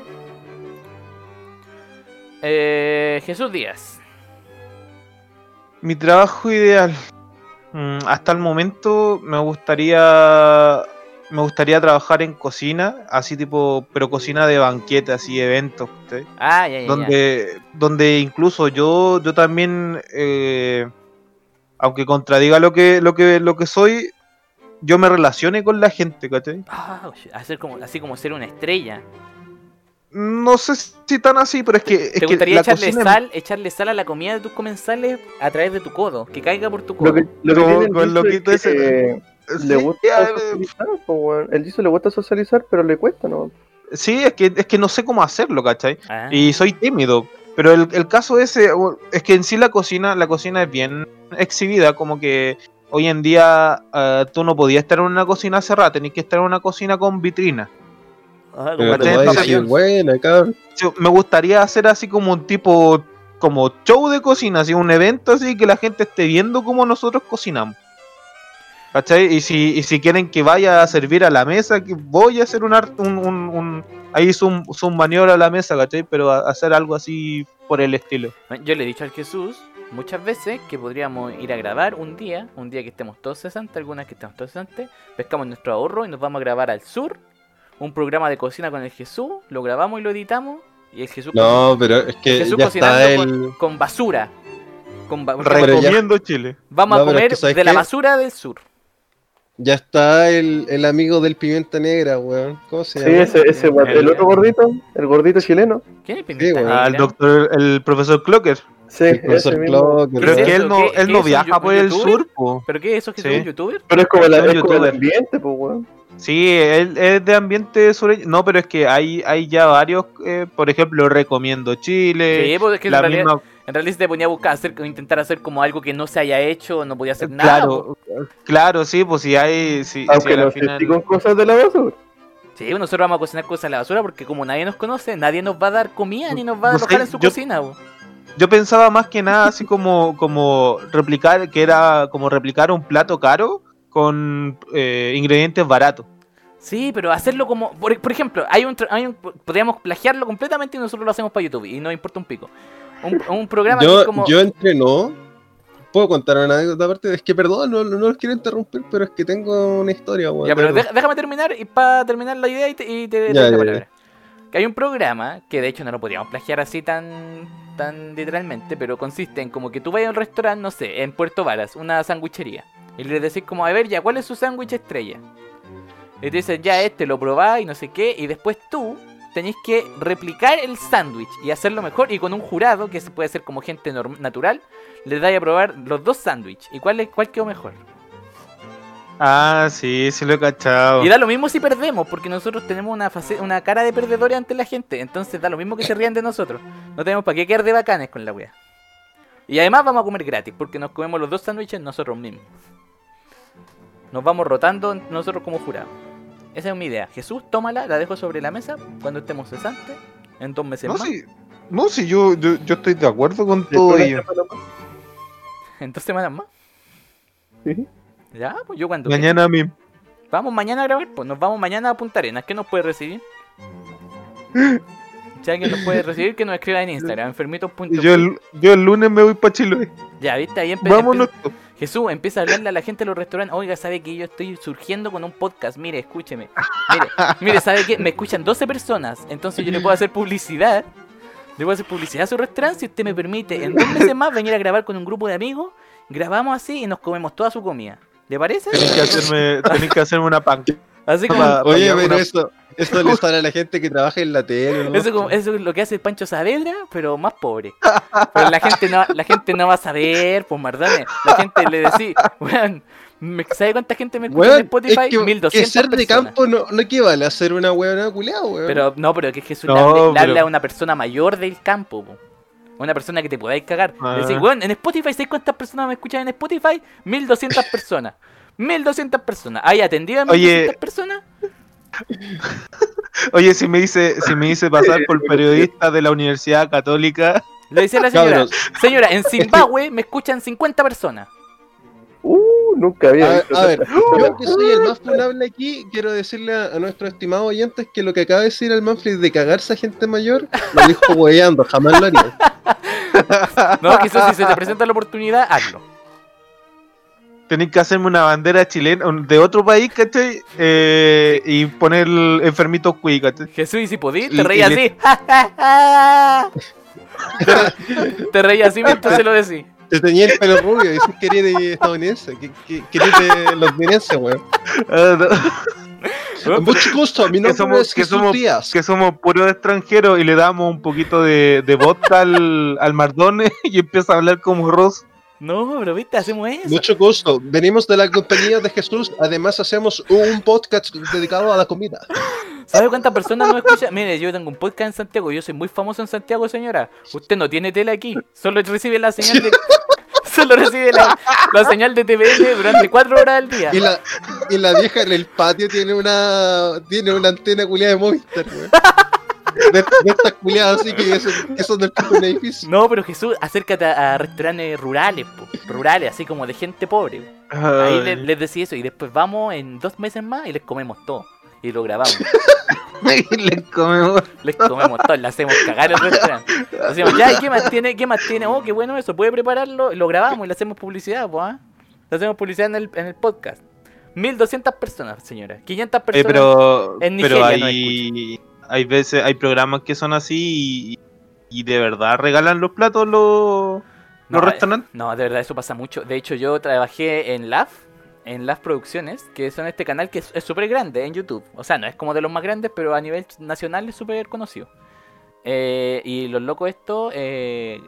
Eh, Jesús Díaz. Mi trabajo ideal. Mm, hasta el momento me gustaría me gustaría trabajar en cocina, así tipo, pero cocina de banquete, así eventos, ¿cachai? Ah, ya, ya, ya. donde donde incluso yo yo también eh, aunque contradiga lo que lo que lo que soy, yo me relacione con la gente, ¿cachai? Ah, oye, hacer como, así como ser una estrella. No sé si tan así, pero es que es ¿Te gustaría echarle cocina- sal, echarle sal a la comida de tus comensales a través de tu codo? Que caiga por tu codo. Lo que, lo el el ese, que Sí, le gusta ya, eh, socializar, po, weón. El Jisoo le gusta socializar, pero le cuesta, ¿no? sí, es que es que no sé cómo hacerlo, ¿cachai? Ah, y soy tímido. Pero el, el caso ese es que en sí la cocina, la cocina es bien exhibida, como que hoy en día eh, tú no podías estar en una cocina cerrada, tenías que estar en una cocina con vitrina. ah, Pero te voy a Papa decir, John's. buena, cabrón. Yo- me gustaría hacer así como un tipo, como show de cocina, así un evento así que la gente esté viendo cómo nosotros cocinamos. ¿Cachai? Y si, y si quieren que vaya a servir a la mesa, que voy a hacer un, art- un, un, un- ahí zoom, zoom maniobra a la mesa, ¿cachai? Pero a- hacer algo así por el estilo. Yo le he dicho al Jesús muchas veces que podríamos ir a grabar un día, un día que estemos todos cesantes, algunas que estemos todos cesantes, pescamos nuestro ahorro y nos vamos a grabar al sur, un programa de cocina con el Jesús, lo grabamos y lo editamos, y el Jesús, No, pero es que Jesús ya cocinando está con, el. con basura. Con ba- Pero ya- Recomiendo Chile. Vamos No, a es comer que ¿sabes de la basura del sur. Ya está el, el amigo del pimienta negra, weón. ¿Cómo se Sí, llama? ese, ese, weón. el otro gordito, el gordito chileno. ¿Quién es Pimienta weón. Negra? Al doctor, el profesor Clocker. Sí, El profesor ese. Clocker, Pero es ¿Qué que es él no, ¿Qué- él qué no es viaja por el sur, po. ¿Pero qué es eso? ¿Que Sí. es un youtuber? Pero es como, la, es como el ambiente, pues, weón. Sí, él es de ambiente sureño. No, pero es que hay, hay ya varios, eh, por ejemplo, recomiendo Chile. Sí, pues es que en la realidad, misma, en realidad si te ponía a buscar hacer, intentar hacer como algo que no se haya hecho, no podía hacer nada. claro, claro, sí, pues si hay, si, si Aunque a la no final- con cosas de la basura. Sí, pues nosotros vamos a cocinar cosas en la basura porque como nadie nos conoce, nadie nos va a dar comida ni nos va a No alojar sé, en su yo- cocina. Yo pensaba más que nada así como, como replicar, que era como replicar un plato caro con eh, ingredientes baratos. Sí, pero hacerlo como, por, por ejemplo, hay un, hay un- podríamos plagiarlo completamente y nosotros lo hacemos para YouTube y no importa un pico. Un, un programa que es Yo, como... yo entrenó. Puedo contar una anécdota aparte. Es que perdón, no, no los quiero interrumpir, pero es que tengo una historia, weón. Ya, pero déjame terminar y para terminar la idea y te, y te- te Ya, la ya, palabra. Que hay un programa que de hecho no lo podríamos plagiar así tan tan literalmente, pero consiste en como que tú vayas a un restaurante, no sé, en Puerto Varas, una sandwichería, y le decís como, a ver, ya, ¿cuál es su sándwich estrella? Y te dicen, ya, este lo probás y no sé qué, y después tú tenés que replicar el sándwich y hacerlo mejor, y con un jurado, que se puede ser como gente natural, le dais a probar los dos sándwiches, y cuál, es, cuál quedó mejor. Ah, sí, sí lo he cachado. Y da lo mismo si perdemos, porque nosotros tenemos una, face- una cara de perdedores ante la gente. Entonces da lo mismo que se rían de nosotros. No tenemos para qué quedar de bacanes con la wea. Y además vamos a comer gratis, porque nos comemos los dos sándwiches nosotros mismos. Nos vamos rotando nosotros como jurados. Esa es mi idea. Jesús, tómala, la dejo sobre la mesa cuando estemos cesantes. En dos meses No, más. sí, no, sí, yo, yo, yo estoy de acuerdo con todo ello. En dos semanas más. Sí. Ya, pues yo cuando. Mañana a mí. Vamos mañana a grabar, pues nos vamos mañana a Punta Arenas. ¿Qué nos puede recibir? <laughs> Si alguien nos puede recibir, que nos escriba en Instagram, enfermitos.com. Yo el, yo el lunes me voy para Chile. Ya, viste, ahí empe- Vámonos. Jesús empieza a hablarle a la gente de los restaurantes. Oiga, ¿sabe que yo estoy surgiendo con un podcast? Mire, escúcheme. Mire, mire, ¿sabe qué? Me escuchan 12 personas. Entonces yo le puedo hacer publicidad. Le puedo hacer publicidad a su restaurante si usted me permite en dos meses más venir a grabar con un grupo de amigos. Grabamos así y nos comemos toda su comida. ¿Le parece? Tenés que hacerme, tenés que hacerme una pan. Así como, Oye, pero una- eso, eso le sale a la gente que trabaja en la tele, ¿no? Eso, como- eso es lo que hace Pancho Saavedra, pero más pobre. Pero la gente no, la gente no va a saber, pues mardones. La gente le decía, weón, me- ¿sabe cuánta gente me escucha en Spotify? es que, 1200 que ser de personas. campo no, no equivale a ser una weona culeada, weón. Pero no, pero que Jesús No, le, pero- habla a una persona mayor del campo, po. Una persona que te podáis cagar. Ah. Decís, weón, en Spotify, ¿sabes cuántas personas me escuchan en Spotify? 1200 personas. 1200 personas. ¿Hay atendido a Oye. 1200 personas? Oye, si me hice, si me hice pasar por periodista de la Universidad Católica, Le decía a la señora, Cabros. señora, en Zimbabue me escuchan 50 personas. Uh, nunca había A, visto a ver, yo que soy el más funable aquí, quiero decirle a, a nuestros estimados oyentes que lo que acaba de decir el Manfred de cagarse a gente mayor, lo dijo hueveando, jamás lo haría. <laughs> No, Jesús, si se te presenta la oportunidad, hazlo. Tenés que hacerme una bandera chilena de otro país, ¿cachai? Eh, y poner el enfermito cuy, ¿cachai? Jesús, y si podís, te reí así. te, <laughs> te reí así mientras se lo decís. Te tenía el pelo rubio, dices que eres de estadounidense, que, que, que eres de londinense, weón. Ah, no. Mucho gusto, mi que nombre somos, es que Jesús somos, Díaz. que somos puros extranjeros y le damos un poquito de, de vodka al, al Mardone <laughs> y empieza a hablar como Ross. No, pero viste, hacemos eso. Mucho gusto. Venimos de la compañía de Jesús. Además, hacemos un podcast dedicado a la comida. ¿Sabe cuántas personas nos escuchan? Mire, yo tengo un podcast en Santiago, yo soy muy famoso en Santiago, señora. Usted no tiene tele aquí, solo recibe la señal de... <laughs> Solo recibe la, la señal de TVN durante cuatro horas al día. Y la, y la vieja en el patio tiene una tiene una antena culiada de Movistar, weón. De, de estas culiadas así que son, que son del piso de un edificio. No, pero Jesús, acércate a, a restaurantes rurales, po, rurales, así como de gente pobre. Ahí le- les decía eso y después vamos en dos meses más y les comemos todo. Y lo grabamos. <laughs> Les comemos. Les comemos todo, le hacemos cagar el restaurante. Decimos, ya, ¿y qué más tiene? ¿Qué más tiene? Oh, qué bueno eso, puede prepararlo, lo grabamos y le hacemos publicidad, pues, ¿ah? Le hacemos publicidad en el, en el podcast. 1200 personas, señora. 500 Eh, personas. pero en pero Nigeria no hay, veces, hay programas que son así y, y de verdad regalan los platos los, No, los eh, restaurantes. No, de verdad, eso pasa mucho. De hecho, yo trabajé en LAF, en LAF Producciones, que son este canal que es súper grande en YouTube. O sea, no es como de los más grandes, pero a nivel nacional es súper conocido. Eh, y los locos esto, eh,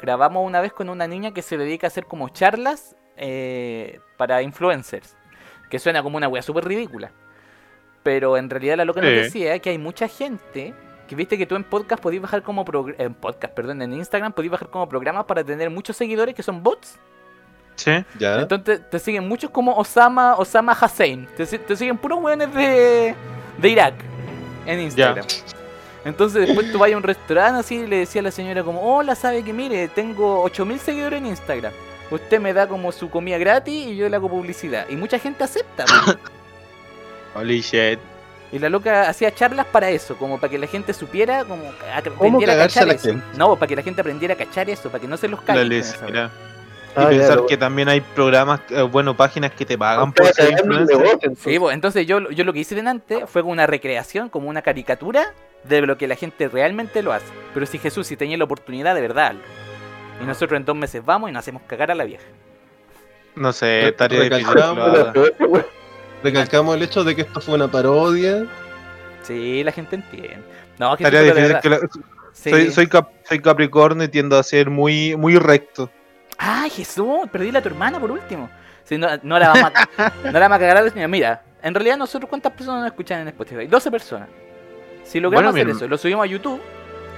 grabamos una vez con una niña que se dedica a hacer como charlas eh, para influencers. Que suena como una wea súper ridícula. Pero en realidad la loca nos Sí. decía que hay mucha gente que viste que tú en podcast podías bajar como en podcast, perdón, en Instagram podías bajar como programas para tener muchos seguidores que son bots. Sí. Ya. Entonces te siguen muchos como Osama, Osama Hussein. Te, te siguen puros weones de, de Irak en Instagram. Entonces después tú vas a un restaurante así y le decía a la señora como, hola, sabe que mire, tengo 8000 seguidores en Instagram. Usted me da como su comida gratis y yo le hago publicidad. Y mucha gente acepta. <laughs> Holy shit. Y la loca hacía charlas para eso, como para que la gente supiera, como a- ¿Cómo aprendiera a cachar la eso. gente? No, para que la gente aprendiera a cachar eso, para que no se los caigan. Y Ah, ya, pensar que también hay programas, eh, bueno, páginas que te pagan por ser influencer. Sí, entonces. pues, entonces yo, yo lo que hice delante fue como una recreación, como una caricatura de lo que la gente realmente lo hace. Pero si Jesús, si tenía la oportunidad, de verdad. Y nosotros en dos meses vamos y nos hacemos cagar a la vieja. No sé, estaría difícil recalcamos el hecho de que esto fue una parodia. Sí, la gente entiende. No, Jesús, Estaría difícil que Sí. soy, soy, cap- soy Capricornio y tiendo a ser muy, muy recto. ¡Ay, Jesús! Perdí a tu hermana por último. Sí, no, no la vamos a, <laughs> no la vamos a cagar a la señora. Mira, en realidad nosotros cuántas personas nos escuchan en Spotify? 12 personas. Si logramos Bueno, hacer mi- eso, lo subimos a YouTube,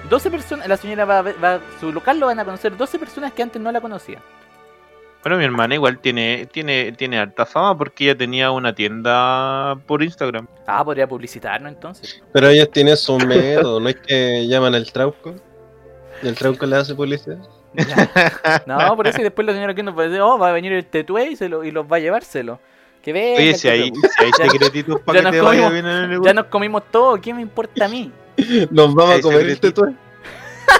12 personas, la señora va, a ver- va su local lo van a conocer 12 personas que antes no la conocían. Bueno, mi hermana igual tiene, tiene, tiene harta fama porque ella tenía una tienda por Instagram. Ah, podría publicitarnos entonces. Pero ellos tienen su método, no es que llaman al trauco. Y el trauco le hace publicidad. Ya. No, por eso y después la señora que nos va a decir, oh, va a venir el tetue y, se lo, y los va a llevárselo. Que venga. Oye, si hay, Tetue. si hay Ya- secretitos ya para que nos te vaya comimos- bien en el Ya negocio. nos comimos todo, ¿qué me importa a mí? Nos vamos a comer el secretito.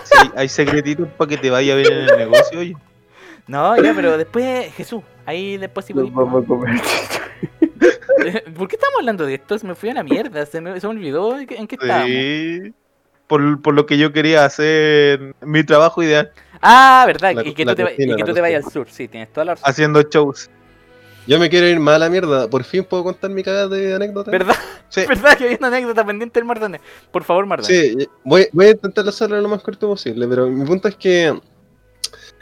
Si hay, hay secretitos para que te vaya bien en el negocio, oye. No, ya, pero después, Jesús, ahí después sí podemos- vamos a comer. <laughs> ¿Por qué estamos hablando de esto? Se me fue a la mierda, se me, se me olvidó en qué, estábamos. Sí. Por, por lo que yo quería hacer mi trabajo ideal, Ah, verdad, La- y que tú te, va- cocina, y que la tú te vayas al sur, sí, tienes toda la razón. haciendo shows. Yo me quiero ir más a la mierda. Por fin puedo contar mi cagada de anécdota. ¿Verdad? Sí. <laughs> ¿Verdad que había una anécdota pendiente del Mardone? Por favor, Mardone. Sí, voy, voy a intentar hacerlo lo más corto posible, pero mi punto es que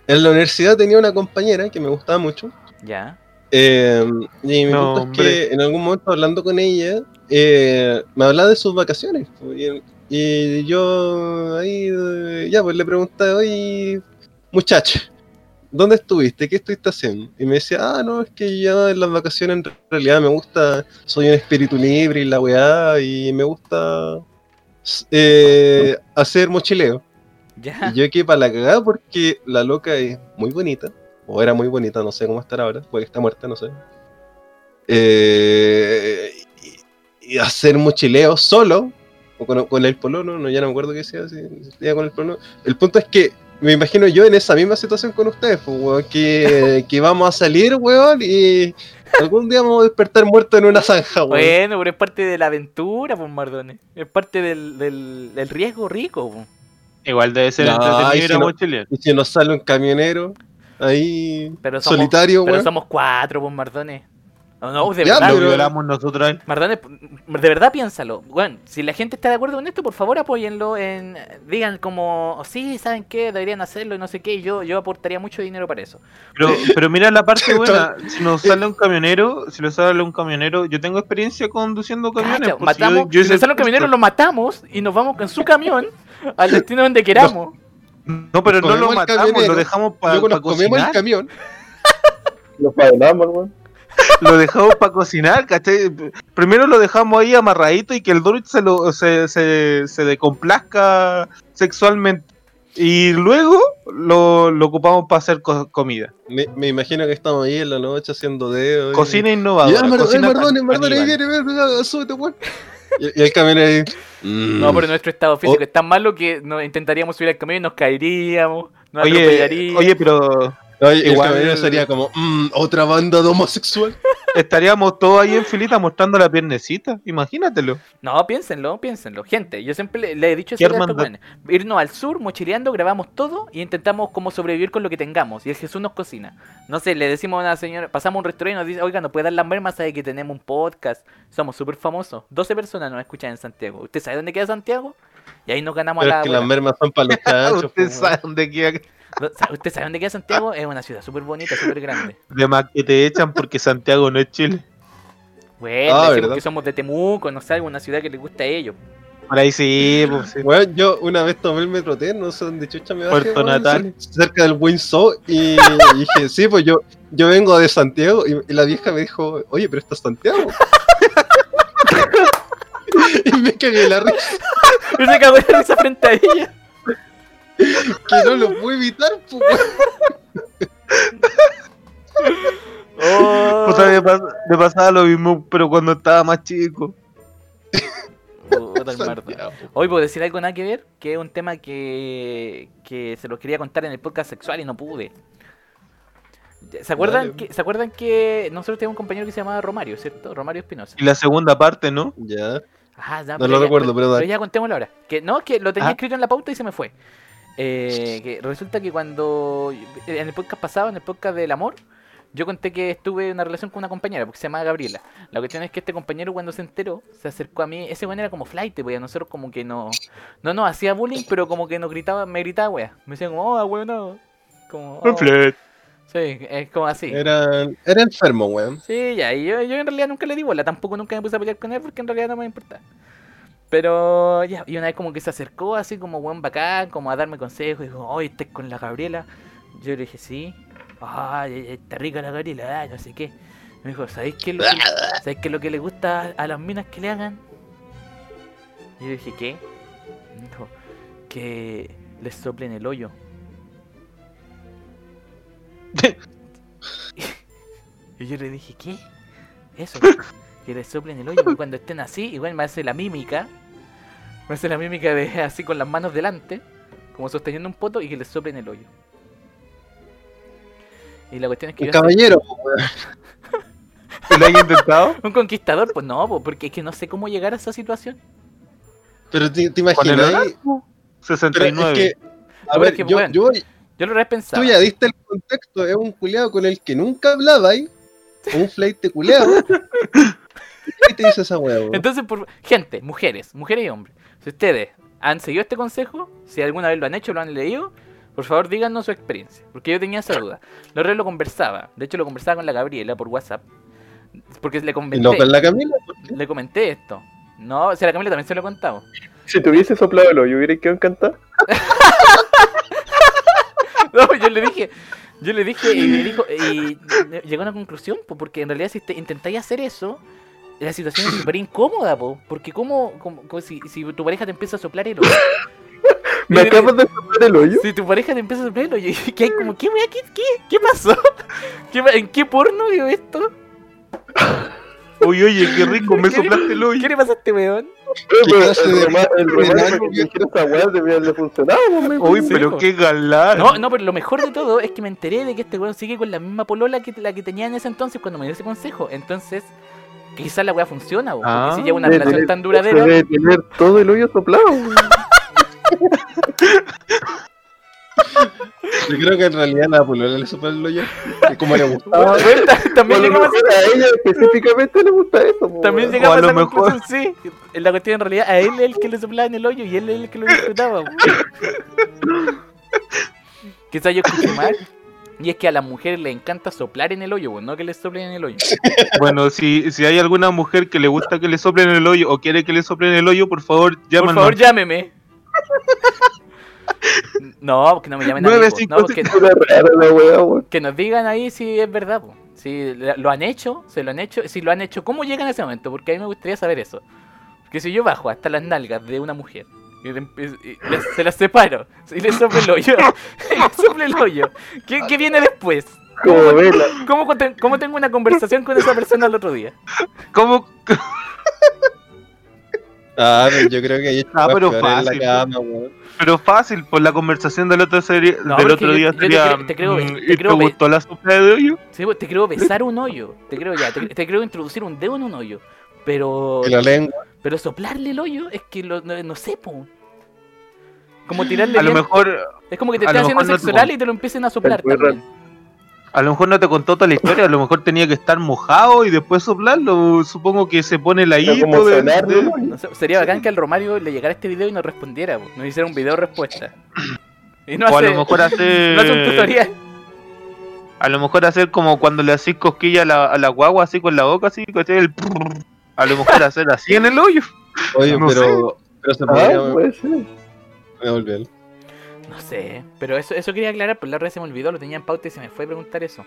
en la universidad tenía una compañera que me gustaba mucho. Ya. eh, y mi No, punto es que en algún momento hablando con ella, eh, me hablaba de sus vacaciones. Y, y yo ahí, eh, ya, pues le preguntaba, oye, muchacha, ¿dónde estuviste? ¿Qué estuviste haciendo? Y me decía, ah, no, es que ya en las vacaciones en realidad me gusta, soy un espíritu libre y la weá, y me gusta eh, hacer mochileo. Ya. Y yo quedé para la cagada porque la loca es muy bonita. O era muy bonita, no sé cómo estará ahora. Puede que está muerta, no sé. Eh, y, y hacer mochileo solo. O con, con el polono, no, ya no me acuerdo qué sea. Si, si con el polono. El punto es que me imagino yo en esa misma situación con ustedes, pues, weón, que, <laughs> que vamos a salir, weón, y algún día vamos a despertar muertos en una zanja, weón. Bueno, pero es parte de la aventura, pues, Mardone. Es parte del, del, del riesgo rico, pues. Igual debe ser No, entretenido y ir si a no- mochilear. Y si nos sale un camionero ahí Pero somos, solitario, pero weón. somos cuatro, pues, Mardones. No, no, de Ya, verdad. Lo pero- violamos nosotros. Mardones, de verdad piénsalo. Bueno, si la gente está de acuerdo con esto, por favor apóyenlo en... Digan como, sí, ¿saben qué? Deberían hacerlo y no sé qué. Y yo, yo aportaría mucho dinero para eso. Pero, pero mira la parte <laughs> buena, si nos sale un camionero, si nos sale un camionero, yo tengo experiencia conduciendo camiones. Cacha, pues, si matamos, yo- yo si nos sale un camionero, lo matamos y nos vamos con su camión <laughs> al destino donde queramos. No, pero no lo matamos, camionero, <laughs> <laughs> lo dejamos para Luego nos comemos el camión. Los bailamos, weón. Lo dejamos para cocinar, ¿cachai? Primero lo dejamos ahí amarradito y que el Dorito se, lo, se, se, se decomplazca sexualmente. Y luego lo, lo ocupamos para hacer co- comida. Me, me imagino que estamos ahí en la noche haciendo dedos. y- Cocina innovadora. Ya, Mar- cocina eh, Mardones, can- Mardones, ahí viene, súbete, weón. Y, y el camión ahí. mm, No, pero nuestro estado físico es tan malo que nos intentaríamos subir al camión y nos caeríamos, nos Oye, oye, pero Oye, igual- el sería como, "Mm, otra banda de homosexual. Estaríamos todos ahí en filita mostrando la piernecita. Imagínatelo. No, piénsenlo, piénsenlo. Gente, yo siempre le, le he dicho ¿Qué eso a. Irnos al sur, mochileando, grabamos todo y intentamos como sobrevivir con lo que tengamos. Y el Jesús nos cocina. No sé, le decimos a una señora, pasamos a un restaurante y nos dice, oiga, ¿nos puede dar la merma? Sabe que tenemos un podcast. Somos súper famosos. 12 personas nos escuchan en Santiago. ¿Usted sabe dónde queda Santiago? Y ahí nos ganamos Pero a es la que las mermas son para los. <laughs> Usted sabe dónde queda. ¿Usted sabe dónde queda Santiago? Es una ciudad súper bonita, súper grande. De más que te echan porque Santiago no es Chile. Bueno, Ah, que somos de Temuco, no sé, alguna ciudad que les gusta a ellos. Por ahí sí, <laughs> pues sí. Bueno, yo una vez tomé el metro T, no sé dónde chucha me bajé, Puerto weón, Natal. cer- cerca del Windsor, y <laughs> dije, sí, pues yo, yo vengo de Santiago, y, y la vieja me dijo, oye, pero esto es Santiago. <laughs> y me cagué la risa, Y se cagó de risa frente a ella. <laughs> que no lo puedo evitar, pues. Oh. Puta, me, pas- me pasaba lo mismo, pero cuando estaba más chico. Hoy puedo decir algo nada que ver, que es un tema que, que se los quería contar en el podcast sexual y no pude. ¿Se acuerdan, Dale. que, ¿Se acuerdan que nosotros teníamos un compañero que se llamaba Romario, ¿cierto? Romario Espinosa. Y la segunda parte, ¿no? Ya. Ajá, ya, No pero lo ya- recuerdo, pero dale. ya contémoslo ahora. Que no, que lo tenía Ah. escrito en la pauta y se me fue. Eh, que resulta que cuando en el podcast pasado, en el podcast del amor, yo conté que estuve en una relación con una compañera, porque se llama Gabriela. La cuestión es que este compañero cuando se enteró, se acercó a mí, ese weón era como flight, pues a nosotros como que no, no nos hacía bullying, pero como que nos gritaba, me gritaba wea. Me decía como, oh, weón, no. Como, oh. Sí, es como así. Era, era enfermo, weón. Sí, ya, y yo, yo en realidad nunca le di bola, tampoco nunca me puse a pelear con él porque en realidad no me importa. Pero ya, y una vez como que se acercó así como buen bacán, como a darme consejos, y dijo, oye, ¿estás con la Gabriela? Yo le dije, sí. Ay, está rica la Gabriela, ah, no sé qué. Me dijo, ¿sabéis qué es lo que, <laughs> ¿sabéis qué es lo que le gusta a las minas que le hagan? Y yo dije, ¿qué? Me dijo, que les soplen el hoyo. <laughs> <laughs> Y yo le dije, ¿qué? Eso, que le soplen el hoyo. y cuando estén así, igual me hace la mímica. Me hace la mímica de <laughs> así con las manos delante, como sosteniendo un poto y que le soplen el hoyo. Y la cuestión es que Un yo. caballero. ¿Y <laughs> lo has intentado? <laughs> ¿Un conquistador? Pues no, po, porque es que no sé cómo llegar a esa situación. Pero te, te ¿Con el imaginas. orgasmo? Pero es 69. que, a No, ver, es que, yo, weón, yo, Yo lo he pensado. tú ya diste el contexto, es un culeado con el que nunca hablaba ahí, un flight de culeado. ¿Qué te dice esa weón? Entonces, por... gente, mujeres, mujeres y hombres, si ustedes han seguido este consejo, si alguna vez lo han hecho, lo han leído, por favor díganos su experiencia, porque yo tenía esa duda. Lo re lo conversaba, de hecho lo conversaba con la Gabriela por WhatsApp, porque le ¿Y comenté, no con la Camila? le comenté esto. No, o sea, la Camila también se lo he contado. Si te hubiese soplado el hoyo, hubiera quedado encantado. <laughs> No, yo le dije, yo le dije y me dijo, y llegó a una conclusión, po, porque en realidad si te intentáis hacer eso, la situación es súper incómoda, po, porque como, como si, si tu pareja te empieza a soplar el ojo, Me acabas de soplar el hoyo. si tu pareja te empieza a soplar el y que hay como, ¿qué? ¿Qué, qué, qué pasó? ¿Qué pa- ¿En qué porno vio esto? Oye, oye, qué rico, me ¿Qué- soplaste el hoyo. ¿Qué le pasa a este weón? Uy, pero qué galán. No, no, pero lo mejor de todo es que me enteré de que este weón sigue con la misma polola que la que tenía en ese entonces cuando me dio ese consejo. Entonces, quizás la weá funciona, porque Ah, si lleva una debe relación tener- tan duradera. Debe tener todo el hoyo soplado. weón. <laughs> Yo creo que en realidad la polola le sopla el hoyo. Como le gustaba. Bueno, también Bueno, llegamos a a ella específicamente le gusta eso. po, También O a a lo mejor- sí. La cuestión en realidad a él es el que le soplaba en el hoyo y él es el que lo disfrutaba. <laughs> Quizás yo escuché mal. Y es que a las mujeres les encanta soplar en el hoyo, po, no que les soplen en el hoyo. <laughs> Bueno, si, si hay alguna mujer que le gusta que le soplen el hoyo o quiere que le soplen el hoyo, por favor, Por llámanos. favor, llámeme. <laughs> No, que no me llamen a mí, cinco, No, que, que nos digan ahí si es verdad, po. si lo han hecho, se lo han hecho, si lo han hecho, ¿cómo llegan a ese momento? Porque a mí me gustaría saber eso. Porque si yo bajo hasta las nalgas de una mujer y, le empie- y le- se las separo y le soplo el hoyo, y <laughs> <laughs> le soplo el hoyo, ¿qué, qué viene después? Como vela. ¿Cómo, ¿Cómo tengo una conversación con esa persona el otro día? ¿Cómo? <laughs> Ah, pero yo creo que ahí Ah, está pero peor en la fácil, cama, weón. Pero fácil, por la conversación del otro, serie, No, del otro yo- día yo te sería. creo- te creo- mm, te ¿Y te creo- gustó la sopa de hoyo? Sí, pues, te creo besar un hoyo. Te creo ya. Te, te creo introducir un dedo en un hoyo. Pero. Y la lengua. Pero soplarle el hoyo es que lo, no, no sé, po. Como tirarle A lo mejor, Es como que te a estén lo haciendo mejor no sexo te- y te lo empiecen a soplar también. a lo mejor no te contó toda la historia, a lo mejor tenía que estar mojado y después soplarlo. Supongo que se pone la como de, sonar, de- ¿no? No sé, sería bacán que al Romario le llegara este video y nos respondiera, po. nos hiciera un video respuesta. Y no O a hace, lo mejor hacer. <laughs> no hace un tutorial. A lo mejor hacer como cuando le hacís cosquilla a la, a la guagua, así con la boca, así. El prrr. A lo mejor hacer así en el hoyo. Oye, No pero, pero se Ah, puede ser. Me volví. No sé, pero eso, eso quería aclarar, pues la red se me olvidó, lo tenía en pauta y se me fue a preguntar eso.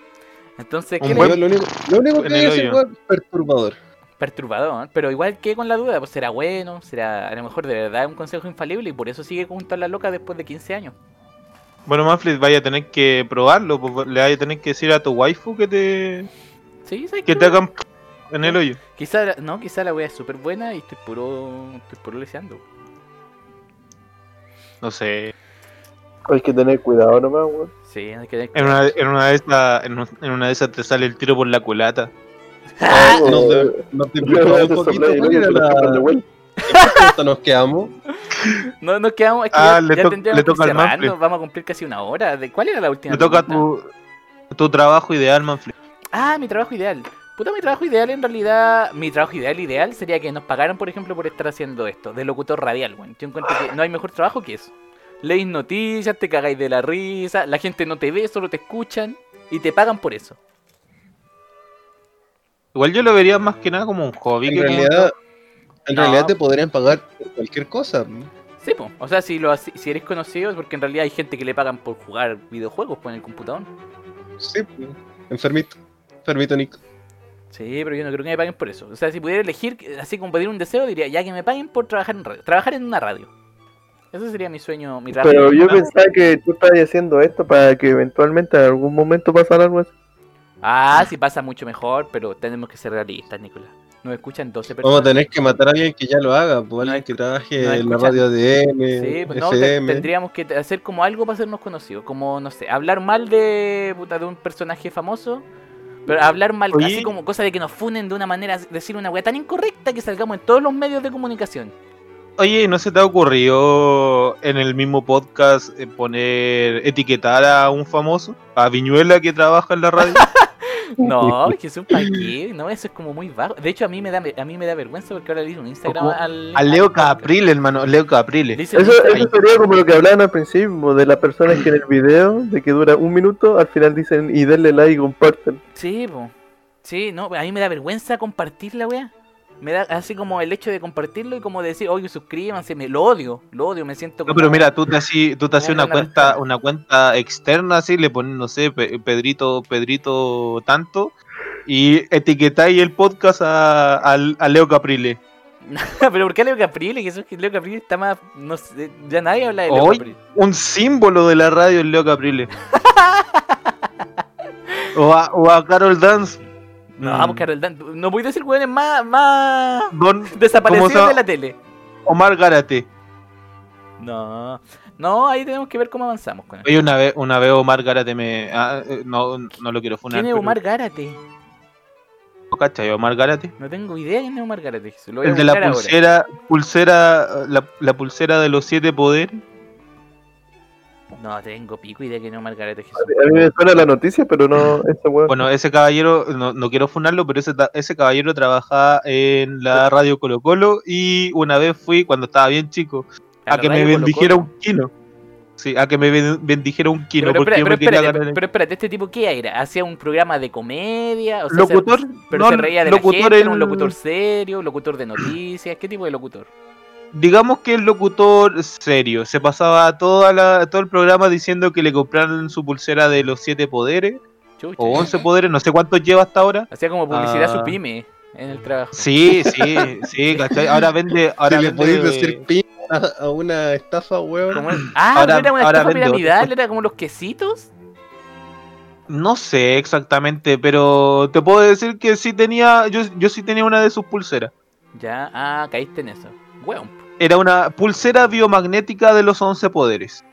Entonces, ¿qué le... Lo único, lo único que es perturbador. Perturbador, pero igual que con la duda, pues será bueno, será a lo mejor de verdad un consejo infalible y por eso sigue junto a la loca después de 15 años. Bueno, Manfred, vaya a tener que probarlo, pues, le vaya a tener que decir a tu waifu que te, Sí, ¿sabes que te hagan en el hoyo. Quizá, la- no, quizá la wea es súper buena y estoy puro, estoy puro leseando. No sé. Hay que tener cuidado nomás, weón. Sí, hay que En una, en una de esas, en, un- en una de esas te sale el tiro por la culata. <laughs> Ah, voy a un poquito. Nos quedamos. <laughs> No, nos quedamos, es que Ah, ya, le ya to- tendríamos le toca al cerrando, Manfred. vamos a cumplir casi una hora. ¿De cuál era la última? Te toca tu, tu trabajo ideal, Manfred. Ah, mi trabajo ideal. Puta, mi trabajo ideal en realidad, mi trabajo ideal ideal sería que nos pagaran, por ejemplo, por estar haciendo esto, de locutor radial, weón. Yo encuentro que no hay mejor trabajo que eso. Leís noticias, te cagáis de la risa, la gente no te ve, solo te escuchan y te pagan por eso. Igual yo lo vería más que nada como un hobby. En que como- realidad, en No. realidad te podrían pagar por cualquier cosa. Sí, po. O sea, si lo si eres conocido es porque en realidad hay gente que le pagan por jugar videojuegos pues, en el computador. Sí, enfermito. Enfermito, Nico. Sí, pero yo no creo que me paguen por eso. O sea, si pudiera elegir, así como pedir un deseo, diría ya que me paguen por trabajar en radio. Trabajar en una radio. Ese sería mi sueño, mi trabajo. Pero yo pensaba que tú estabas haciendo esto para que eventualmente en algún momento pasara algo así. Ah, sí pasa mucho mejor, pero tenemos que ser realistas, Nicolás. Nos escuchan 12 Vamos a personas. tener que matar a alguien que ya lo haga, pues alguien que trabaje no en la radio ADN, Sí, pues no, te- tendríamos que hacer como algo para hacernos conocidos. Como, no sé, hablar mal de, puta, de un personaje famoso. Pero hablar mal, Oye. así como cosa de que nos funen de una manera, decir una weá tan incorrecta que salgamos en todos los medios de comunicación. Oye, ¿no se te ha ocurrido en el mismo podcast eh, poner, etiquetar a un famoso? A Viñuela que trabaja en la radio. <laughs> No, Jesús, ¿para qué? No, eso es como muy bajo. De hecho, a mí me da, a mí me da vergüenza porque ahora le hice un Instagram Como al. A Leo. Caprile, hermano, Leo Caprile. Un Eso, eso sería como lo que hablaban al principio, de las personas que en el video, de que dura un minuto, al final dicen y denle like y comparten. Sí, po. Sí, no, a mí me da vergüenza compartir la weá. Me da así como el hecho de compartirlo y como decir, oye, suscríbanse, me lo odio, lo odio, me siento como... No, pero mira, tú te haces tú te Como una una cuenta, ventana. una cuenta externa así, le pones, no sé, Pe- Pedrito, Pedrito tanto, y etiquetáis el podcast a, al- a Leo Caprile. <laughs> pero ¿por qué Leo Caprile? Que eso es que Leo Caprile está más... No sé, ya nadie habla de Leo Hoy- Caprile. Un símbolo de la radio es Leo Caprile. <laughs> o, a, o a Carol Dance. No, Mm. pues Carol Dan, no voy a decir weones más, más Don desaparecidos ¿Cómo se- de la tele. Omar Gárate. No, no, ahí tenemos que ver cómo avanzamos con Oye, una vez, una vez Omar Gárate me. ah, eh, no, no lo quiero funar. ¿Quién es pero- Omar Gárate? ¿Cachai? Omar Gárate. No tengo idea quién es Omar Lo voy a El de la ahora. pulsera, pulsera, la, la pulsera de los siete poderes. No tengo pico idea quién es Omar Gárate. Jesús. A mí me suena la noticia, pero no <laughs> ese weón. Bueno, ese caballero, no, no quiero funarlo, pero ese, ese caballero trabajaba en la radio Colo Colo y una vez fui, cuando estaba bien chico, a, que me bendijera un kilo. Sí, a que me ben- bendijera un kilo, Pero, pero, espérate, pero espérate, ¿este tipo qué era? ¿Hacía un programa de comedia? O sea, se- Locutor, pero no, se reía de locutor la gente, era un locutor serio, locutor de noticias, ¿qué tipo de locutor? Digamos que el locutor serio, se pasaba toda la, todo el programa diciendo que le compraron su pulsera de los siete poderes, Chucha. o 11 poderes, no sé cuántos lleva hasta ahora. Hacía como publicidad a Ah. su pyme en el trabajo. Sí, sí, sí, ¿cachai? Ahora vende, <laughs> ahora si le vende- podéis decir pin a, a una estafa, weón. ¿Cómo es? <laughs> Ah, Ahora- ¿no era una ahora estafa piramidal, era como los quesitos. No sé exactamente, pero te puedo decir que sí tenía, yo, yo sí tenía una de sus pulseras. Ya, ah, caíste en eso. Weón. Era una pulsera biomagnética de los 11 poderes.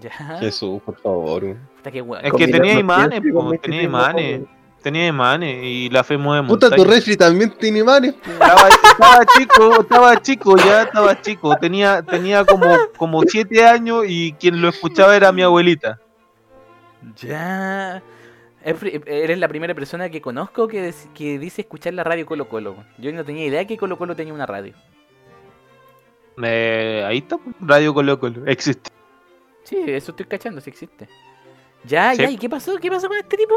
Ya. Jesús, por favor. Puta. Es que tenía imanes, po, tenía imanes. Tenía imanes y la fe mueve Puta, tu refri también tiene imanes. Estaba, estaba chico, estaba chico, ya estaba chico. Tenía, tenía como, como siete años y quien lo escuchaba era mi abuelita. Ya. Eres la primera persona que conozco que, que dice escuchar la radio Colo Colo. Yo no tenía idea que Colo Colo tenía una radio. Eh, ahí está, pues, Radio Colo Colo, existe. Sí, eso estoy cachando, sí existe. Ya, Sí. ya, ¿y qué pasó? ¿Qué pasó con este tipo?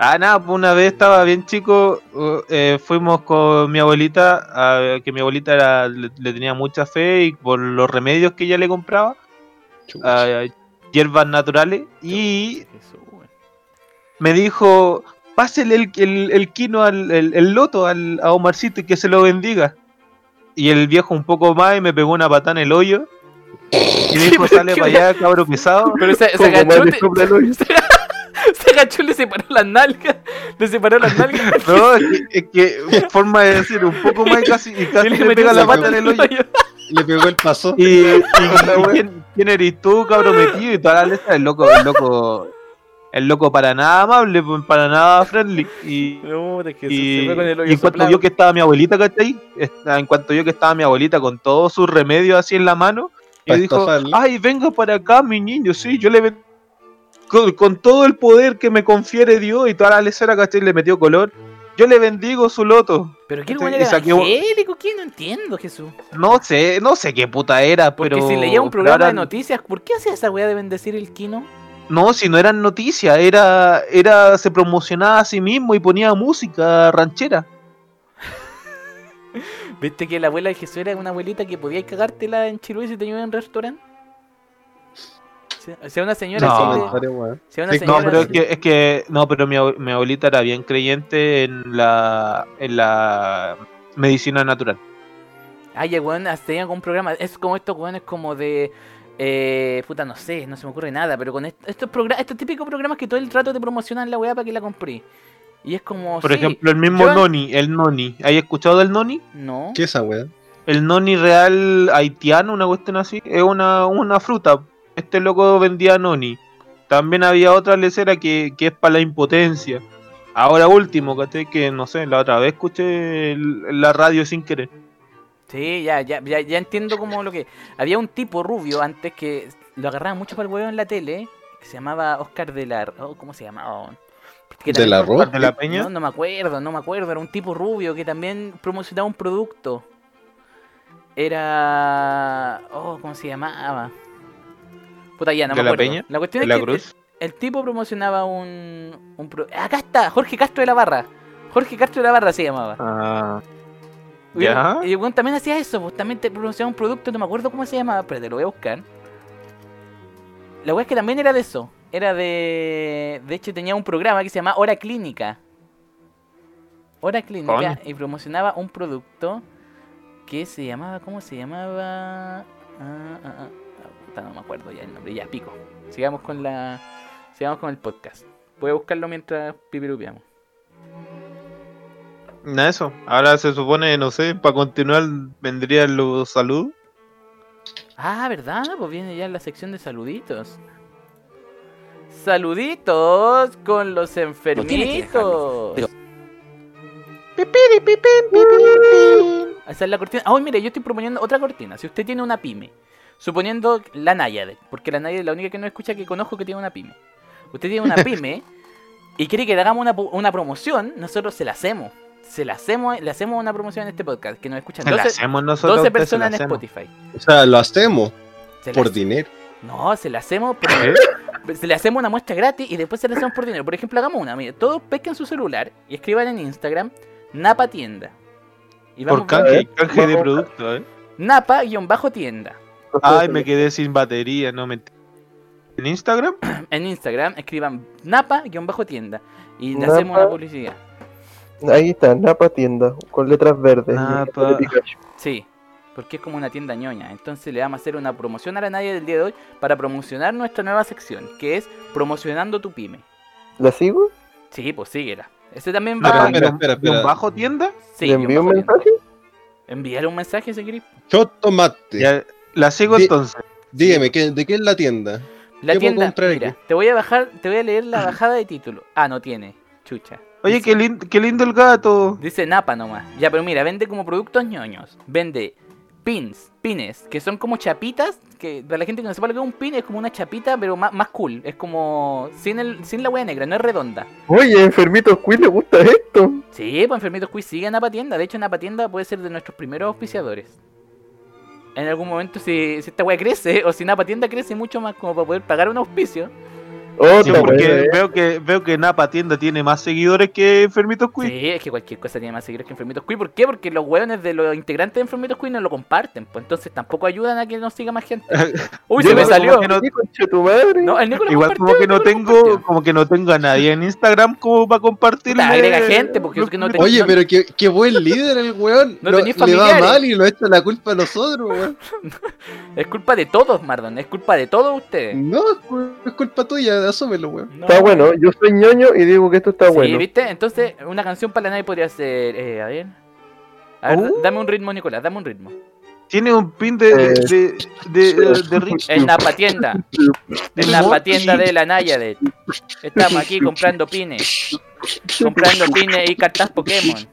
Ah, nada, pues una vez estaba bien chico, uh, eh, fuimos con mi abuelita, a- que mi abuelita era- le, le tenía mucha fe y por los remedios que ella le compraba, Chucha. a hierbas naturales, y Jesús, me dijo, pásele el, el, el quino, al, el, el loto al, a Omarcito y que se lo bendiga. Y el viejo un poco más y me pegó una patada en el hoyo. Y <laughs> me dijo, sale para allá, cabro pesado. Pero se, se agachó, se, agachó y le separó las nalgas. Le separó las nalgas. <laughs> No, es que, es que forma de decir un poco más y casi, y casi le le pega la pata en el hoyo. Le pegó el paso. Y, y- <laughs> y ¿quién, quién eres tú, cabrón metido? Y toda la letra, el loco, el loco, el loco para nada amable, pues, para nada friendly. Y, <laughs> No, de que se- y, se fue con el hoyo y en cuanto vio que estaba mi abuelita, ¿cachai? En cuanto vio que estaba mi abuelita con todos sus remedios así en la mano, y dijo, ay, venga para acá, mi niño, sí, yo le ven- con, con todo el poder que me confiere Dios y toda la lecera, ¿cachai? Le metió color. Yo le bendigo su loto. Pero qué era evangélico, ¿qué? No entiendo, Jesús. No sé, no sé qué puta era, Porque pero... si leía un programa de noticias, ¿por qué hacía esa weá de bendecir el quino? No, si no eran noticias, era, era, se promocionaba a sí mismo y ponía música ranchera. <laughs> ¿Viste que la abuela de Jesús era una abuelita que podía cagártela en Chiluí si te iba en un restaurante? O sea, una señora No. sea una Sí, pero es que, es que, no, pero mi, mi abuelita era bien creyente en la, en la medicina natural. Ay, weón hasta tenía un programa. Es como estos weones como de. Eh, puta, no sé, no se me ocurre nada. Pero con est- estos típicos programas que todo el rato te promocionan la weá para que la compré. Y es como. Por sí, ejemplo, el mismo yo- Noni, el Noni. ¿Hay escuchado del Noni? No. ¿Qué es esa weá? El Noni real haitiano, una cuestión así, es una, una fruta. Este loco vendía Noni. También había otra lecera que, que es para la impotencia. Ahora último. Que no sé, la otra vez escuché el- la radio sin querer. Sí, ya, ya, ya, ya entiendo como lo que. <laughs> Había un tipo rubio antes que lo agarraban mucho para el huevo en la tele. Que se llamaba Oscar de la. oh, ¿Cómo se llamaba? Que ¿De la Roa? ¿De la Peña? No, no me acuerdo, no me acuerdo. Era un tipo rubio que también promocionaba un producto. Era. Oh, ¿cómo se llamaba? Puta, ya, no ¿De me la acuerdo. Peña? La cuestión ¿De es la que Cruz? El, el tipo promocionaba un. un pro- Acá está, Jorge Castro de la Barra. Jorge Castro de la Barra se llamaba. Ah, ¿Ya? Y el weón también hacía eso, pues también te promocionaba un producto, no me acuerdo cómo se llamaba, pero te lo voy a buscar. La weá es que también era de eso. Era de. De hecho, tenía un programa que se llamaba Hora Clínica. Hora Clínica y promocionaba un producto que se llamaba. ¿Cómo se llamaba? Ah, ah, ah, no me acuerdo ya el nombre, ya pico. Sigamos con la. Sigamos con el podcast. Voy a buscarlo mientras pipirupiamos. Nada eso. Ahora se supone, no sé, para continuar vendrían los saludos. Ah, ¿verdad? Pues viene ya la sección de saluditos. Saluditos con los enfermitos. Esa es la cortina. Ah, mire, yo estoy proponiendo otra cortina. Si usted tiene una pyme, suponiendo la Nayade, porque la Nayade es la única que no escucha que conozco que tiene una pyme. Usted tiene una <laughs> pyme y quiere que le hagamos una, una promoción, nosotros se la hacemos. Se la hacemos, le hacemos una promoción en este podcast que nos escuchan Se la 12, hacemos nosotros. 12 ustedes, se la personas en. Spotify. O sea, lo hacemos Se por dinero. No, se la hacemos, pero ¿Eh? se le hacemos una muestra gratis y después se la hacemos por dinero. Por ejemplo, hagamos una. Mire, todos pesquen su celular y escriban en Instagram Napa Tienda. Y Por canje, canje de producto, ¿eh? Napa-tienda. Ay, me quedé sin batería, no me. ¿En Instagram? <clears throat> En Instagram escriban Napa-tienda. Y le hacemos una publicidad. Ahí está, Napa tienda, con letras verdes. Napa. de Pikachu. Sí, porque es como una tienda ñoña. Entonces le vamos a hacer una promoción a la nadie del día de hoy para promocionar nuestra nueva sección, que es promocionando tu pyme. ¿La sigo? Sí, pues síguela. Ese también va. espera, guión- espera, espera. bajo tienda? Sí, ¿Le envío un bajo tienda. mensaje? Envíale un mensaje si querés. Chotomate. Ya, la sigo Di- entonces. Dígame, ¿qué- ¿de qué es la tienda? La ¿Qué puedo tienda, comprar mira, aquí? te voy a bajar, te voy a leer la bajada de título. Ah, no tiene. Chucha. Oye, qué, lin- qué lindo el gato. Dice Napa nomás. Ya, pero mira, vende como productos ñoños. Vende pins, pines, que son como chapitas. Que para la gente que no sepa lo que es un pin, es como una chapita, pero más, más cool. Es como sin, el, sin la hueá negra, no es redonda. Oye, enfermitos Quiz le gusta esto. Sí, pues Enfermitos Quiz sigue a Napa Tienda. De hecho, Napa Tienda puede ser de nuestros primeros auspiciadores. En algún momento, si, si esta weá crece, o si Napa Tienda crece mucho más como para poder pagar un auspicio. Sí, weón, porque eh. veo que veo que Napa Tienda tiene más seguidores que Enfermitos Quiz. Sí, es que cualquier cosa tiene más seguidores que Enfermitos Quiz. ¿Por qué? Porque los hueones de los integrantes de Enfermitos Quiz no lo comparten. Pues entonces tampoco ayudan a que nos siga más gente. <laughs> Uy, Yo se me salió. no-. No, el Igual como que no tengo, como que no tengo a nadie en Instagram como para compartirle. Puta, agrega gente, porque es que no te- Oye, pero qué, qué buen líder el weón. No le va mal y lo echa la culpa a nosotros, weón. <laughs> Es culpa de todos, Mardon. Es culpa de todos ustedes. No, es culpa tuya, asúmelo, weón. No. Está bueno, yo soy ñoño y digo que esto está Sí, bueno. ¿viste? Entonces, una canción para la nadie podría ser. Eh, a ver. A ver, Uh. dame un ritmo, Nicolás, dame un ritmo. Tiene un pin de, de, de, de, de Rich. En la patienda. En la patienda de la Nayade. Estamos aquí comprando pines. Comprando pines y cartas Pokémon.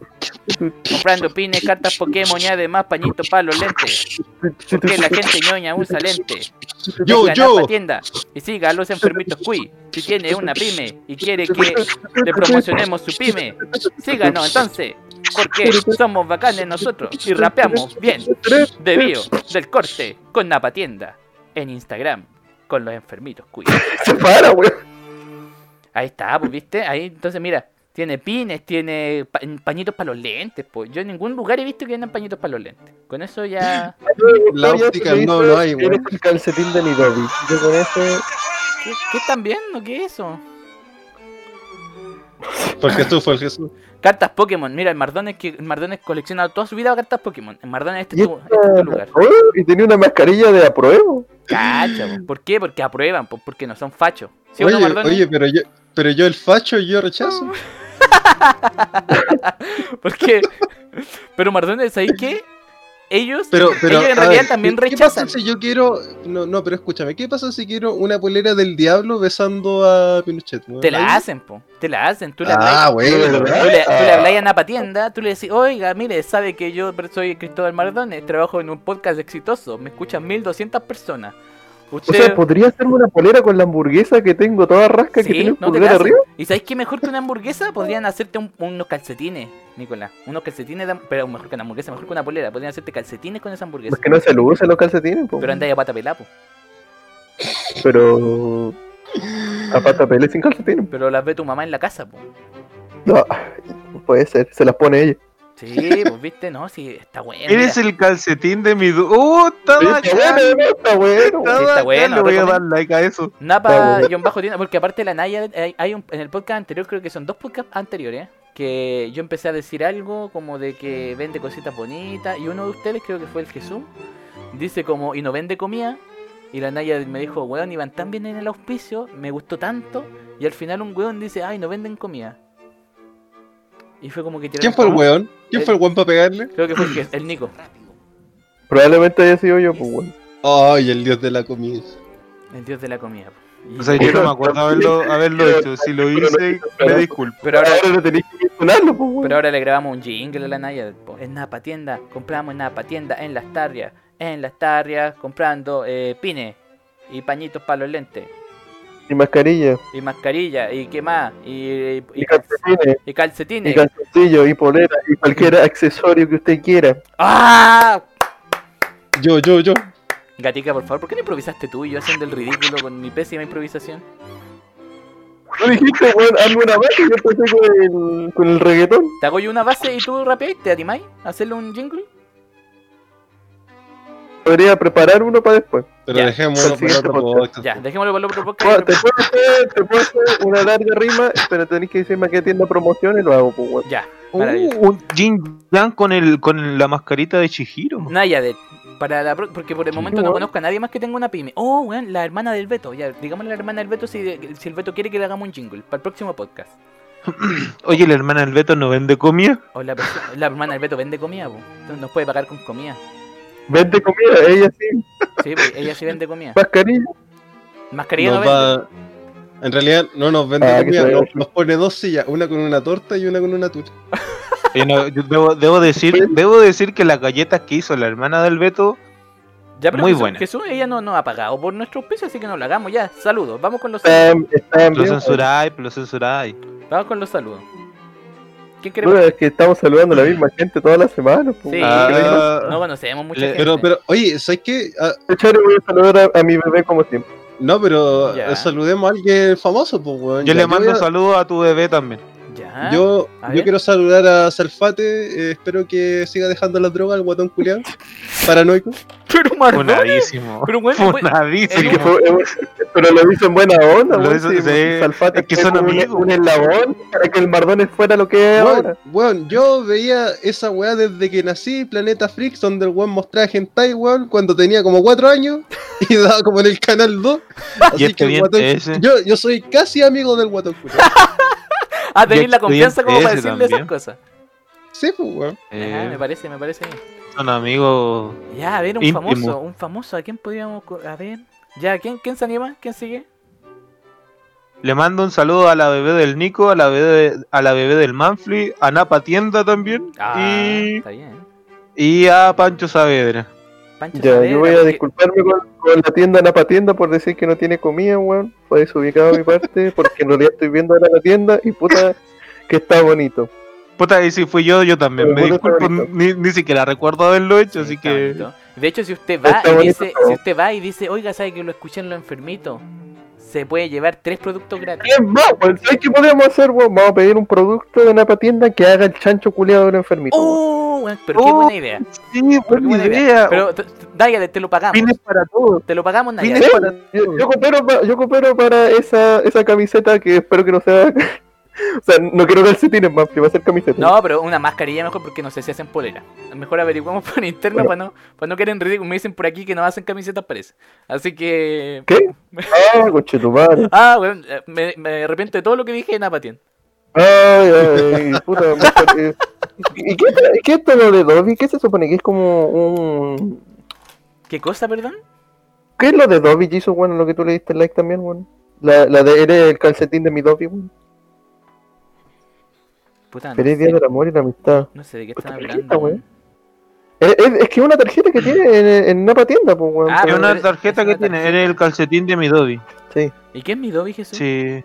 Comprando pines, cartas Pokémon y además pañitos para los lentes. Porque la gente ñoña usa lentes. Yo, yo. Napa Tienda y siga a los enfermitos Cui. Si tiene una pyme y quiere que le promocionemos su pyme, síganos entonces. Porque somos bacanes nosotros y rapeamos bien. Debido del corte con Napa Tienda en Instagram con los enfermitos Cui. Se para, weón. Ahí está, pues viste. Ahí entonces mira. Tiene pines, tiene pa- pañitos para los lentes, pues. Yo en ningún lugar he visto que vendan pañitos para los lentes. Con eso ya. La óptica no lo hay. Eres el calcetín de mi. Yo con eso. ¿Qué, qué están viendo? ¿Qué es eso? Porque tú fue el Jesús. <laughs> Cartas Pokémon. Mira, el Mardones que el Mardones colecciona toda su vida cartas Pokémon. El Mardones este Y es tu, este es tu lugar. Y tenía una mascarilla de apruebo. Cacha, po. ¿por qué? Porque aprueban, po, porque no son fachos. ¿Sí o no, Oye, pero yo, pero yo el facho, yo rechazo. <laughs> Porque. <laughs> Pero Mardones, ¿sabéis qué? Ellos, Pero, pero, ellos en realidad ver, también ¿qué- ¿Qué pasa rechazan. si yo quiero.? No, no, pero escúchame, ¿qué pasa si quiero una polera del diablo besando a Pinochet? Te la hacen, po. Te la hacen. Tú le Ah, hablas. bueno, Tú le, tú le hablas a Napa Tienda, tú le decís, oiga, mire, sabe que yo soy Cristóbal Mardones, trabajo en un podcast exitoso, me escuchan 1200 personas. O sea, podría hacerme una polera con la hamburguesa que tengo toda rasca que tiene un no pulgar arriba. ¿Y sabéis qué mejor que una hamburguesa? Podrían hacerte un- unos calcetines, Nicolás. Unos calcetines, de- pero mejor que una hamburguesa, mejor que una polera. Podrían hacerte calcetines con esa hamburguesa. Es que no se lucen los calcetines, po. Pero anda a pata pelá, po. Pero. A pata pele sin calcetines. Pero las ve tu mamá en la casa, po. No, puede ser, se las pone ella. Sí, <laughs> pues viste, no, sí, está bueno. Eres mira. el calcetín de mi. du- ¡Uh! Está bueno, ¿no? está bueno. está Sí, está bacán, bueno, Le voy a dar like a eso. Está Napa bueno. guion bajo tienda, porque aparte de la Naya, hay, hay un, en el podcast anterior, creo que son dos podcasts anteriores, que yo empecé a decir algo como de que vende cositas bonitas, y uno de ustedes, creo que fue el Jesús, dice como, y no vende comida, y la Naya me dijo, weón, iban tan bien en el auspicio, me gustó tanto, y al final un weón dice, ay, no venden comida. Y fue como que ¿Quién fue el weón? ¿Quién fue el weón para pegarle? Creo que fue el, que- el Nico. Probablemente haya sido yo, pues, bueno. Ay, el dios de la comida. El dios de la comida. po. Y- O sea, yo no me acuerdo haberlo, haberlo hecho. Si lo hice, me disculpo. pero ahora Ahora no tenéis que mencionarlo, pues. Pero ahora le grabamos un jingle a la Naya. po. En Napa Tienda, compramos en Napa Tienda, en las tarrias. En las tarrias, comprando eh, pines y pañitos para los lentes. Y mascarilla, Y mascarilla, y qué más, y, y, y calcetines, y y calcetines. calzoncillos, y polera, y cualquier accesorio que usted quiera. ¡Ah! Yo, yo, yo. Gatica, por favor, ¿por qué no improvisaste tú y yo haciendo el ridículo con mi pésima improvisación? Tú dijiste, weón, hazme una base y yo empecé con el, con el reggaetón. ¿Te hago yo una base y tú rapeáis? ¿Te animáis a hacerle un jingle? Podría preparar uno para después. Pero Ya. dejémoslo siguiente otro podcast. podcast. Ya, dejémoslo para el otro Bueno, podcast. Te puedo hacer, te puedo hacer una larga rima, pero tenés que decirme a qué tienda promoción y lo hago, pues, weón. Ya, Uh, un Jin Yang con, el, con la mascarita de Chihiro. Naya de para la porque por el momento no conozco a nadie más que tenga una pyme. Oh, weón, la hermana del Beto. Ya, digámosle a la hermana del Beto si, si el Beto quiere que le hagamos un jingle para el próximo podcast. <clears throat> Oye, la hermana del Beto no vende comida. O la, la hermana del Beto vende comida, po. Entonces nos puede pagar con comida. Vende comida, ella sí. Sí, pues, ella sí vende comida. Mascarilla. Mascarilla no Nos vende. va- En realidad no nos vende Ah, comida, nos, pone dos sillas, una con una torta y una con una tucha. No, yo debo, debo decir, debo decir que las galletas que hizo la hermana del Beto, Ya, pero muy Jesús, buena. Jesús, ella no nos ha pagado por nuestro auspicio, así que no lo hagamos ya. Saludos, vamos con los saludos. está en lo censuráis, lo censuráis. Vamos con los saludos. ¿Quién queremos? Bueno, es que estamos saludando a la misma gente todas las semanas. pues. Sí, Ah. no conocemos mucha Le- gente. Pero, pero, oye, ¿sabes qué? Ah, Chévere, voy a saludar a, a mi bebé como siempre. no, pero Ya. eh, saludemos a alguien famoso, pues, weón. Yo Ya, le mando a- saludos a tu bebé también. Ya. Yo, A yo ver. quiero saludar a Salfate, eh, espero que siga dejando la droga al guatón culiado, paranoico. <laughs> Pero Mardones. Funadísimo. Pero bueno, pues, Funadísimo. Que fue- pero lo hizo en buena onda, Lo hizo- sí, sí, Salfate es que son como un- amigos. Un, eslabón para que el Mardones fuera lo que es Weón, ahora. weón, yo veía esa weá desde que nací, Planeta Freaks, donde el weón mostraba hentai, weón, cuando tenía como 4 años <laughs> y daba como en el canal 2. <laughs> Así este que el bien guatón, ese. yo, yo soy casi amigo del guatón culiao. Ah, tenéis Y la confianza como para decirle esas cosas. Sí, pues, weón. Eh, Ajá, me parece, me parece bien. son amigos. Ya, a ver, un Íntimo. famoso, un famoso, ¿a quién podríamos...? A ver, ya, ¿quién, quién se anima? ¿Quién sigue? Le mando un saludo a la bebé del Nico, a la bebé, a la bebé del Manfly, a Napa Tienda también Ah, y, está bien. y a Pancho Saavedra. Pancho Ya, Saavedra, yo voy a porque- disculparme con, con la tienda Napa Tienda por decir que no tiene comida, weón. Fue desubicado de mi parte, <laughs> porque en realidad estoy viendo ahora la tienda y puta que está bonito. Puta, y si fui yo, yo también. Pero Me disculpo, ni, ni siquiera recuerdo haberlo hecho, Sí, así está que. bonito. De hecho, si usted va Está y bonito dice, si usted va y dice, oiga, sabe que lo escuché en lo enfermito, se puede llevar tres productos gratis. Es más, weón, ¿sabes qué podemos hacer, weón? Vamos a pedir un producto de Napa Tienda que haga el chancho culiado del enfermito. weón. ¡Oh! weón, pero qué Oh, buena idea. Sí, Pero qué buena buena idea. Pero, Dayale, te lo pagamos. Fines para todos. Te lo pagamos, para yo, yo coopero pa- yo coopero para esa, esa camiseta que espero que no sea. <laughs> o sea, no quiero calcetines más, que va a ser camiseta. No, pero una mascarilla mejor porque no sé si hacen polera. Mejor averiguamos por interno Bueno. para no, para no quedar en ridículo. Me dicen por aquí que no hacen camisetas, parece. Así que. ¿Qué? <laughs> Ah, coche tu madre. Ah, weón, eh, me, me arrepiento de todo lo que dije en Apatien. Ay, ay, puta. mejor, eh. ¿Y qué, qué es esto lo de Dobby? ¿Qué se supone que es como un. ¿Qué cosa, perdón? ¿Qué es lo de Dobby, Jesus, bueno, lo que tú le diste like también, bueno? La, la de eres el calcetín de mi Dobby, bueno. Puta, no Feliz día sé, del amor y la amistad. no sé de qué están ¿qué hablando. weón. Es, es- es que es una tarjeta que tiene en, en Napa Tienda, pues, weón. Ah, Es una tarjeta es que una tiene, tarjeta. eres el calcetín de mi Dobby. Sí. ¿Y qué es mi Dobby, Jesús? Sí.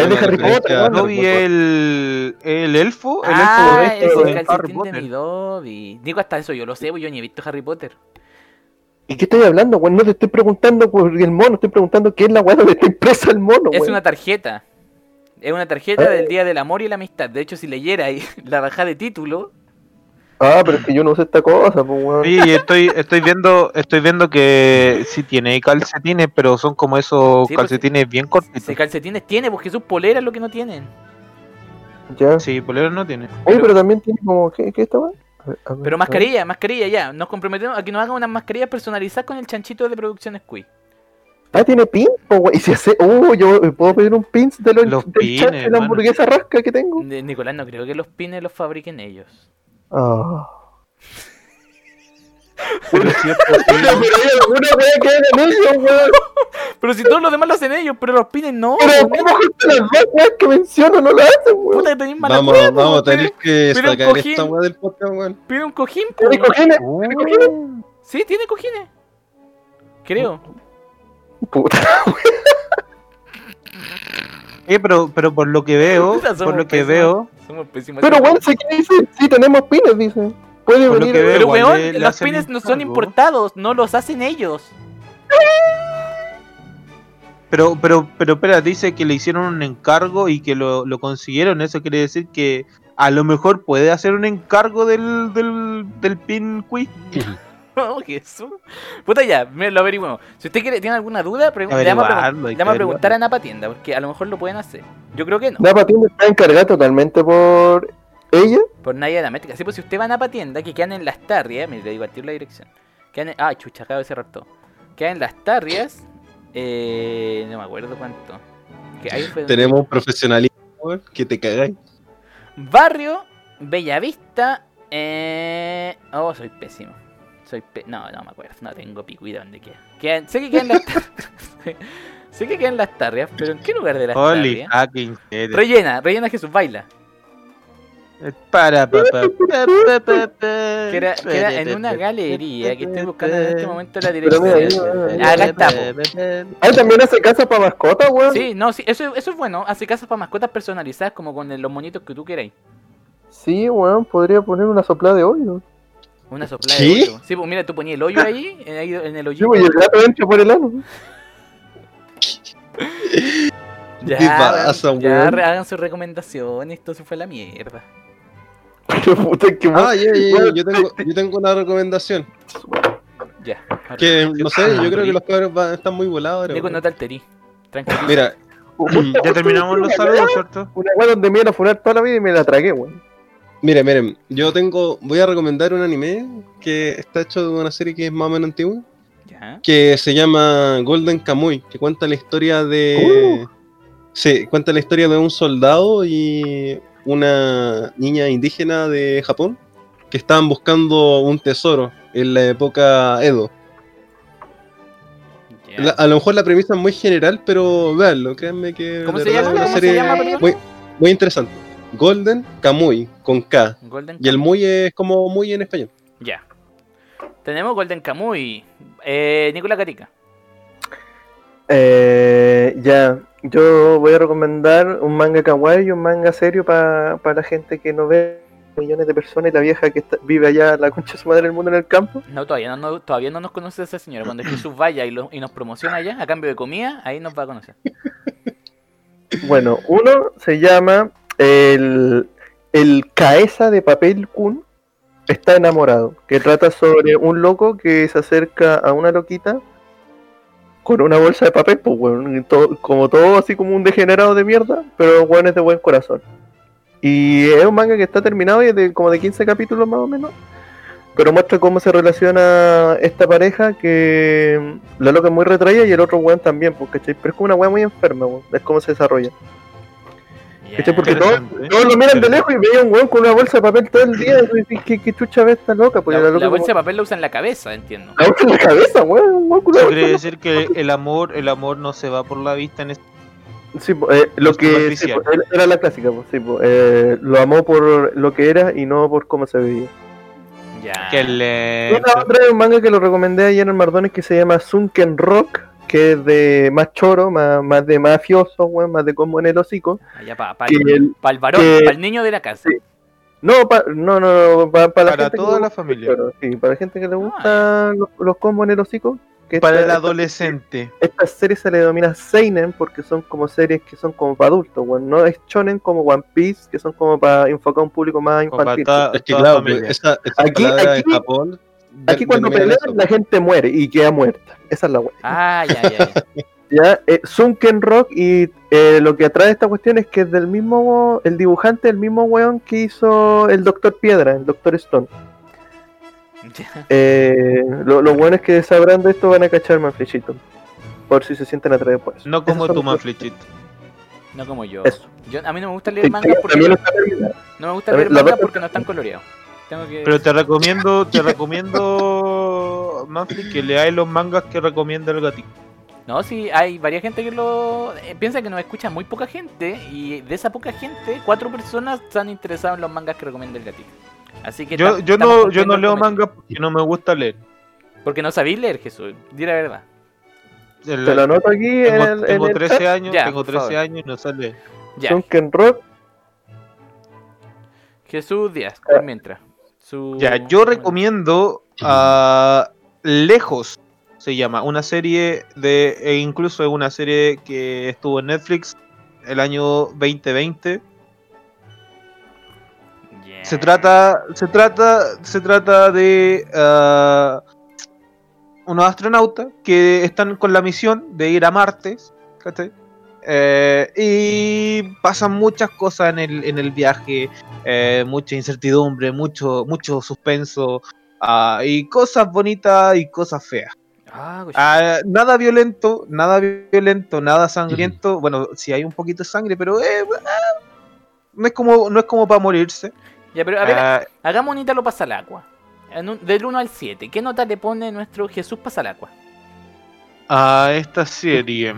Es de Harry Potter, ¿no? Dobby el, el elfo, el Ah, elfo es doméstico el de Harry calcetín de Potter. mi Dobby. Digo, hasta eso yo lo sé, pues yo ni he visto Harry Potter. ¿Y qué estoy hablando, weón? No te estoy preguntando por el mono, estoy preguntando qué es la weá donde está impresa el mono, Es una tarjeta. Es una tarjeta Ah. del Día del Amor y la Amistad. De hecho, si leyera ahí <laughs> la bajada de título, Ah, pero es que yo no sé esta cosa, pues, weón. Sí, estoy, estoy viendo, estoy viendo que sí tiene calcetines, pero son como esos Sí, pues, calcetines bien cortitos. calcetines tiene, porque sus poleras lo que no tienen. Ya. Sí, polero no tiene. Oye, pero también tiene como, ¿qué, qué a ver, Pero mascarilla, mascarilla ya. Nos comprometemos a que nos hagan unas mascarillas personalizadas con el chanchito de producción Squid. ver. Ah, tiene pin, weón. Y si hace, uh, yo puedo pedir un pins de los, Los del pines, de la hamburguesa rasca que tengo. Nicolás, no creo que los pines los fabriquen ellos. Pero Pero, pero weón. Pero si todos los demás lo hacen ellos, pero los pines no. Pero weón. mejor las dos weas que menciono no lo hacen, weón. Puta que tenéis mala Vamos, po, vamos tener que pero un sacar cojín. esta weá del podcast, weón. Pide un cojín, po, ¿Tiene weón. cojines? Uh, Sí, tiene cojines. Creo. Puta. <laughs> eh, pero, pero por lo que veo, <laughs> por lo que pésimos. veo, Somos pésimos. Pero weón, sé que dice, sí tenemos pines, dice. Puede Por lo venir. que veo, Pero weón, le- los pines no son importados, no los hacen ellos. pero, pero, pero espera, dice que le hicieron un encargo y que lo, lo consiguieron. Eso quiere decir que a lo mejor puede hacer un encargo del, del, del pin quiz. <laughs> Oh, Jesús. Puta ya, me lo averiguamos. Si usted quiere, tiene alguna duda, le vamos a, le vamos a preguntar a Napa Tienda, porque a lo mejor lo pueden hacer. Yo creo que no. La patienda está encargada totalmente por ella. Por nadie de la métrica. Sí, pues si usted va a Napa Tienda, que quedan en las tarrias, mire, le digo tiro la dirección. Quedan en- ah, chucha, acabo de cerrar todo. Quedan en las tarrias, eh, no me acuerdo cuánto. Que ahí fue donde- Tenemos un weón, que te cagáis. Barrio, Bellavista. Eh... Oh, soy pésimo. Soy pe- No, no me acuerdo. No tengo pico y dónde queda. Sé que quedan las <laughs> Sé que quedan las tarrias, pero ¿en qué lugar de las Holy tarrias? Rellena, rellena Jesús, baila. Para, pa, pa, pa, pa, pa, pa. Que era, que era en una galería que estoy buscando en este momento la dirección. Ah, Acá está, po. Ah, también hace casa para mascotas, weón. Sí, no, sí, eso, eso es bueno. Hace casas para mascotas personalizadas como con los monitos que tú queráis. Sí, weón, podría poner una soplada de hoyo. Una soplada ¿Sí? de hoyo. Sí, pues mira, tú ponías el hoyo ahí, en, ahí en el Sí, pues, y el gato entra por el ano. <laughs> Ya, ¿Qué pasa, ya hagan sus recomendaciones, esto se fue a la mierda. <laughs> Puta, qué Ah, ya, ya, ya, Weón, yo tengo, yo tengo una recomendación. Ya. Que, no sé, yo creo que los cabros van- están muy volados ahora. No te alterí. Tranquilo. Mira, <laughs> Ya terminamos los saludos, ¿cierto? Una weá donde me iban a funar toda la vida y me la tragué, weón. Miren, miren, yo tengo, voy a recomendar un anime que está hecho de una serie que es más o menos antigua, Ya. que se llama Golden Kamuy, que cuenta la historia de... Sí, cuenta la historia de un soldado y una niña indígena de Japón que estaban buscando un tesoro en la época Edo. La- a lo mejor la premisa es muy general, pero véanlo, créanme que ¿Cómo se llama? es una ¿Cómo se serie llama, muy, muy interesante. Golden Kamuy, con K. Golden Y el muy es como muy en español. Ya. Tenemos Golden Kamuy. Eh, Nicolás Gatica. Eh, ya, yo voy a recomendar un manga kawaii y un manga serio para la gente que no ve millones de personas y la vieja que está- vive allá, la concha de su madre del mundo en el campo. No, todavía no, no- todavía no nos conoce esa señora. Cuando Jesús vaya y, lo- y nos promociona allá a cambio de comida, ahí nos va a conocer. Bueno, uno se llama el, el Caesa de Papel Kun está enamorado, que trata sobre un loco que se acerca a una loquita con una bolsa de papel, pues weón, como todo así como un degenerado de mierda, pero weón es de buen corazón. Y es un manga que está terminado y es de como de 15 capítulos más o menos. Pero muestra cómo se relaciona esta pareja que la loca es muy retraída y el otro weón también, ¿cachai? Pero es como una weá muy enferma, weón. Es cómo se desarrolla. Porque todos, ¿eh? todos lo miran de lejos y veían un weón con una bolsa de papel todo el día. ¿qué, qué chucha ve esta loca? Pues La, la, la loca bolsa de papel la usa en la cabeza, entiendo. la bolsa en la cabeza, weón. un weón una en la- decir que el amor, el amor no se va por la vista en este. Sí, po, eh, lo que sí, superficial. po, era- la clásica, po, sí, po, eh, lo amó por lo que era y no por cómo se veía. Ya. Que le. La otra es un manga que lo recomendé ayer en Mardones que se llama Sunken Rock, que es de más choro, más, más de mafioso, weón, más de como en el hocico. Allá para pa, el- el varón, que- el niño de la casa. Sí. No, pa- no, no, para la Para gente que toda la familia. sí, para la gente que le gusta los, los combos en el hocico. Que Para esta- el esta- adolescente. Estas series se le denomina Seinen porque son como series que son como para adultos, weón. No es shonen como One Piece, que son como para enfocar a un público más para infantil. Es que claro, pues, esa, esa Aquí- aquí- en Japón. Aquí cuando pelean la gente muere y queda muerta. Esa es la weá. Ah, ya, ya. ya. <laughs> Ya, eh, Sunken Rock y eh, lo que atrae esta cuestión es que es del mismo, el dibujante, el mismo weón que hizo el Doctor Piedra, el Doctor Stone. Eh, lo- los buenos que sabrán de esto van a cachar más flechito. Por si se sienten atraídos por eso. No como los- manflechito. No como yo. Eso. Yo- A mí no me gusta leer mangas porque no me gusta leer parte- porque no están coloreados. Tengo que Pero te recomiendo, te <laughs> recomiendo, Manfred, que leáis los mangas que recomienda el gatito. No, sí, hay varias gente que lo eh, piensa que nos escucha muy poca gente y de esa poca gente, cuatro personas están interesados en los mangas que recomienda el gatito. Así que Yo, yo no, yo no leo mangas porque no me gusta leer. Porque no sabéis leer, Jesús, di la verdad. El- Te lo anoto aquí en tengo, el, tengo en el 13 chat. años, Ya, tengo por 13 favor. años y no sale. Ya, Sunken Rock. Jesús Díaz, por mientras. Su... Ya, yo recomiendo a Lejos, se llama, una serie de, e incluso es una serie que estuvo en Netflix el año 2020. Ya. Se trata, se trata, se trata de ah, unos astronautas que están con la misión de ir a Marte, ¿cachai? Eh, y pasan muchas cosas en el, en el viaje, eh, mucha incertidumbre, mucho, mucho suspenso, ah, y cosas bonitas y cosas feas. Ah. Ah, nada violento, nada violento, nada sangriento. Bueno, sí hay un poquito de sangre, pero eh, no es como, no es como para morirse. Ya, pero a ver, Ah, hagamos un Ítalo Pasalacua. En un- del 1 al 7. ¿Qué nota le pone nuestro Jesús Pasalacua? a esta serie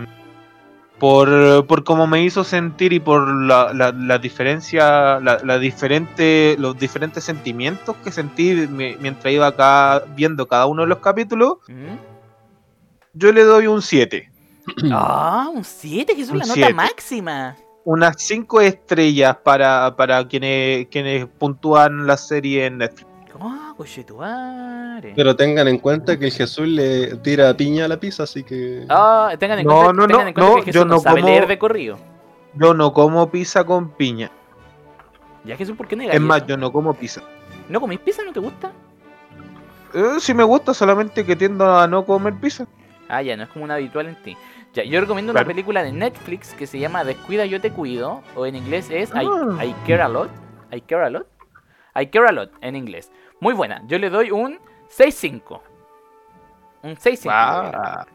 por, por cómo me hizo sentir y por la, la, la diferencia, la, la diferente, los diferentes sentimientos que sentí mi- mientras iba acá viendo cada uno de los capítulos, ¿Mm? yo le doy un 7. <clears throat> Ah, un 7, que es Un la nota siete. máxima. Unas 5 estrellas para, para quienes, quienes puntúan la serie en Netflix. Pero tengan en cuenta que el Jesús le tira piña a la pizza, así que. Ah, tengan en No, cuenta, no, tengan no, en cuenta no, que Jesús yo no, no sabe como- leer de corrido. Yo no como pizza con piña. Ya Jesús, ¿por qué negas Es más, eso? yo no como pizza. ¿No comís pizza? ¿No te gusta? Eh, sí me gusta, solamente que tiendo a no comer pizza. Ah, ya, no es como un habitual en ti. Ya, yo recomiendo una película de Netflix que se llama Descuida, yo te cuido. O en inglés es I, Ah. I Care a Lot. I Care a Lot. I Care a Lot en inglés. Muy buena. Yo le doy un 6-5. Un 6-5. Ah,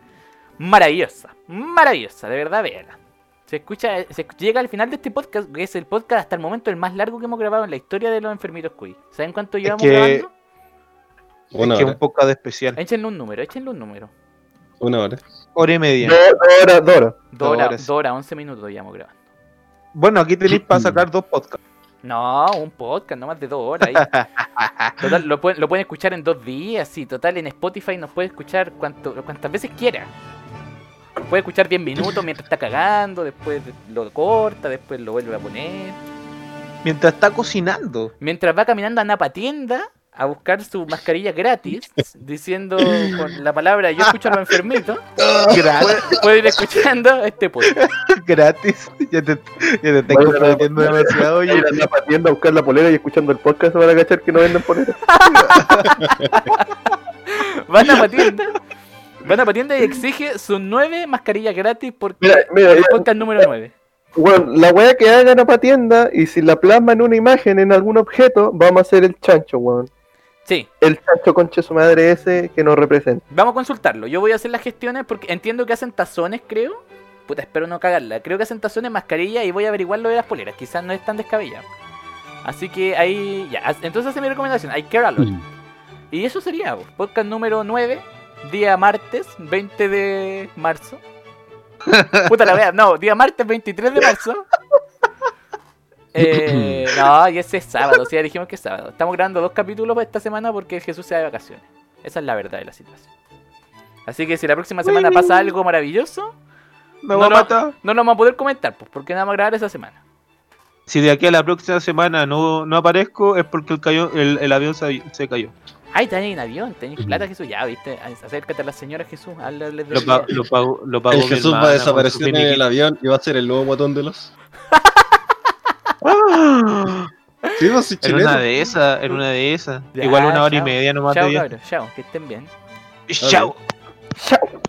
Maravillosa. Maravillosa, de verdad, véala. Se escucha, se llega al final de este podcast, que es el podcast hasta el momento el más largo que hemos grabado en la historia de los enfermitos Cuy. ¿Saben cuánto llevamos que- grabando? Una es que hora. un poco de especial. Échenle un número, échenle un número. Una hora. Hora y media. Dos dos horas, dos horas. Dos horas, horas. dos horas, 11 minutos llevamos grabando. Bueno, aquí tenéis para sacar dos podcasts. No, un podcast, no más de dos horas. ahí. <laughs> Total, lo, pueden, lo pueden escuchar en dos días, sí. Total, en Spotify nos puede escuchar cuanto, cuantas veces quiera. Puede escuchar 10 minutos mientras está cagando, después lo corta, después lo vuelve a poner. Mientras está cocinando. Mientras va caminando a Napa Tienda a buscar su mascarilla gratis, diciendo con la palabra yo escucho a los enfermitos, Gratis. puede ir escuchando este podcast. gratis. Ya te, ya te Bueno, comprometiendo demasiado. A la tienda a buscar la polera y escuchando el podcast van a cachar que no venden polera. <laughs> Van a Napa Tienda, van a Napa Tienda y exige sus nueve mascarillas gratis porque Mira, mira, el podcast número 9. bueno, la wea que hagan a pa' tienda y si la plasman en una imagen en algún objeto, vamos a hacer el chancho, weón. Sí, El chancho conche su madre ese que nos representa. vamos a consultarlo. Yo voy a hacer las gestiones porque entiendo que hacen tazones, creo. Puta, espero no cagarla. Creo que hacen tazones, mascarilla y voy a averiguar lo de las poleras. Quizás no es tan descabellado. Así que ahí, ya. Entonces hace mi recomendación. I care a lot. Y eso sería, pues, podcast número 9, día martes, 20 de marzo. <laughs> Puta la wea, no, día martes 23 de marzo. Eh, <clears throat> no, y ese es sábado, sí, ya dijimos que es sábado. Estamos grabando dos capítulos para esta semana porque Jesús se va de vacaciones. Esa es la verdad de la situación. Así que si la próxima semana pasa algo maravilloso, Me No, va a no. vamos a poder comentar, pues porque nada más grabar esa semana. Si de aquí a la próxima semana no, no aparezco, es porque el, cayó, el, el avión se, se cayó. Ay, tenés en avión, tenés plata Jesús, ya, viste, acércate a la señora Jesús, háblale de Lo, pa- lo pago, lo El Jesús va a desaparecer en el avión y va a ser el nuevo guatón de los. <laughs> Sí, En una de esas, en una de esas. Ya, Igual una hora y chao. media nomás Chao, de cabros, chao, que estén bien. Chao. Chao.